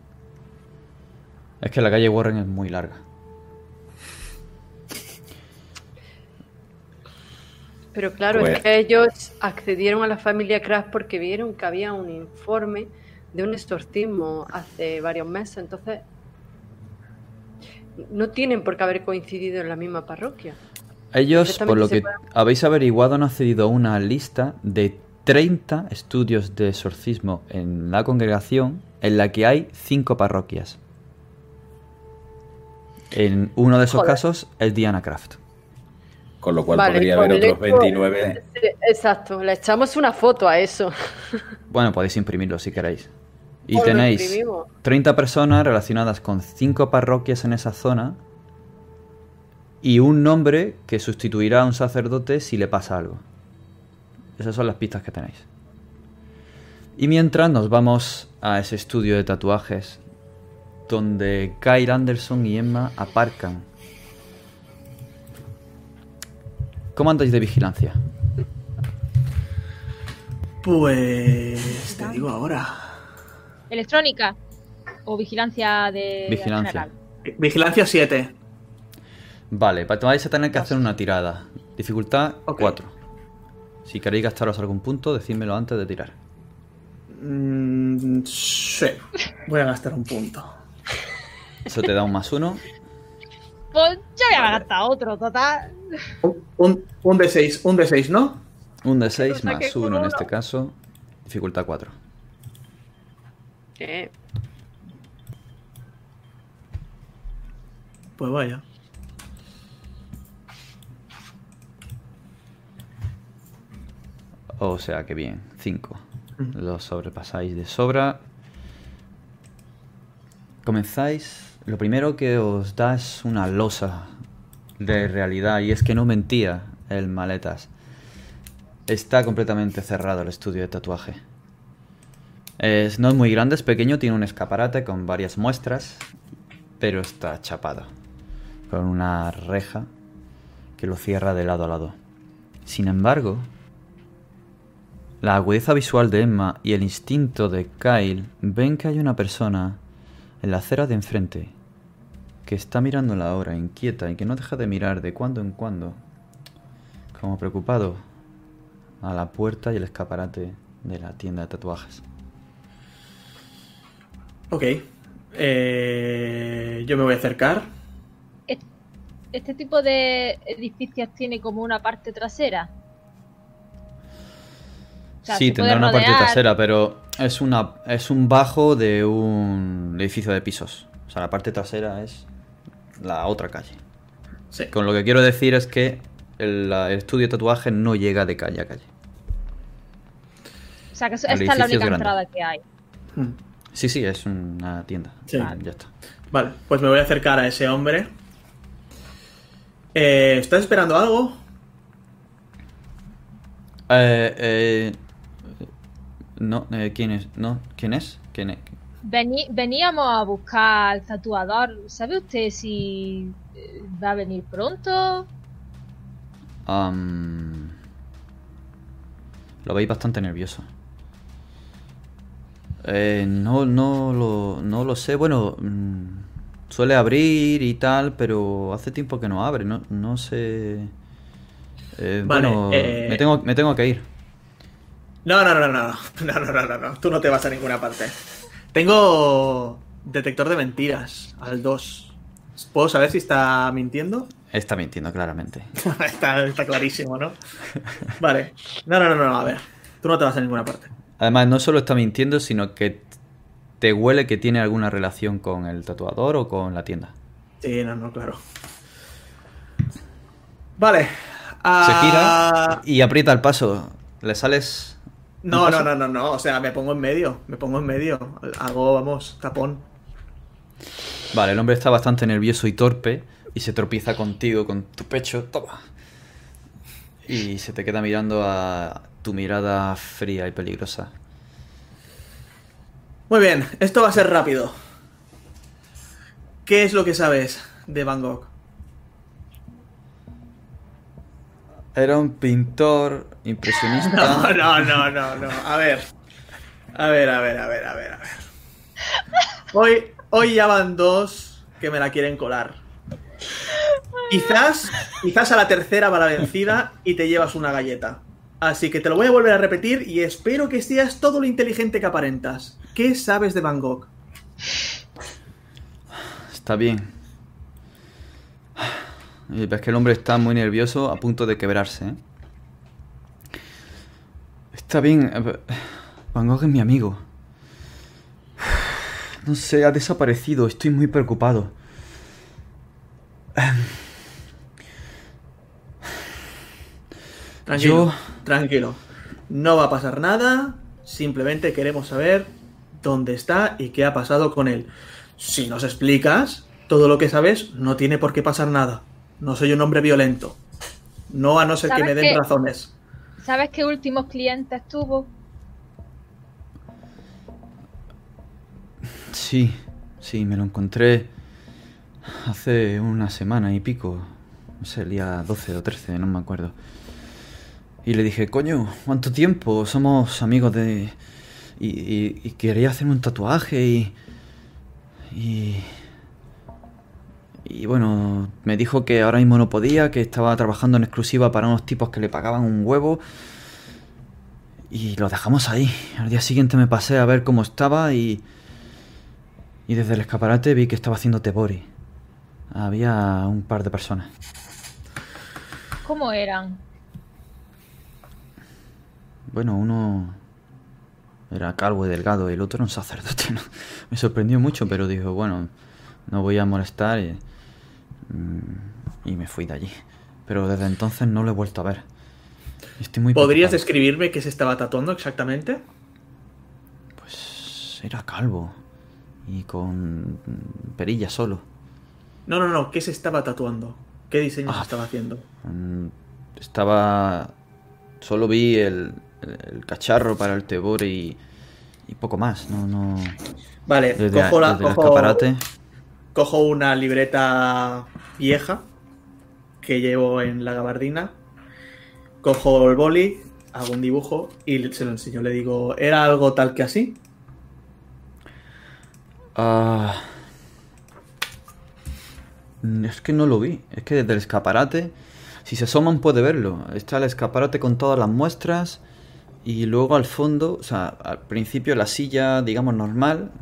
Es que la calle Warren es muy larga. Pero claro, Pues- es que ellos accedieron a la familia Kraft porque vieron que había un informe de un exorcismo hace varios meses, entonces no tienen por qué haber coincidido en la misma parroquia. Ellos, por lo que habéis averiguado, han accedido a una lista de 30 estudios de exorcismo en la congregación en la que hay 5 parroquias. En uno de esos Joder. casos es Diana Craft. Con lo cual Vale, podría haber otros hecho- 29. Sí, exacto, le echamos una foto a eso. Bueno, podéis imprimirlo si queréis. Y tenéis imprimimos. 30 personas relacionadas con 5 parroquias en esa zona y un nombre que sustituirá a un sacerdote si le pasa algo. Esas son las pistas que tenéis. Y mientras nos vamos a ese estudio de tatuajes donde Kyle Anderson y Emma aparcan. ¿Cómo andáis de vigilancia? Pues te digo ahora. ¿Electrónica? ¿O vigilancia de Vigilancia. general? Vigilancia 7. Vale, va- vais a tener que hacer una tirada. Dificultad Ok. 4. Si queréis gastaros algún punto, decídmelo antes de tirar. Mm, sí. Voy a gastar un punto. Eso te da un más uno. Pues yo voy a gastar otro, total. Un, un, un de 6, un de 6, ¿no? Un de 6 Cosa que más 1 en culo. este caso. Dificultad 4. Eh, Pues vaya. O sea que bien, 5. Ujú. Lo sobrepasáis de sobra. Comenzáis. Lo primero que os da es una losa de realidad. Y es que no mentía el maletas. Está completamente cerrado el estudio de tatuaje. Es, no es muy grande, es pequeño, tiene un escaparate con varias muestras, pero está chapado. Con una reja que lo cierra de lado a lado. Sin embargo, la agudeza visual de Emma y el instinto de Kyle ven que hay una persona en la acera de enfrente que está mirando la hora inquieta y que no deja de mirar de cuando en cuando, como preocupado, a la puerta y el escaparate de la tienda de tatuajes. Ok. Eh, yo me voy a acercar. ¿Este tipo de edificios tiene como una parte trasera? O sea, sí, tendrá una parte trasera, pero es, una, es un bajo de un edificio de pisos. O sea, la parte trasera es la otra calle. Sí. Con lo que quiero decir es que el, estudio de tatuaje no llega de calle a calle. O sea, que esta es la única grande. entrada que hay. Hmm. Sí, sí, es una tienda. Sí. Ah, Ya está. Vale, pues me voy a acercar a ese hombre. Eh, ¿Estás esperando algo? Eh, eh, no, eh, ¿quién es? No, ¿quién es? ¿Quién es? Vení- veníamos a buscar al tatuador. ¿Sabe usted si eh, va a venir pronto? Am, lo veis bastante nervioso. Eh, no, no lo, no lo sé. Bueno, mm, suele abrir y tal, pero hace tiempo que no abre. No, no sé. Eh, Vale, bueno, eh, me, tengo, me tengo que ir. No, no, no, no, no, no, no, no, no, no. Tú no te vas a ninguna parte. Tengo detector de mentiras al 2. ¿Puedo saber si está mintiendo? Está mintiendo claramente. está, está clarísimo, ¿no? Vale. No, no, no, no, a ver. Tú no te vas a ninguna parte. Además, no solo está mintiendo, sino que te huele que tiene alguna relación con el tatuador o con la tienda. Sí, no, no, claro. Vale. Se ah, gira y aprieta el paso. Le sales. No, no, no, no, no. O sea, me pongo en medio. Me pongo en medio. Hago, vamos, tapón. Vale, el hombre está bastante nervioso y torpe y se tropieza contigo, con tu pecho. Toma. Y se te queda mirando a tu mirada fría y peligrosa. Muy bien, esto va a ser rápido. ¿Qué es lo que sabes de Van Gogh? Era un pintor No, impresionista. no, no, no, no. A ver. A ver, a ver, a ver, a ver, a ver. Hoy, hoy ya van dos que me la quieren colar. Quizás, quizás a la tercera va la vencida y te llevas una galleta. Así que te lo voy a volver a repetir y espero que seas todo lo inteligente que aparentas. ¿qué sabes de Van Gogh? Está bien. Y ves que el hombre está muy nervioso, a punto de quebrarse. ¿eh? Está bien. eh, Van Gogh es mi amigo. No sé, ha desaparecido. Estoy muy preocupado. Tranquilo, Yo- tranquilo. No va a pasar nada. Simplemente queremos saber dónde está y qué ha pasado con él. Si nos explicas todo lo que sabes, no tiene por qué pasar nada. No soy un hombre violento. No a no ser que ¿Sabes me den razones. ¿Sabes qué últimos clientes tuvo? Sí, sí, me lo encontré hace una semana y pico. No sé, el día 12 o 13, no me acuerdo. Y le dije, coño, ¿cuánto tiempo? Somos amigos de... Y, y- y quería hacerme un tatuaje y... Y... Y bueno, me dijo que ahora mismo no podía, que estaba trabajando en exclusiva para unos tipos que le pagaban un huevo. Y lo dejamos ahí. Al día siguiente me pasé a ver cómo estaba y... Y desde el escaparate vi que estaba haciendo tebori. Había un par de personas. ¿Cómo eran? Bueno, uno era calvo y delgado y el otro era un sacerdote. ¿no? Me sorprendió mucho, pero dijo, bueno, no voy a molestar y, y me fui de allí. Pero desde entonces no lo he vuelto a ver. Estoy muy ¿Podrías preocupado. describirme qué se estaba tatuando exactamente? Pues era calvo y con mm, perilla solo. No, no, no. ¿Qué se estaba tatuando? ¿Qué diseño se Ah. estaba haciendo? Mm, Estaba... Solo vi el, el- cacharro para el tebori y, y poco más. No, no... Vale, Desde, cojo, la, desde el escaparate. Cojo una libreta vieja que llevo en la gabardina. Cojo el boli, hago un dibujo y se lo enseño. Le digo, ¿era algo tal que así? Ah, mm, es que no lo vi. Es que desde el escaparate, si se asoman puede verlo. Está el escaparate con todas las muestras y luego al fondo, o sea, al principio la silla, digamos, normal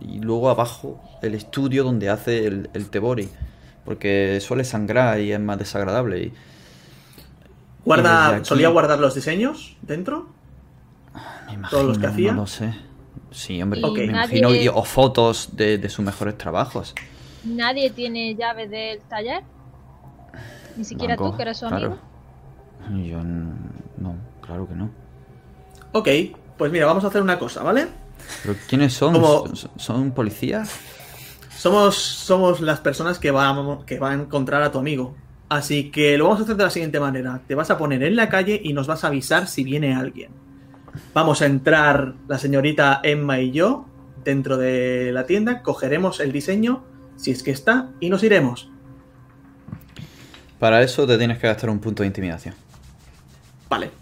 y luego abajo el estudio donde hace el, el tebori. Porque suele sangrar y es más desagradable. Y, Guarda, aquí- ¿Solía guardar los diseños dentro? me imagino, ¿Todos los que hacía? No lo sé. Sí, hombre, Y me nadie- imagino. y- o fotos de, de sus mejores trabajos. ¿Nadie tiene llave del taller? Ni siquiera Banco, tú, que eres su claro. amigo. Yo no, claro que no. Ok, pues mira, vamos a hacer una cosa, ¿vale? ¿Pero quiénes son? Como- ¿Son- ¿Son policías? Somos, somos las personas que va, que va a encontrar a tu amigo. Así que lo vamos a hacer de la siguiente manera. Te vas a poner en la calle y nos vas a avisar si viene alguien. Vamos a entrar la señorita Emma y yo dentro de la tienda, cogeremos el diseño, si es que está, y nos iremos. Para eso te tienes que gastar un punto de intimidación. Vale.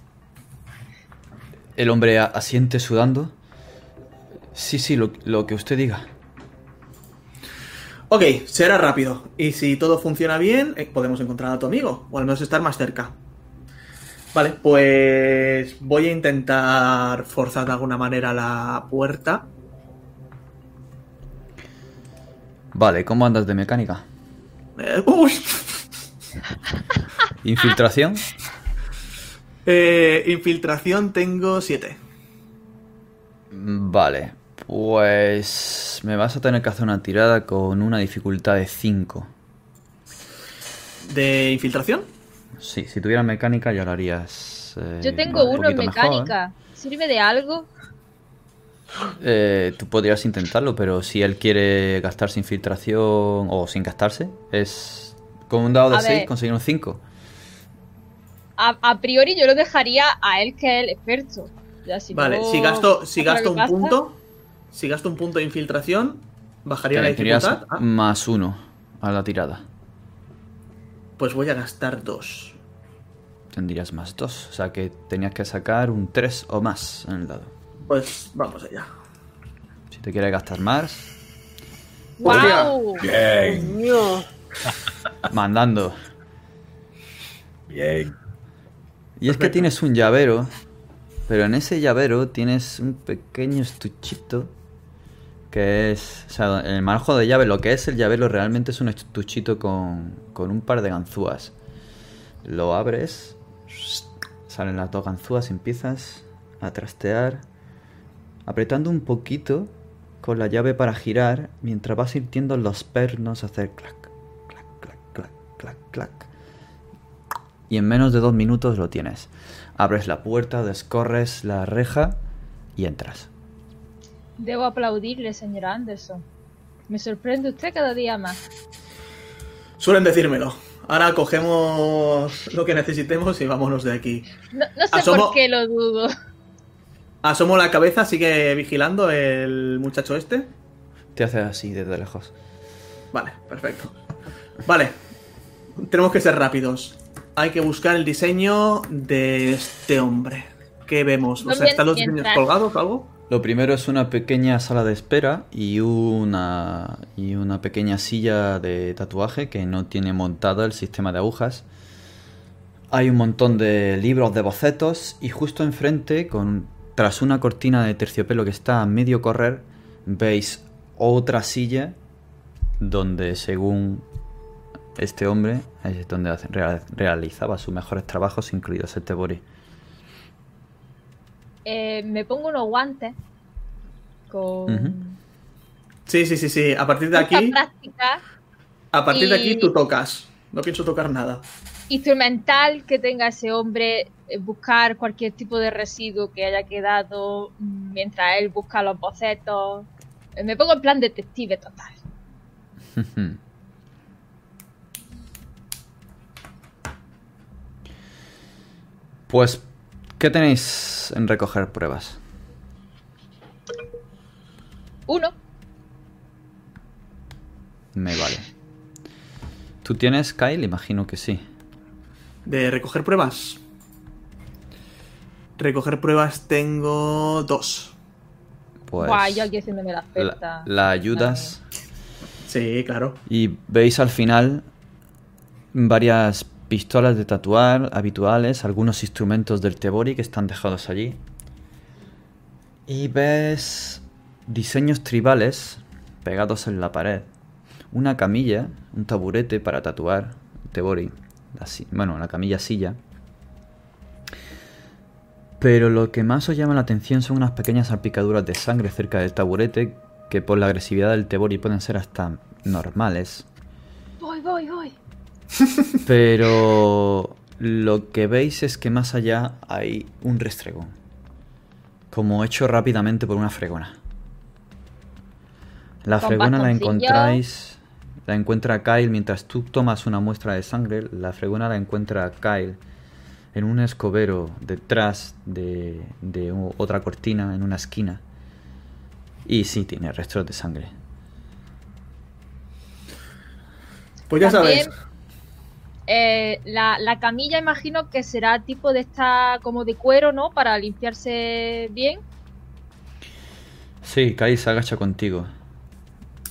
El hombre asiente sudando. Sí, sí, lo, lo que usted diga. Ok, será rápido. Y si todo funciona bien, eh, podemos encontrar a tu amigo, o al menos estar más cerca. Vale, pues voy a intentar forzar de alguna manera la puerta. Vale, ¿cómo andas de mecánica? Eh, uy. ¿Infiltración? Eh, infiltración tengo 7. Vale, pues me vas a tener que hacer una tirada con una dificultad de 5. ¿De infiltración? Sí, si tuviera mecánica ya lo harías. eh, Yo tengo un uno en mejor. mecánica. ¿Sirve de algo? Eh, tú podrías intentarlo, pero si él quiere gastarse infiltración o sin gastarse, es con un dado de A 6 ver. conseguir un 5. A, a priori yo lo dejaría a él que es el experto. Ya, si Vale, si gasto, si gasto un punto, si gasto un punto de infiltración, bajaría la Tendrías dificultad. Ah, más 1 a la tirada. pues voy a gastar 2. Tendrías más 2. O sea que tenías que sacar un 3 o más en el dado. Pues vamos allá. Si te quieres gastar más, ¡Guau! Bien, Coño. mandando. bien. Y es que tienes un llavero Pero en ese llavero tienes un pequeño estuchito que es, o sea, el manejo de llave, lo que es el llavero realmente es un estuchito con, con un par de ganzúas. Lo abres, salen las dos ganzúas empiezas a trastear, apretando un poquito con la llave para girar, mientras vas sintiendo los pernos hacer clac, clac, clac, clac, clac, clac. Y en menos de dos minutos lo tienes. Abres la puerta, descorres la reja y entras. Debo aplaudirle, señora Anderson. Me sorprende usted cada día más. Suelen decírmelo. Ahora cogemos lo que necesitemos y vámonos de aquí. No, no sé Asomo- por qué lo dudo. Asomo la cabeza, sigue vigilando el muchacho este. Te haces así desde lejos. Vale, perfecto. Vale, tenemos que ser rápidos. Hay que buscar el diseño de este hombre. ¿Qué vemos? O sea, ¿Dónde ¿están los diseños colgados o algo? Lo primero es una pequeña sala de espera y una, y una pequeña silla de tatuaje que no tiene montado el sistema de agujas. Hay un montón de libros de bocetos y justo enfrente, con, tras una cortina de terciopelo que está a medio correr, veis otra silla donde según este hombre es donde realizaba sus mejores trabajos, incluidos este body. Eh, me pongo unos guantes con. Sí, sí, sí, sí. A partir de aquí, práctica a partir de aquí tú tocas. No pienso tocar nada. instrumental que tenga ese hombre, eh, buscar cualquier tipo de residuo que haya quedado mm, mientras él busca los bocetos. Eh, Me pongo en plan detective total. Pues, ¿qué tenéis en recoger pruebas? Uno, Me vale. ¿Tú tienes, Kyle? Imagino que sí. De recoger pruebas. Recoger pruebas tengo dos. Pues guay, yo aquí haciéndome la la, oferta. la ayudas Sí, claro. y veis al final varias pistolas de tatuar habituales, algunos instrumentos del Tebori que están dejados allí. Y ves diseños tribales pegados en la pared. Una camilla, un taburete para tatuar, Tebori, la si- bueno, la camilla silla. Pero lo que más os llama la atención son unas pequeñas salpicaduras de sangre cerca del taburete que por la agresividad del Tebori pueden ser hasta normales. Voy, voy, voy. Pero lo que veis es que más allá hay un restregón. Como hecho rápidamente por una fregona. La fregona la encontráis. La encuentra Kyle mientras tú tomas una muestra de sangre. La fregona la encuentra Kyle en un escobero detrás de, otra cortina en una esquina. Y sí, tiene restos de sangre. Pues ya También, sabes. Eh, la, la camilla imagino que será tipo de esta como de cuero, ¿no? Para limpiarse bien. Sí, Kai se agacha contigo.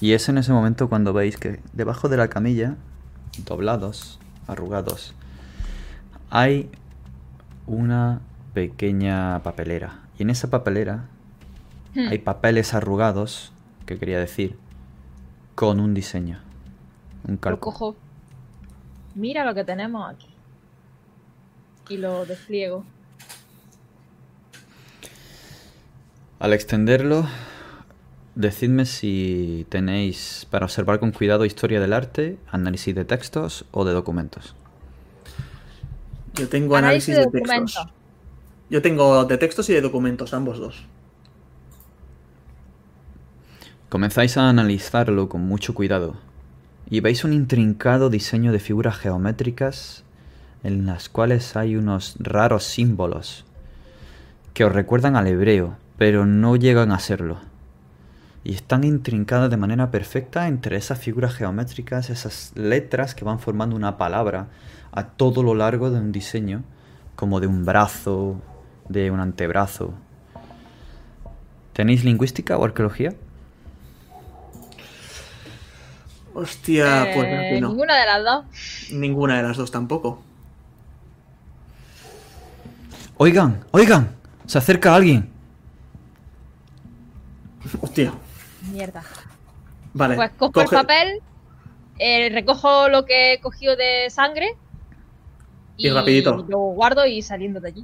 Y es en ese momento cuando veis que debajo de la camilla, doblados, arrugados, hay una pequeña papelera. Y en esa papelera Hmm. hay papeles arrugados, que quería decir, con un diseño. Un Lo cojo. Mira lo que tenemos aquí. Y lo despliego. Al extenderlo, decidme si tenéis para observar con cuidado historia del arte, análisis de textos o de documentos. Yo tengo análisis, de, textos. Yo tengo de textos y de documentos, ambos dos. Comenzáis a analizarlo con mucho cuidado y veis un intrincado diseño de figuras geométricas en las cuales hay unos raros símbolos que os recuerdan al hebreo, pero no llegan a serlo. Y están intrincadas de manera perfecta entre esas figuras geométricas, esas letras que van formando una palabra a todo lo largo de un diseño, como de un brazo, de un antebrazo. ¿Tenéis lingüística o arqueología? Hostia, pues Eh, aquí no. Ninguna de las dos. Ninguna de las dos tampoco. Oigan, oigan, Se acerca alguien. Hostia. Mierda. Vale. Pues cojo coge- el papel, eh, recojo lo que he cogido de sangre Y rapidito. lo guardo y saliendo de allí.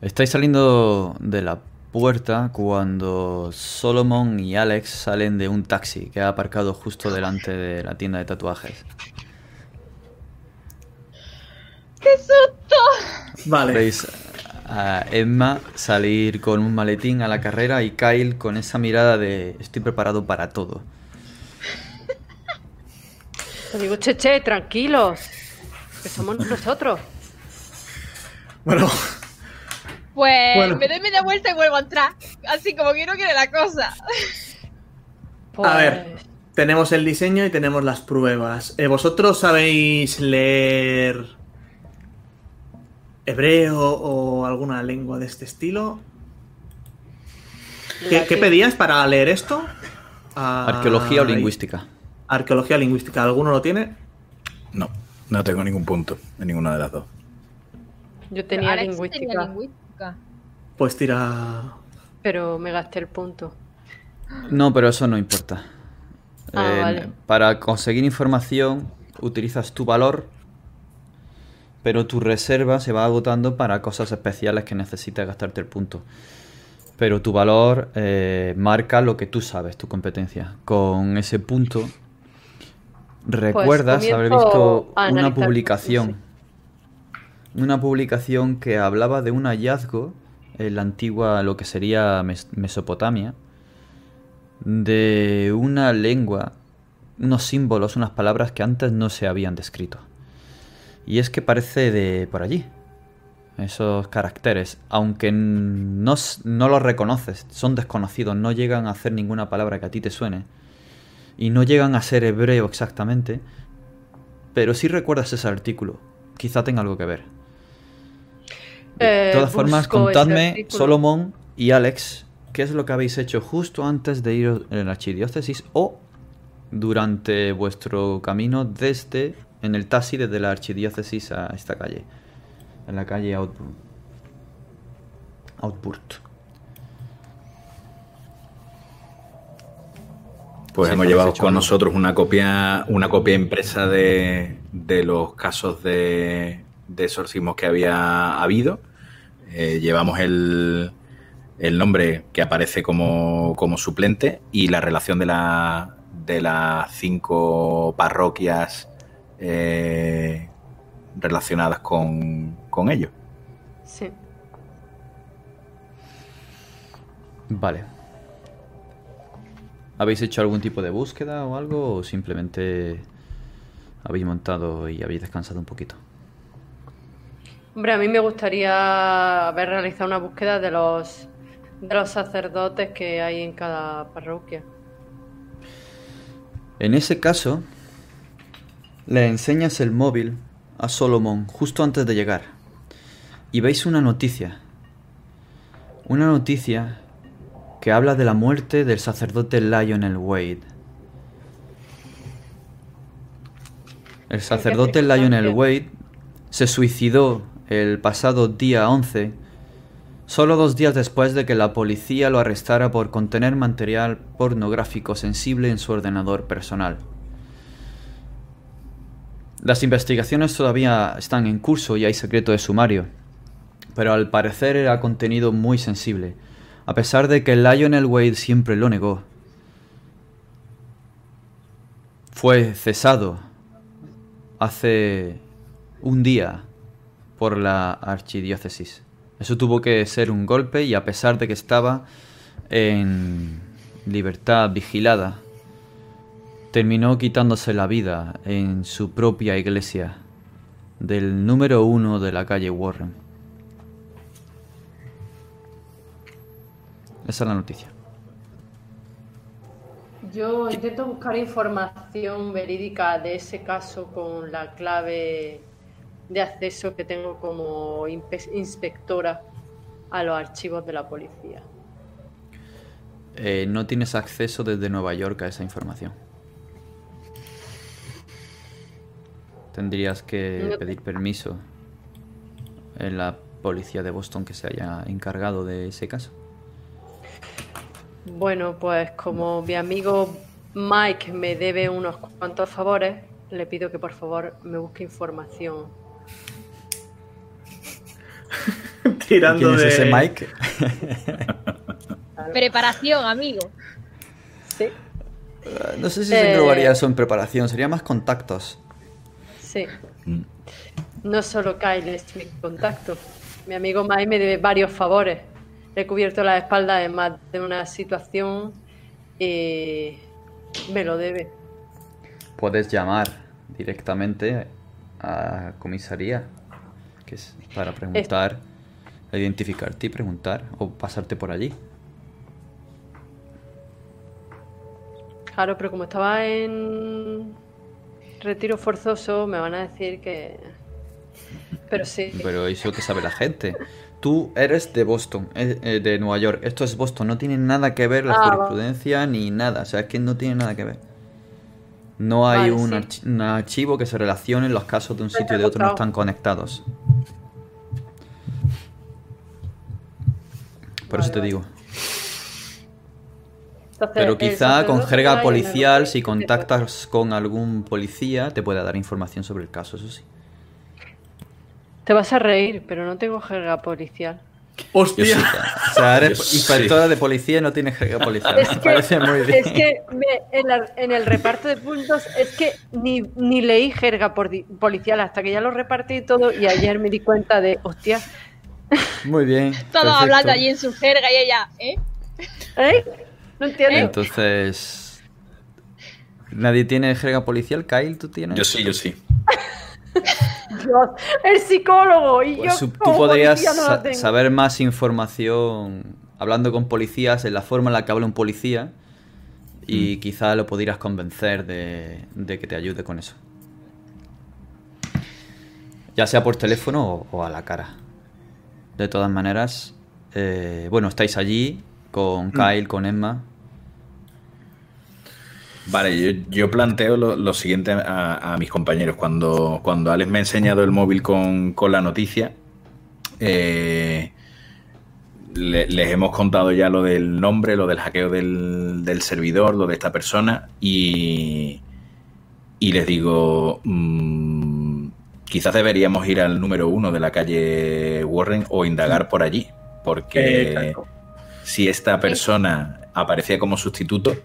Estáis saliendo de la puerta cuando Solomon y Alex salen de un taxi que ha aparcado justo delante de la tienda de tatuajes. ¡Qué susto! Vale. Veis a Emma salir con un maletín a la carrera y Kyle con esa mirada de estoy preparado para todo. Te digo, che, che, tranquilos. Que somos nosotros. Bueno, Pues Bueno. me doy media vuelta y vuelvo a entrar. Así como que no quiere la cosa. Pues, a ver. Tenemos el diseño y tenemos las pruebas. Eh, ¿Vosotros sabéis leer hebreo o alguna lengua de este estilo? ¿Qué, pedías para leer esto? Ah, Arqueología o lingüística. Arqueología o lingüística. ¿Alguno lo tiene? No, no tengo ningún punto en ninguna de las dos. Yo tenía Alex lingüística, tenía lingüística. Pues tira. pero me gasté el punto. No, pero eso no importa. Ah, Eh, vale. Para conseguir información utilizas tu valor, pero tu reserva se va agotando para cosas especiales que necesitas gastarte el punto. Pero tu valor eh, marca lo que tú sabes, tu competencia. Con ese punto recuerdas haber Pues visto una publicación. Una publicación que hablaba de un hallazgo en la antigua, lo que sería Mes- Mesopotamia, de una lengua, unos símbolos, unas palabras que antes no se habían descrito. Y es que parece de por allí. Esos caracteres, aunque no, no los reconoces, son desconocidos, no llegan a hacer ninguna palabra que a ti te suene. Y no llegan a ser hebreo exactamente. Pero sí recuerdas ese artículo. Quizá tenga algo que ver. De Eh, todas formas, contadme. Solomon y Alex, ¿qué es lo que habéis hecho justo antes de ir en la archidiócesis o durante vuestro camino desde en el taxi desde la archidiócesis a esta calle? En la calle Outburn. Outburt. Pues Sí, hemos llevado con nosotros una copia, una copia impresa de, de los casos de, de exorcismos que había habido. Eh, llevamos el, el nombre que aparece como, como suplente y la relación de, la, de las cinco parroquias eh, relacionadas con, con ello. Sí. Vale. ¿Habéis hecho algún tipo de búsqueda o algo o simplemente habéis montado y habéis descansado un poquito? Hombre, a mí me gustaría haber realizado una búsqueda de los de los sacerdotes que hay en cada parroquia. En ese caso, le enseñas el móvil a Solomon justo antes de llegar. Y veis una noticia. Una noticia que habla de la muerte del sacerdote Lionel Wade. El sacerdote Lionel Wade se suicidó el pasado día 11, solo dos días después de que la policía lo arrestara por contener material pornográfico sensible en su ordenador personal. Las investigaciones todavía están en curso y hay secreto de sumario, pero al parecer era contenido muy sensible, a pesar de que Lionel Wade siempre lo negó. Fue cesado hace un día por la archidiócesis. Eso tuvo que ser un golpe y a pesar de que estaba en libertad vigilada, terminó quitándose la vida en su propia iglesia del número uno de la calle Warren. Esa es la noticia. Yo intento buscar información verídica de ese caso con la clave de acceso que tengo como inspectora a los archivos de la policía. Eh, no tienes acceso desde Nueva York a esa información. Tendrías que pedir permiso en la policía de Boston que se haya encargado de ese caso. Bueno, pues como mi amigo Mike me debe unos cuantos favores, le pido que por favor me busque información. Tirando ¿Quién es de... ese Mike? Preparación, amigo. Sí, No sé si Eh. se englobaría eso en preparación, sería más contactos. sí. Mm. No solo Kyle es mi contacto. Mi amigo Mike me debe varios favores. Le he cubierto la espalda en más de una situación y me lo debe. Puedes llamar directamente a comisaría, que es para preguntar, identificarte y preguntar, o pasarte por allí. Claro, pero como estaba en retiro forzoso, me van a decir que... Pero sí, Pero eso que sabe la gente. Tú eres de Boston, eh, eh, de Nueva York. Esto es Boston, no tiene nada que ver la Ah, va. jurisprudencia ni nada. O sea, es que no tiene nada que ver. No hay Vale, un, sí. archi- un archivo que se relacione los casos de un sitio y de otro, no están conectados. Por eso te vale. digo. Entonces, Pero quizá con jerga policial, si contactas con algún policía, te puede dar información sobre el caso, eso sí. Te vas a reír, pero no tengo jerga policial. Hostia. sí. O sea, eres sí. inspectora de policía y no tienes jerga policial. Es Me que- parece muy bien. Es que me- en, la- en el reparto de puntos es que ni, ni leí jerga por- policial hasta que ya lo repartí todo y ayer me di cuenta de, hostia, Muy bien. Todos hablando allí en su jerga y ella, ¿eh? ¿eh? No entiendo. Entonces. ¿Nadie tiene jerga policial? Kyle, ¿tú tienes? Yo sí, yo sí. Dios, el psicólogo y Pues yo su- tú como podrías policía no lo sa- tengo. saber más información hablando con policías en la forma en la que habla un policía y Mm. quizá lo pudieras convencer de, de que te ayude con eso. Ya sea por teléfono o, o a la cara. De todas maneras, eh, bueno, estáis allí Mm. con Kyle, con Emma. Vale, yo, yo planteo lo, lo siguiente a, a mis compañeros. Cuando, cuando Alex me ha enseñado el móvil con, con la noticia, eh, le- les hemos contado ya lo del nombre, lo del hackeo del, del servidor, lo de esta persona, y, y les digo, mm, quizás deberíamos ir al número uno de la calle Warren o indagar por allí, porque si esta persona aparecía como sustituto,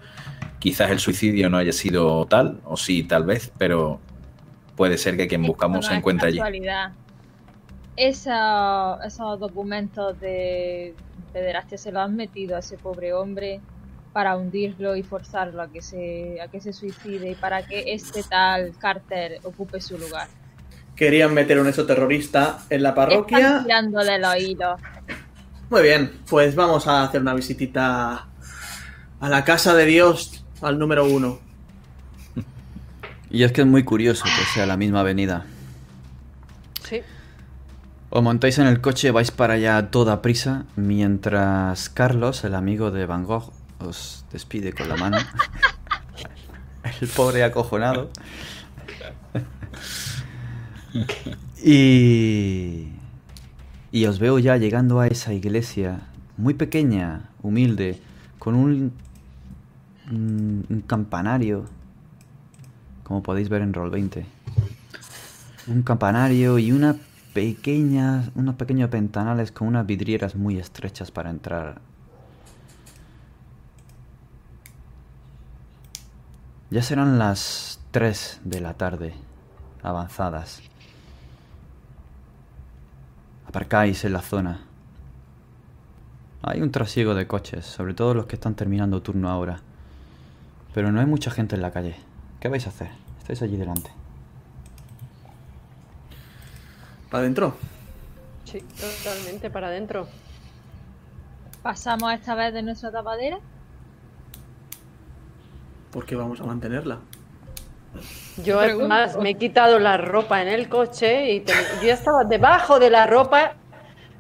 quizás el suicidio no haya sido tal, o sí, tal vez, pero puede ser que quien buscamos Esto se no encuentre allí. Esa- esos documentos de pederastia se los han metido a ese pobre hombre para hundirlo y forzarlo a que se a que se suicide y para que este tal Carter ocupe su lugar. Querían meter un hecho terrorista en la Están parroquia. tirando de los hilos. Muy bien, pues vamos a hacer una visitita a la casa de Dios, al número uno. Y es que es muy curioso que sea la misma avenida. Sí. Os montáis en el coche, vais para allá a toda prisa, mientras Carlos, el amigo de Van Gogh, os despide con la mano. el pobre acojonado. y... Y os veo ya llegando a esa iglesia, muy pequeña, humilde, con un, un, campanario, como podéis ver en Roll 20 un campanario y una pequeña, unos pequeños ventanales con unas vidrieras muy estrechas para entrar. Ya serán las 3 de la tarde, avanzadas. Aparcáis en la zona. Hay un trasiego de coches, sobre todo los que están terminando turno ahora. Pero no hay mucha gente en la calle. ¿Qué vais a hacer? Estáis allí delante. ¿Para adentro? Sí, totalmente para adentro. Pasamos esta vez de nuestra tapadera. Porque vamos a mantenerla. Yo además me he quitado la ropa en el coche y te- yo ya estaba debajo de la ropa,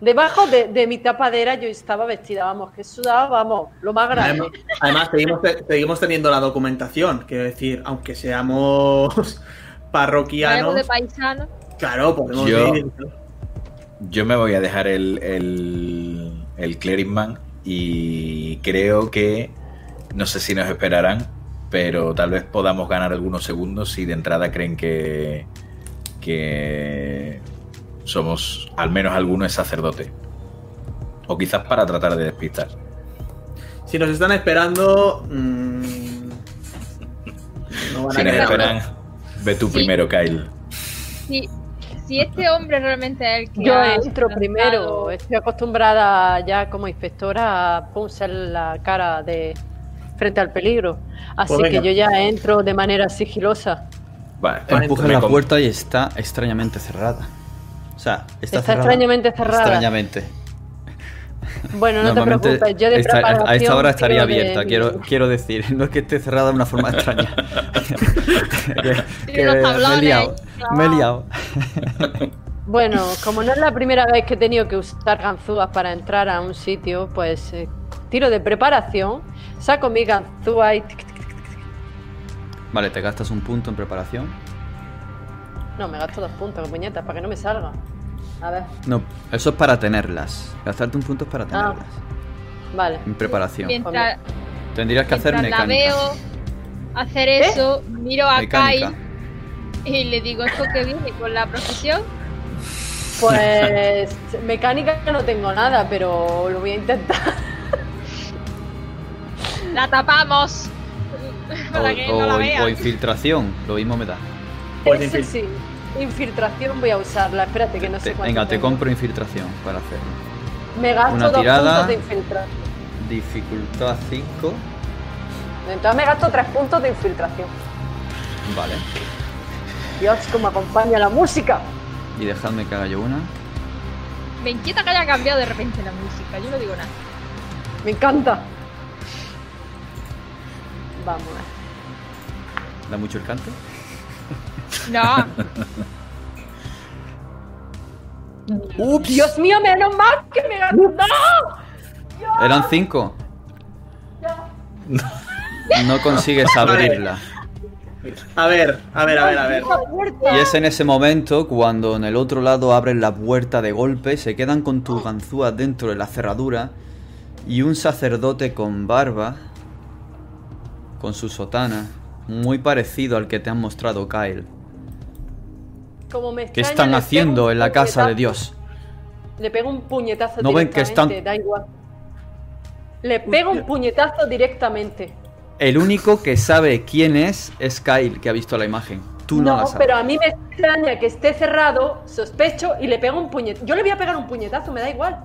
debajo de, de mi tapadera yo estaba vestida, vamos, que sudaba, vamos, lo más grande. Además, además, seguimos, seguimos teniendo la documentación. Quiero decir, aunque seamos parroquianos, de paisano. claro, podemos Yo- ir. Yo me voy a dejar el, el, el y creo que no sé si nos esperarán, pero tal vez podamos ganar algunos segundos si de entrada creen que, que somos, al menos alguno es sacerdote. O quizás para tratar de despistar. Si nos están esperando. mm, no van Si a nos esperan, ve tú Sí. primero, Kyle. Si, si este hombre realmente es el que Yo ha entro lanzado- primero. Estoy acostumbrada ya como inspectora a pulsar la cara de frente al peligro. Así Pues que yo ya entro de manera sigilosa. Vale, Empujas me la puerta y está extrañamente cerrada. O sea, está, Está cerrada. extrañamente cerrada. Extrañamente. Bueno, no te preocupes, yo de esta- a esta hora estaría de- abierta, quiero, quiero decir. No es que esté cerrada de una forma extraña. que, que me he liado. Me he liado. Bueno, como no es la primera vez que he tenido que usar ganzúas para entrar a un sitio, pues eh, tiro de preparación, saco mi ganzúa y... tic, tic, tic. Vale, te gastas un punto en preparación. No, me gasto dos puntos, puñetas, para que no me salga. A ver, No, eso es para tenerlas. Gastarte un punto es para Ah. tenerlas. vale. En preparación. Mientras, Tendrías que hacer mientras la mecánica. veo hacer eso, miro a Mecánica. Kyle y le digo, ¿esto que viene con la profesión? Pues mecánica no tengo nada, pero lo voy a intentar. ¡La tapamos! Para que O, no la o- vean. o infiltración, lo mismo me da. Pues infil- sí. Infiltración voy a usarla. Espérate que no sé Te- cuánto venga, te compro infiltración para hacerlo. Me gasto una dos tirada. puntos de infiltración. Dificultad 5. Entonces me gasto tres puntos de infiltración. Vale. Dios, cómo acompaña la música. Y dejadme que haga yo una. Me inquieta que haya cambiado de repente la música, yo no digo nada. Me encanta. Vamos. ¿Da mucho el canto? No, Dios mío, menos mal que me gasto. ¡No! Eran 5. No consigues abrirla. A ver, a ver, a ver, a ver. Y es en ese momento cuando en el otro lado abren la puerta de golpe, se quedan con tus ganzúas dentro de la cerradura y un sacerdote con barba, con su sotana, muy parecido al que te han mostrado Kyle. Como me ¿Qué están haciendo en la casa de. Dios? Le pego un puñetazo ¿No ven que directamente, están- da igual. Le pego un puñetazo directamente. El único que sabe quién es es Kyle, que ha visto la imagen. Tú no, no, la sabes. pero a mí me extraña que esté cerrado, sospecho, y le pego un puñetazo. Yo le voy a pegar un puñetazo, me da igual.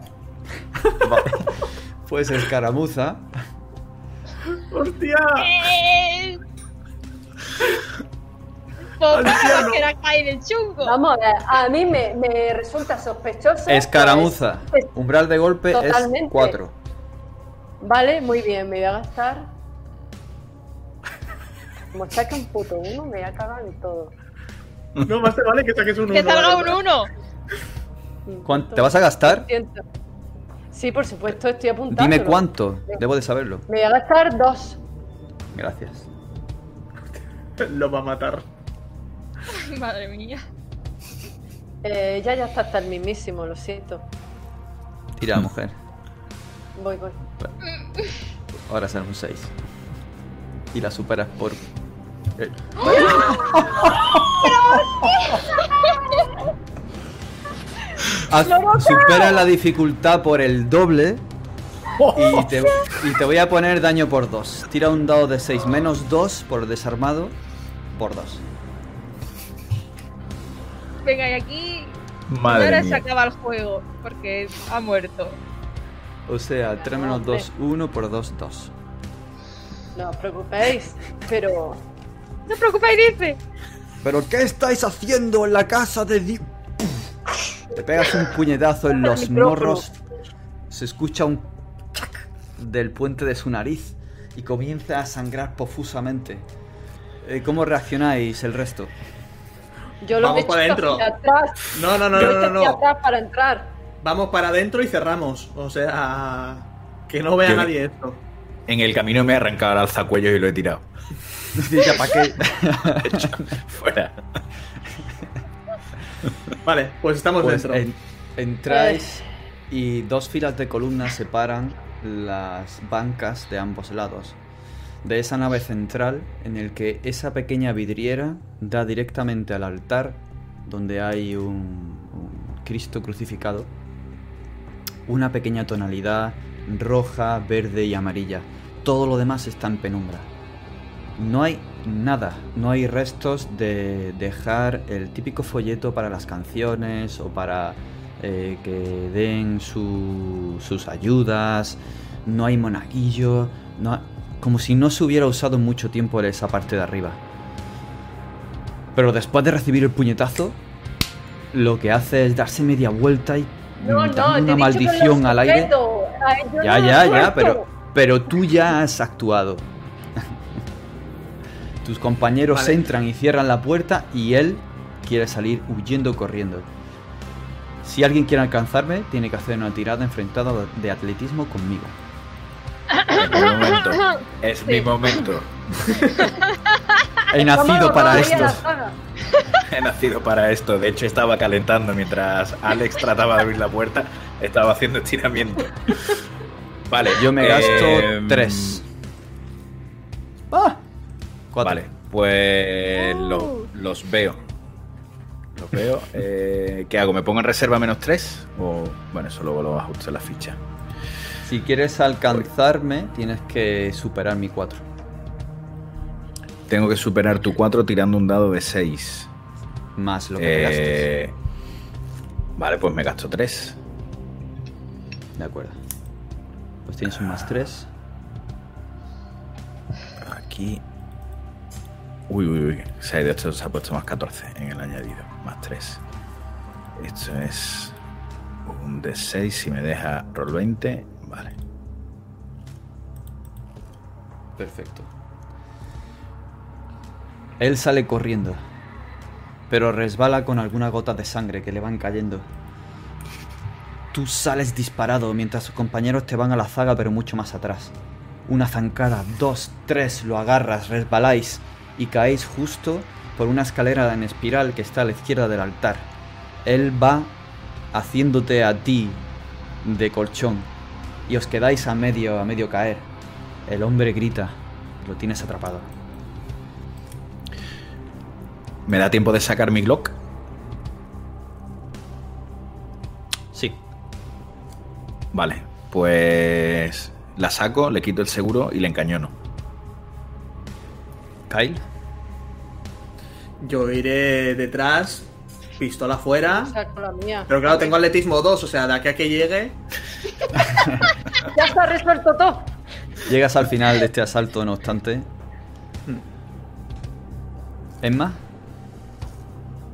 Vale. Pues escaramuza. ¡Hostia! Que era chungo. Vamos a ver, a mí me, me resulta sospechoso. Escaramuza. Umbral de golpe es Totalmente. 4. Vale, muy bien, me voy a gastar. Como saque un puto uno, me voy a cagar en todo. No, más te vale que saques un Que uno, salga un ¿verdad? uno. ¿Cuánto- ¿Te vas a gastar? Sí, por supuesto, estoy apuntando. Dime cuánto. Debo de saberlo. Me voy a gastar dos. Gracias. Lo va a matar. Madre mía. Eh, ya, ya está hasta el mismísimo, lo siento. Tira, mujer. Voy, voy. Ahora será un 6. Y la superas por. eh, Haz- supera la dificultad por el doble. Y te, y te voy a poner daño por 2. Tira un dado de 6 menos 2 por desarmado por 2. Venga, y aquí Madre ahora se mía. acaba el juego porque ha muerto. O sea, 3 menos 2, 1 por 2, 2. No os preocupéis, pero No os preocupéis, dice. ¿Pero qué estáis haciendo en la casa de Di... Te pegas un puñetazo en los morros. Se escucha un chac del puente de su nariz y comienza a sangrar profusamente. Eh, ¿Cómo reaccionáis el resto? Yo lo Vamos he para adentro. No, no, no, Yo no, no, hacia no. atrás para entrar. Vamos para adentro y cerramos. O sea, que no vea Yo- nadie esto. En el camino me he arrancado el alzacuellos y lo he tirado. ¿para qué? Fuera. Vale, pues estamos Pues dentro. en- Entráis y dos filas de columnas separan las bancas de ambos lados. De esa nave central en el que esa pequeña vidriera da directamente al altar donde hay un, Cristo crucificado. Una pequeña tonalidad roja, verde y amarilla. Todo lo demás está en penumbra. No hay nada, no hay restos de dejar el típico folleto para las canciones o para eh, que den su- sus ayudas, no hay monaguillo, no, como si no se hubiera usado mucho tiempo esa parte de arriba. Pero después de recibir el puñetazo, lo que hace es darse media vuelta y No, dar no, te una he dicho que maldición lo al aire. Ay, Ya, no ya, ya, pero, pero tú ya has actuado. Tus compañeros Vale. entran y cierran la puerta y él quiere salir huyendo corriendo. Si alguien quiere alcanzarme, tiene que hacer una tirada enfrentada de atletismo conmigo. Es mi momento. Es mi momento. He nacido para esto. He nacido para esto. De hecho, estaba calentando mientras Alex trataba de abrir la puerta. Estaba haciendo estiramiento. Vale, Yo me gasto em, tres. ¡Ah! Cuatro. Vale, pues lo- los veo. Los veo. Eh, ¿Qué hago? ¿Me pongo en reserva menos 3? O bueno, eso luego lo ajusto en la ficha. Si quieres alcanzarme, tienes que superar mi 4. Tengo que superar tu 4 tirando un dado de 6. Más lo que te gastes. Eh, vale, pues me gasto 3. De acuerdo. Pues tienes un más 3. Aquí. Uy, uy, uy. 6 de esto se ha puesto más 14 en el añadido. Más 3. Esto es un de 6 si me deja roll 20. Vale. Perfecto. Él sale corriendo, pero resbala con alguna gota de sangre que le van cayendo. Tú sales disparado mientras sus compañeros te van a la zaga pero mucho más atrás. Una zancada, dos, tres, lo agarras, resbaláis y caéis justo por una escalera en espiral que está a la izquierda del altar. Él va haciéndote a ti de colchón y os quedáis a medio, a medio caer. El hombre grita, lo tienes atrapado. ¿Me da tiempo de sacar mi Glock? Sí, Vale, pues la saco, le quito el seguro y le encañono. Kyle. Yo iré detrás, pistola afuera. Saco la mía. Pero claro, tengo atletismo 2, o sea, de aquí a que llegue. Ya está resuelto todo. Llegas al final de este asalto, no obstante. Emma,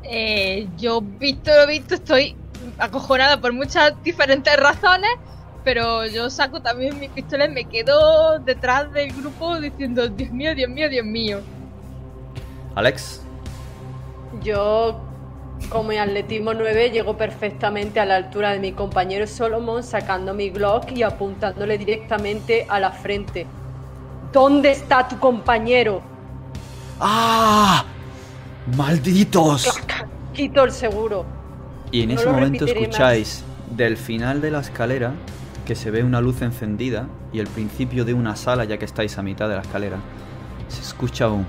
Eh, yo visto lo visto estoy acojonada por muchas diferentes razones, pero yo saco también mi pistola y me quedo detrás del grupo diciendo Dios mío, Dios mío, Dios mío. Alex, Yo, como en atletismo 9, llego perfectamente a la altura de mi compañero Solomon, sacando mi Glock y apuntándole directamente a la frente. ¿Dónde está tu compañero? ¡Ah! ¡Malditos! Quito el seguro. Y en No ese momento escucháis del final de la escalera que se ve una luz encendida y el principio de una sala ya que estáis a mitad de la escalera. Se escucha un...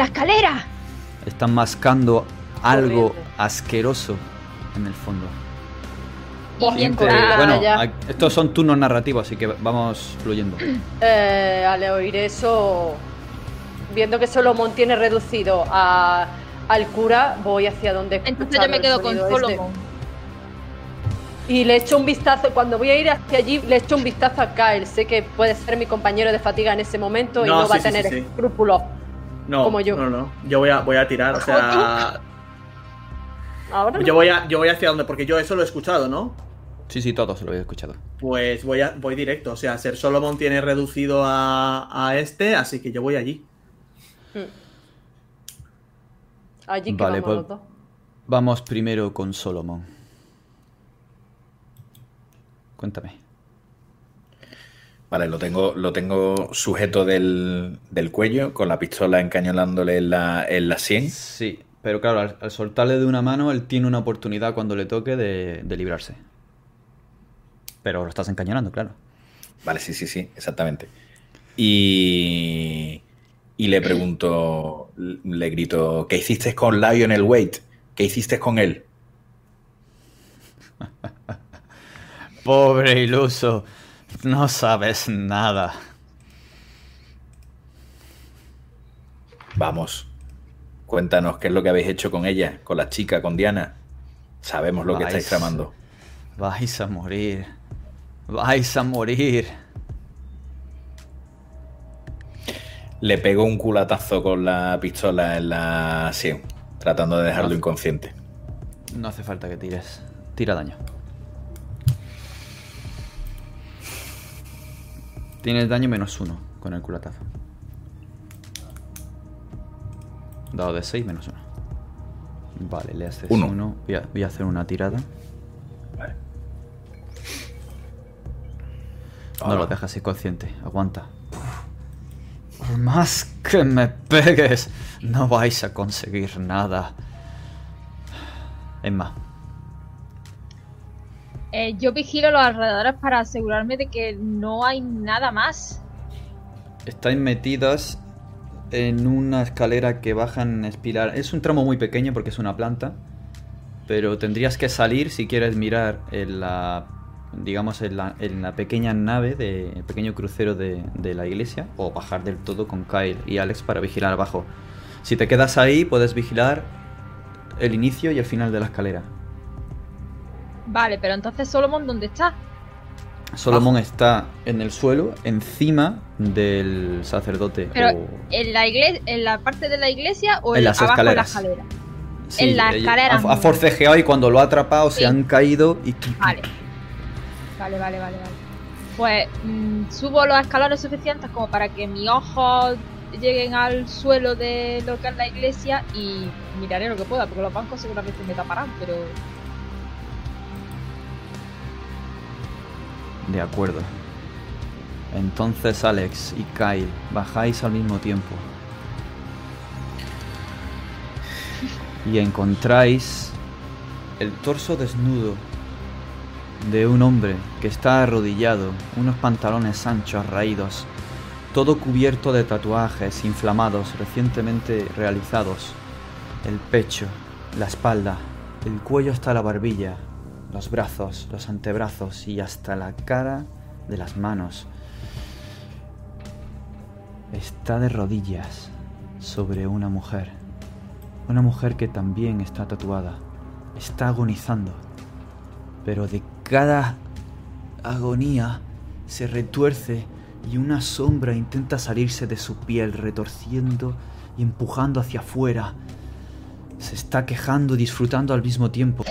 la escalera! Están mascando algo asqueroso en el fondo. Corre. bueno, ya. estos son turnos narrativos, así que vamos fluyendo. Eh, al oír eso, viendo que Solomon tiene reducido a, al cura, voy hacia donde Entonces yo me quedo con este. Solomon. Y le echo un vistazo, cuando voy a ir hacia allí, le echo un vistazo a Kyle. Sé que puede ser mi compañero de fatiga en ese momento y No, va a sí, tener sí, sí. escrúpulos. No, Como yo. no, no. Yo voy a, voy a tirar, o sea. Ahora no. Yo voy, a, yo voy hacia donde, porque yo eso lo he escuchado, ¿no? Sí, sí, todos lo he escuchado. Pues voy, a, voy directo. O sea, Ser Solomon tiene reducido a, a este, así que yo voy allí. Allí que Vale, vamos pues-. Vamos primero con Solomon. Cuéntame. Vale, lo tengo, lo tengo sujeto del, del cuello, con la pistola encañolándole en la, en la sien. Sí, pero claro, al, al soltarle de una mano, él tiene una oportunidad cuando le toque de, de librarse. Pero lo estás encañonando, claro. Vale, sí, sí, sí, exactamente. Y, y le pregunto, le grito, ¿qué hiciste con Lionel Wade? ¿Qué hiciste con él? Pobre iluso, no sabes nada. Vamos, cuéntanos qué es lo que habéis hecho con ella, con la chica, con Diana. Sabemos lo que estáis tramando. Vais a morir. Vais a morir. Le pego un culatazo con la pistola en la sien, tratando de dejarlo inconsciente. No hace falta que tires. Tira daño. Tienes daño menos uno con el culatazo. Dado de 6 menos uno. Vale, le haces Uno. uno. Voy, a, voy a hacer una tirada. Vale. No lo dejas inconsciente. Aguanta. Por más que me pegues, no vais a conseguir nada. Es más, Eh, yo vigilo los alrededores para asegurarme de que no hay nada más. estáis metidas en una escalera que baja en espiral. Es un tramo muy pequeño porque es una planta. Pero tendrías que salir si quieres mirar en la. digamos en la, en la pequeña nave de. el pequeño crucero de, de la iglesia. O bajar del todo con Kyle y Alex para vigilar abajo. Si te quedas ahí, puedes vigilar el inicio y el final de la escalera. Vale, pero entonces Solomon, ¿dónde está? Solomon está en el suelo, encima del sacerdote. Pero o- en la iglesia, en la parte de la iglesia o En en las abajo de la escaleras. escalera. Sí, en la escalera Ha, ha forcejeado y cuando lo ha atrapado se han caído y... Vale. Vale, vale, vale, vale. Pues mm, subo los escalones suficientes como para que mis ojos lleguen al suelo de lo que es la iglesia y miraré lo que pueda, porque los bancos seguramente me taparán, pero De acuerdo. Entonces Alex y Kyle bajáis al mismo tiempo. Y encontráis el torso desnudo de un hombre que está arrodillado, unos pantalones anchos raídos, todo cubierto de tatuajes inflamados recientemente realizados. El pecho, la espalda, el cuello hasta la barbilla, los brazos, los antebrazos y hasta la cara de las manos. Está de rodillas sobre una mujer. Una mujer que también está tatuada. Está agonizando. Pero de cada agonía se retuerce y una sombra intenta salirse de su piel retorciendo y empujando hacia afuera. Se está quejando y disfrutando al mismo tiempo.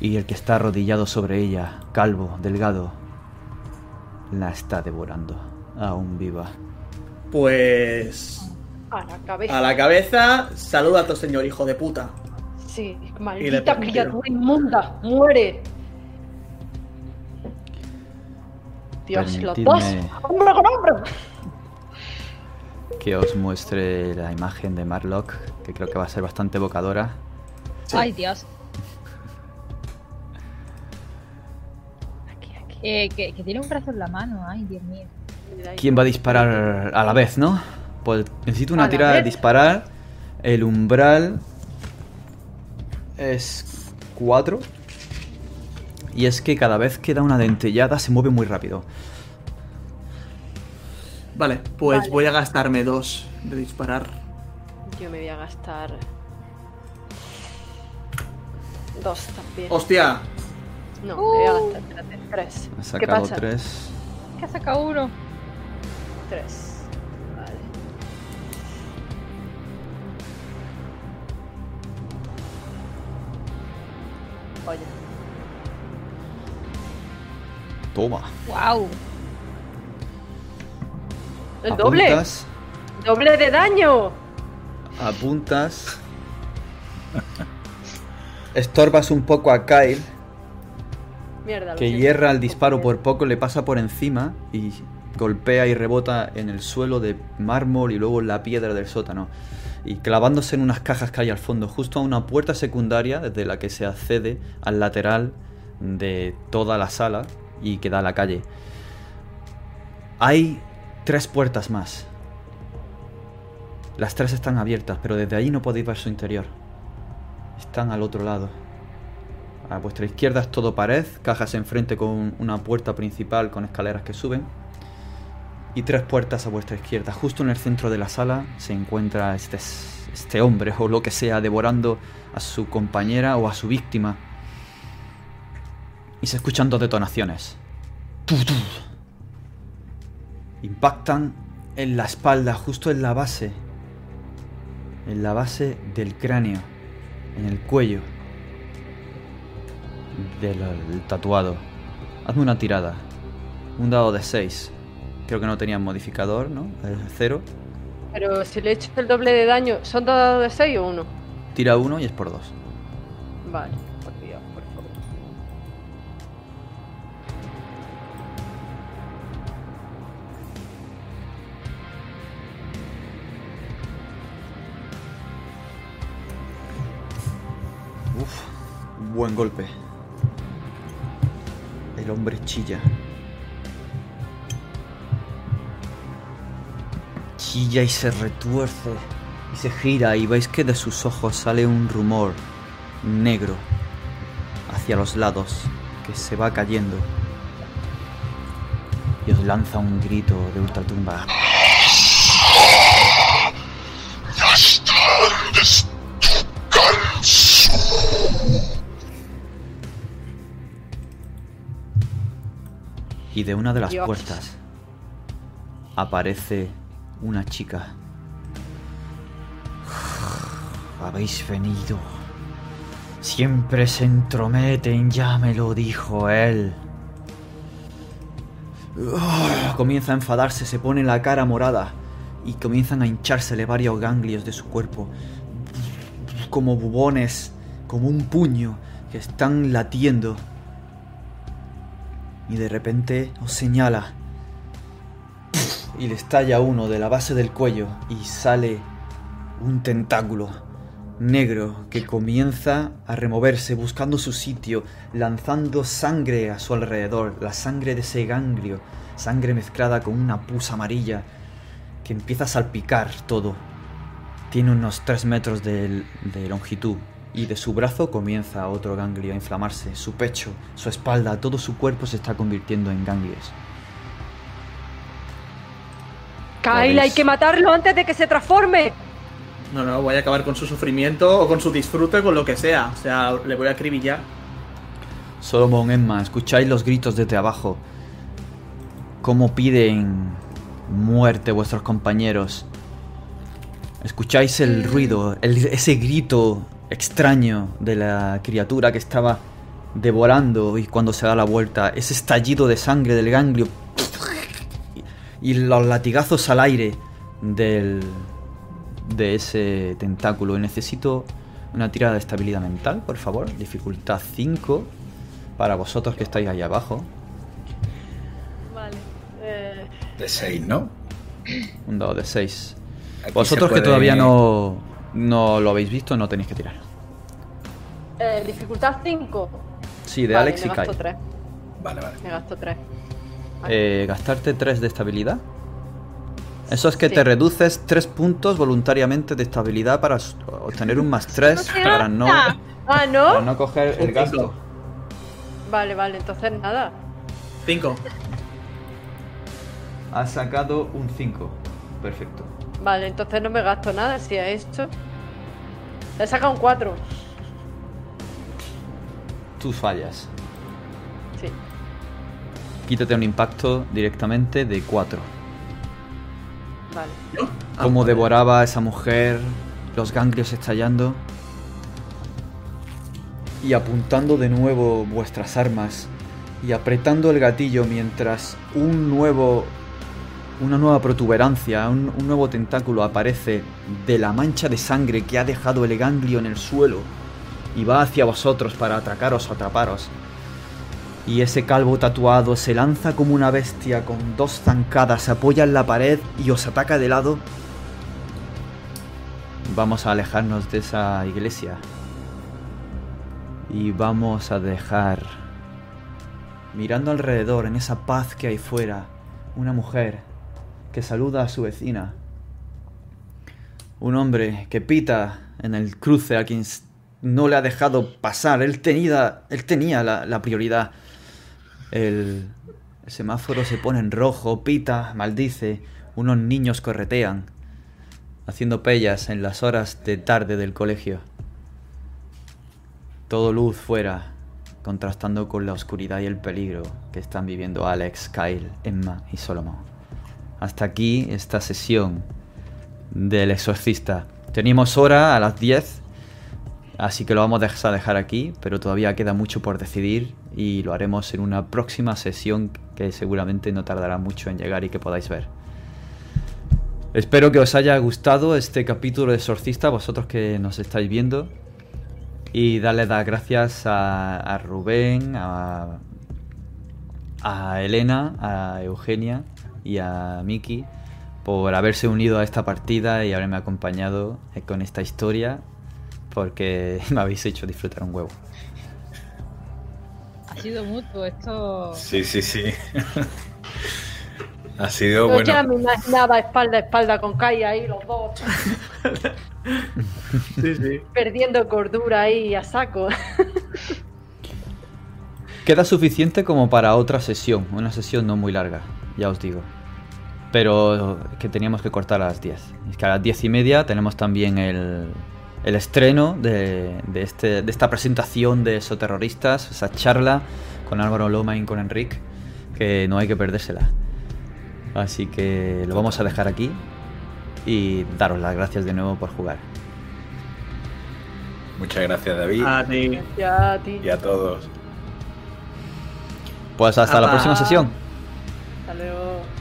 Y el que está arrodillado sobre ella, calvo, delgado, la está devorando, aún viva. Pues. A la cabeza. A la cabeza, saluda a tu señor, hijo de puta. Sí, maldita criatura inmunda. Muere. Dios, los dos. Permitidme Hombro con hombro. que os muestre la imagen de Marlock, que creo que va a ser bastante evocadora. ay Dios. Eh, que, que tiene un brazo en la mano, ay Dios mío. ¿Quién va a disparar a la vez, no? Pues necesito ¿A una tirada de disparar. El umbral es 4. Y es que cada vez que da una dentellada se mueve muy rápido. Vale, pues Vale. voy a gastarme dos de disparar. Yo me voy a gastar. Dos también. ¡Hostia! No, me voy a Uh. gastar espérate, tres. Ha ¿Qué sacado pasa? 3. ¿Qué ha sacado uno? Tres. Vale. Oye, Toma. ¡Wow! el doble. Doble de daño. apuntas. Estorbas un poco a Kyle, Mierda. que siento. hierra el disparo por poco, le pasa por encima y golpea y rebota en el suelo de mármol y luego en la piedra del sótano. Y clavándose en unas cajas que hay al fondo, justo a una puerta secundaria desde la que se accede al lateral de toda la sala y que da a la calle. Hay tres puertas más. Las tres están abiertas, pero desde ahí no podéis ver su interior. Están al otro lado. A vuestra izquierda es todo pared, cajas enfrente con una puerta principal con escaleras que suben. Y tres puertas a vuestra izquierda. Justo en el centro de la sala se encuentra este, este hombre o lo que sea devorando a su compañera o a su víctima. Y se escuchan dos detonaciones. Impactan en la espalda, justo en la base. En la base del cráneo. En el cuello del el tatuado. Hazme una tirada. Un dado de 6. Creo que no tenían modificador, ¿no? Es cero. Pero si le echo el doble de daño, ¿son dos dados de 6 o uno? Tira uno y es por dos. Vale, por Dios, por favor. Uf, buen golpe. El hombre chilla. Chilla y se retuerce y se gira y veis que de sus ojos sale un rumor negro hacia los lados que se va cayendo y os lanza un grito de ultratumba. Y de una de las Dios. puertas aparece una chica. Habéis venido. Siempre se entrometen, ya me lo dijo él. Ugh, Comienza a enfadarse, se pone la cara morada y comienzan a hinchársele varios ganglios de su cuerpo. Como bubones, como un puño que están latiendo. Y de repente os señala y le estalla uno de la base del cuello y sale un tentáculo negro que comienza a removerse buscando su sitio, lanzando sangre a su alrededor, la sangre de ese ganglio, sangre mezclada con una pus amarilla que empieza a salpicar todo. Tiene unos 3 metros de, de longitud y de su brazo comienza otro ganglio a inflamarse, su pecho, su espalda, todo su cuerpo se está convirtiendo en ganglios. Kyle, hay que matarlo antes de que se transforme. No, no, voy a acabar con su sufrimiento o con su disfrute, con lo que sea. O sea, le voy a acribillar. Solomon, Emma, escucháis los gritos desde abajo. Cómo piden muerte vuestros compañeros. Escucháis el ruido, el- ese grito extraño de la criatura que estaba devorando y cuando se da la vuelta, ese estallido de sangre del ganglio y los latigazos al aire del de ese tentáculo. Y necesito una tirada de estabilidad mental, por favor. Dificultad 5 para vosotros que estáis ahí abajo. Vale. Eh, De 6, ¿no? Un dado de 6. Aquí Vosotros que todavía no, no lo habéis visto, no tenéis que tirar. eh, dificultad 5. Sí, de vale, Alex me y gasto Kai. 3. Vale, vale. Me gasto 3. Eh, gastarte 3 de estabilidad. Eso es que Sí. te reduces 3 puntos voluntariamente de estabilidad para obtener un más 3 para no, Ah, para ¿no? no coger el gasto. Vale, vale, entonces nada. 5. Has sacado un 5. Perfecto. Vale, entonces no me gasto nada si a esto. Le he sacado un 4. Tú fallas. Sí. Quítate un impacto directamente de 4. Vale. Como devoraba a esa mujer, los ganglios estallando. Y apuntando de nuevo vuestras armas. Y apretando el gatillo mientras un nuevo. Una nueva protuberancia, un, nuevo tentáculo aparece de la mancha de sangre que ha dejado el ganglio en el suelo. y va hacia vosotros para atracaros o atraparos. Y ese calvo tatuado se lanza como una bestia con dos zancadas, se apoya en la pared y os ataca de lado. Vamos a alejarnos de esa iglesia. Y vamos a dejar, mirando alrededor, en esa paz que hay fuera, una mujer saluda a su vecina. Un hombre que pita en el cruce a quien no le ha dejado pasar. Él tenía, él tenía la, la prioridad. El, el semáforo se pone en rojo, pita, maldice. Unos niños corretean, haciendo pellas en las horas de tarde del colegio. Todo luz fuera, contrastando con la oscuridad y el peligro que están viviendo Alex, Kyle, Emma y Solomon. Hasta aquí esta sesión del exorcista. Teníamos hora a las 10, así que lo vamos a dejar- aquí, pero todavía queda mucho por decidir y lo haremos en una próxima sesión que seguramente no tardará mucho en llegar y que podáis ver. Espero que os haya gustado este capítulo de Exorcista, vosotros que nos estáis viendo. Y darle las gracias a, a Rubén, a, a Elena, a Eugenia y a Miki por haberse unido a esta partida y haberme acompañado con esta historia, porque me habéis hecho disfrutar un huevo. Ha sido mutuo esto. Sí, sí, sí. ha sido Yo bueno. ya me imaginaba espalda a espalda con Kai ahí, los dos, Sí, sí. perdiendo cordura ahí a saco. Queda suficiente como para otra sesión, una sesión no muy larga, ya os digo. Pero que teníamos que cortar a las 10. Es que a las 10 y media tenemos también el, el estreno de, de este, de esta presentación de Soterroristas, esa charla con Álvaro Loma y con Enric, que no hay que perdérsela. Así que lo vamos a dejar aquí y daros las gracias de nuevo por jugar. Muchas gracias, David. A ti. Ya, a ti. Y a todos. Pues hasta la próxima sesión. Hasta.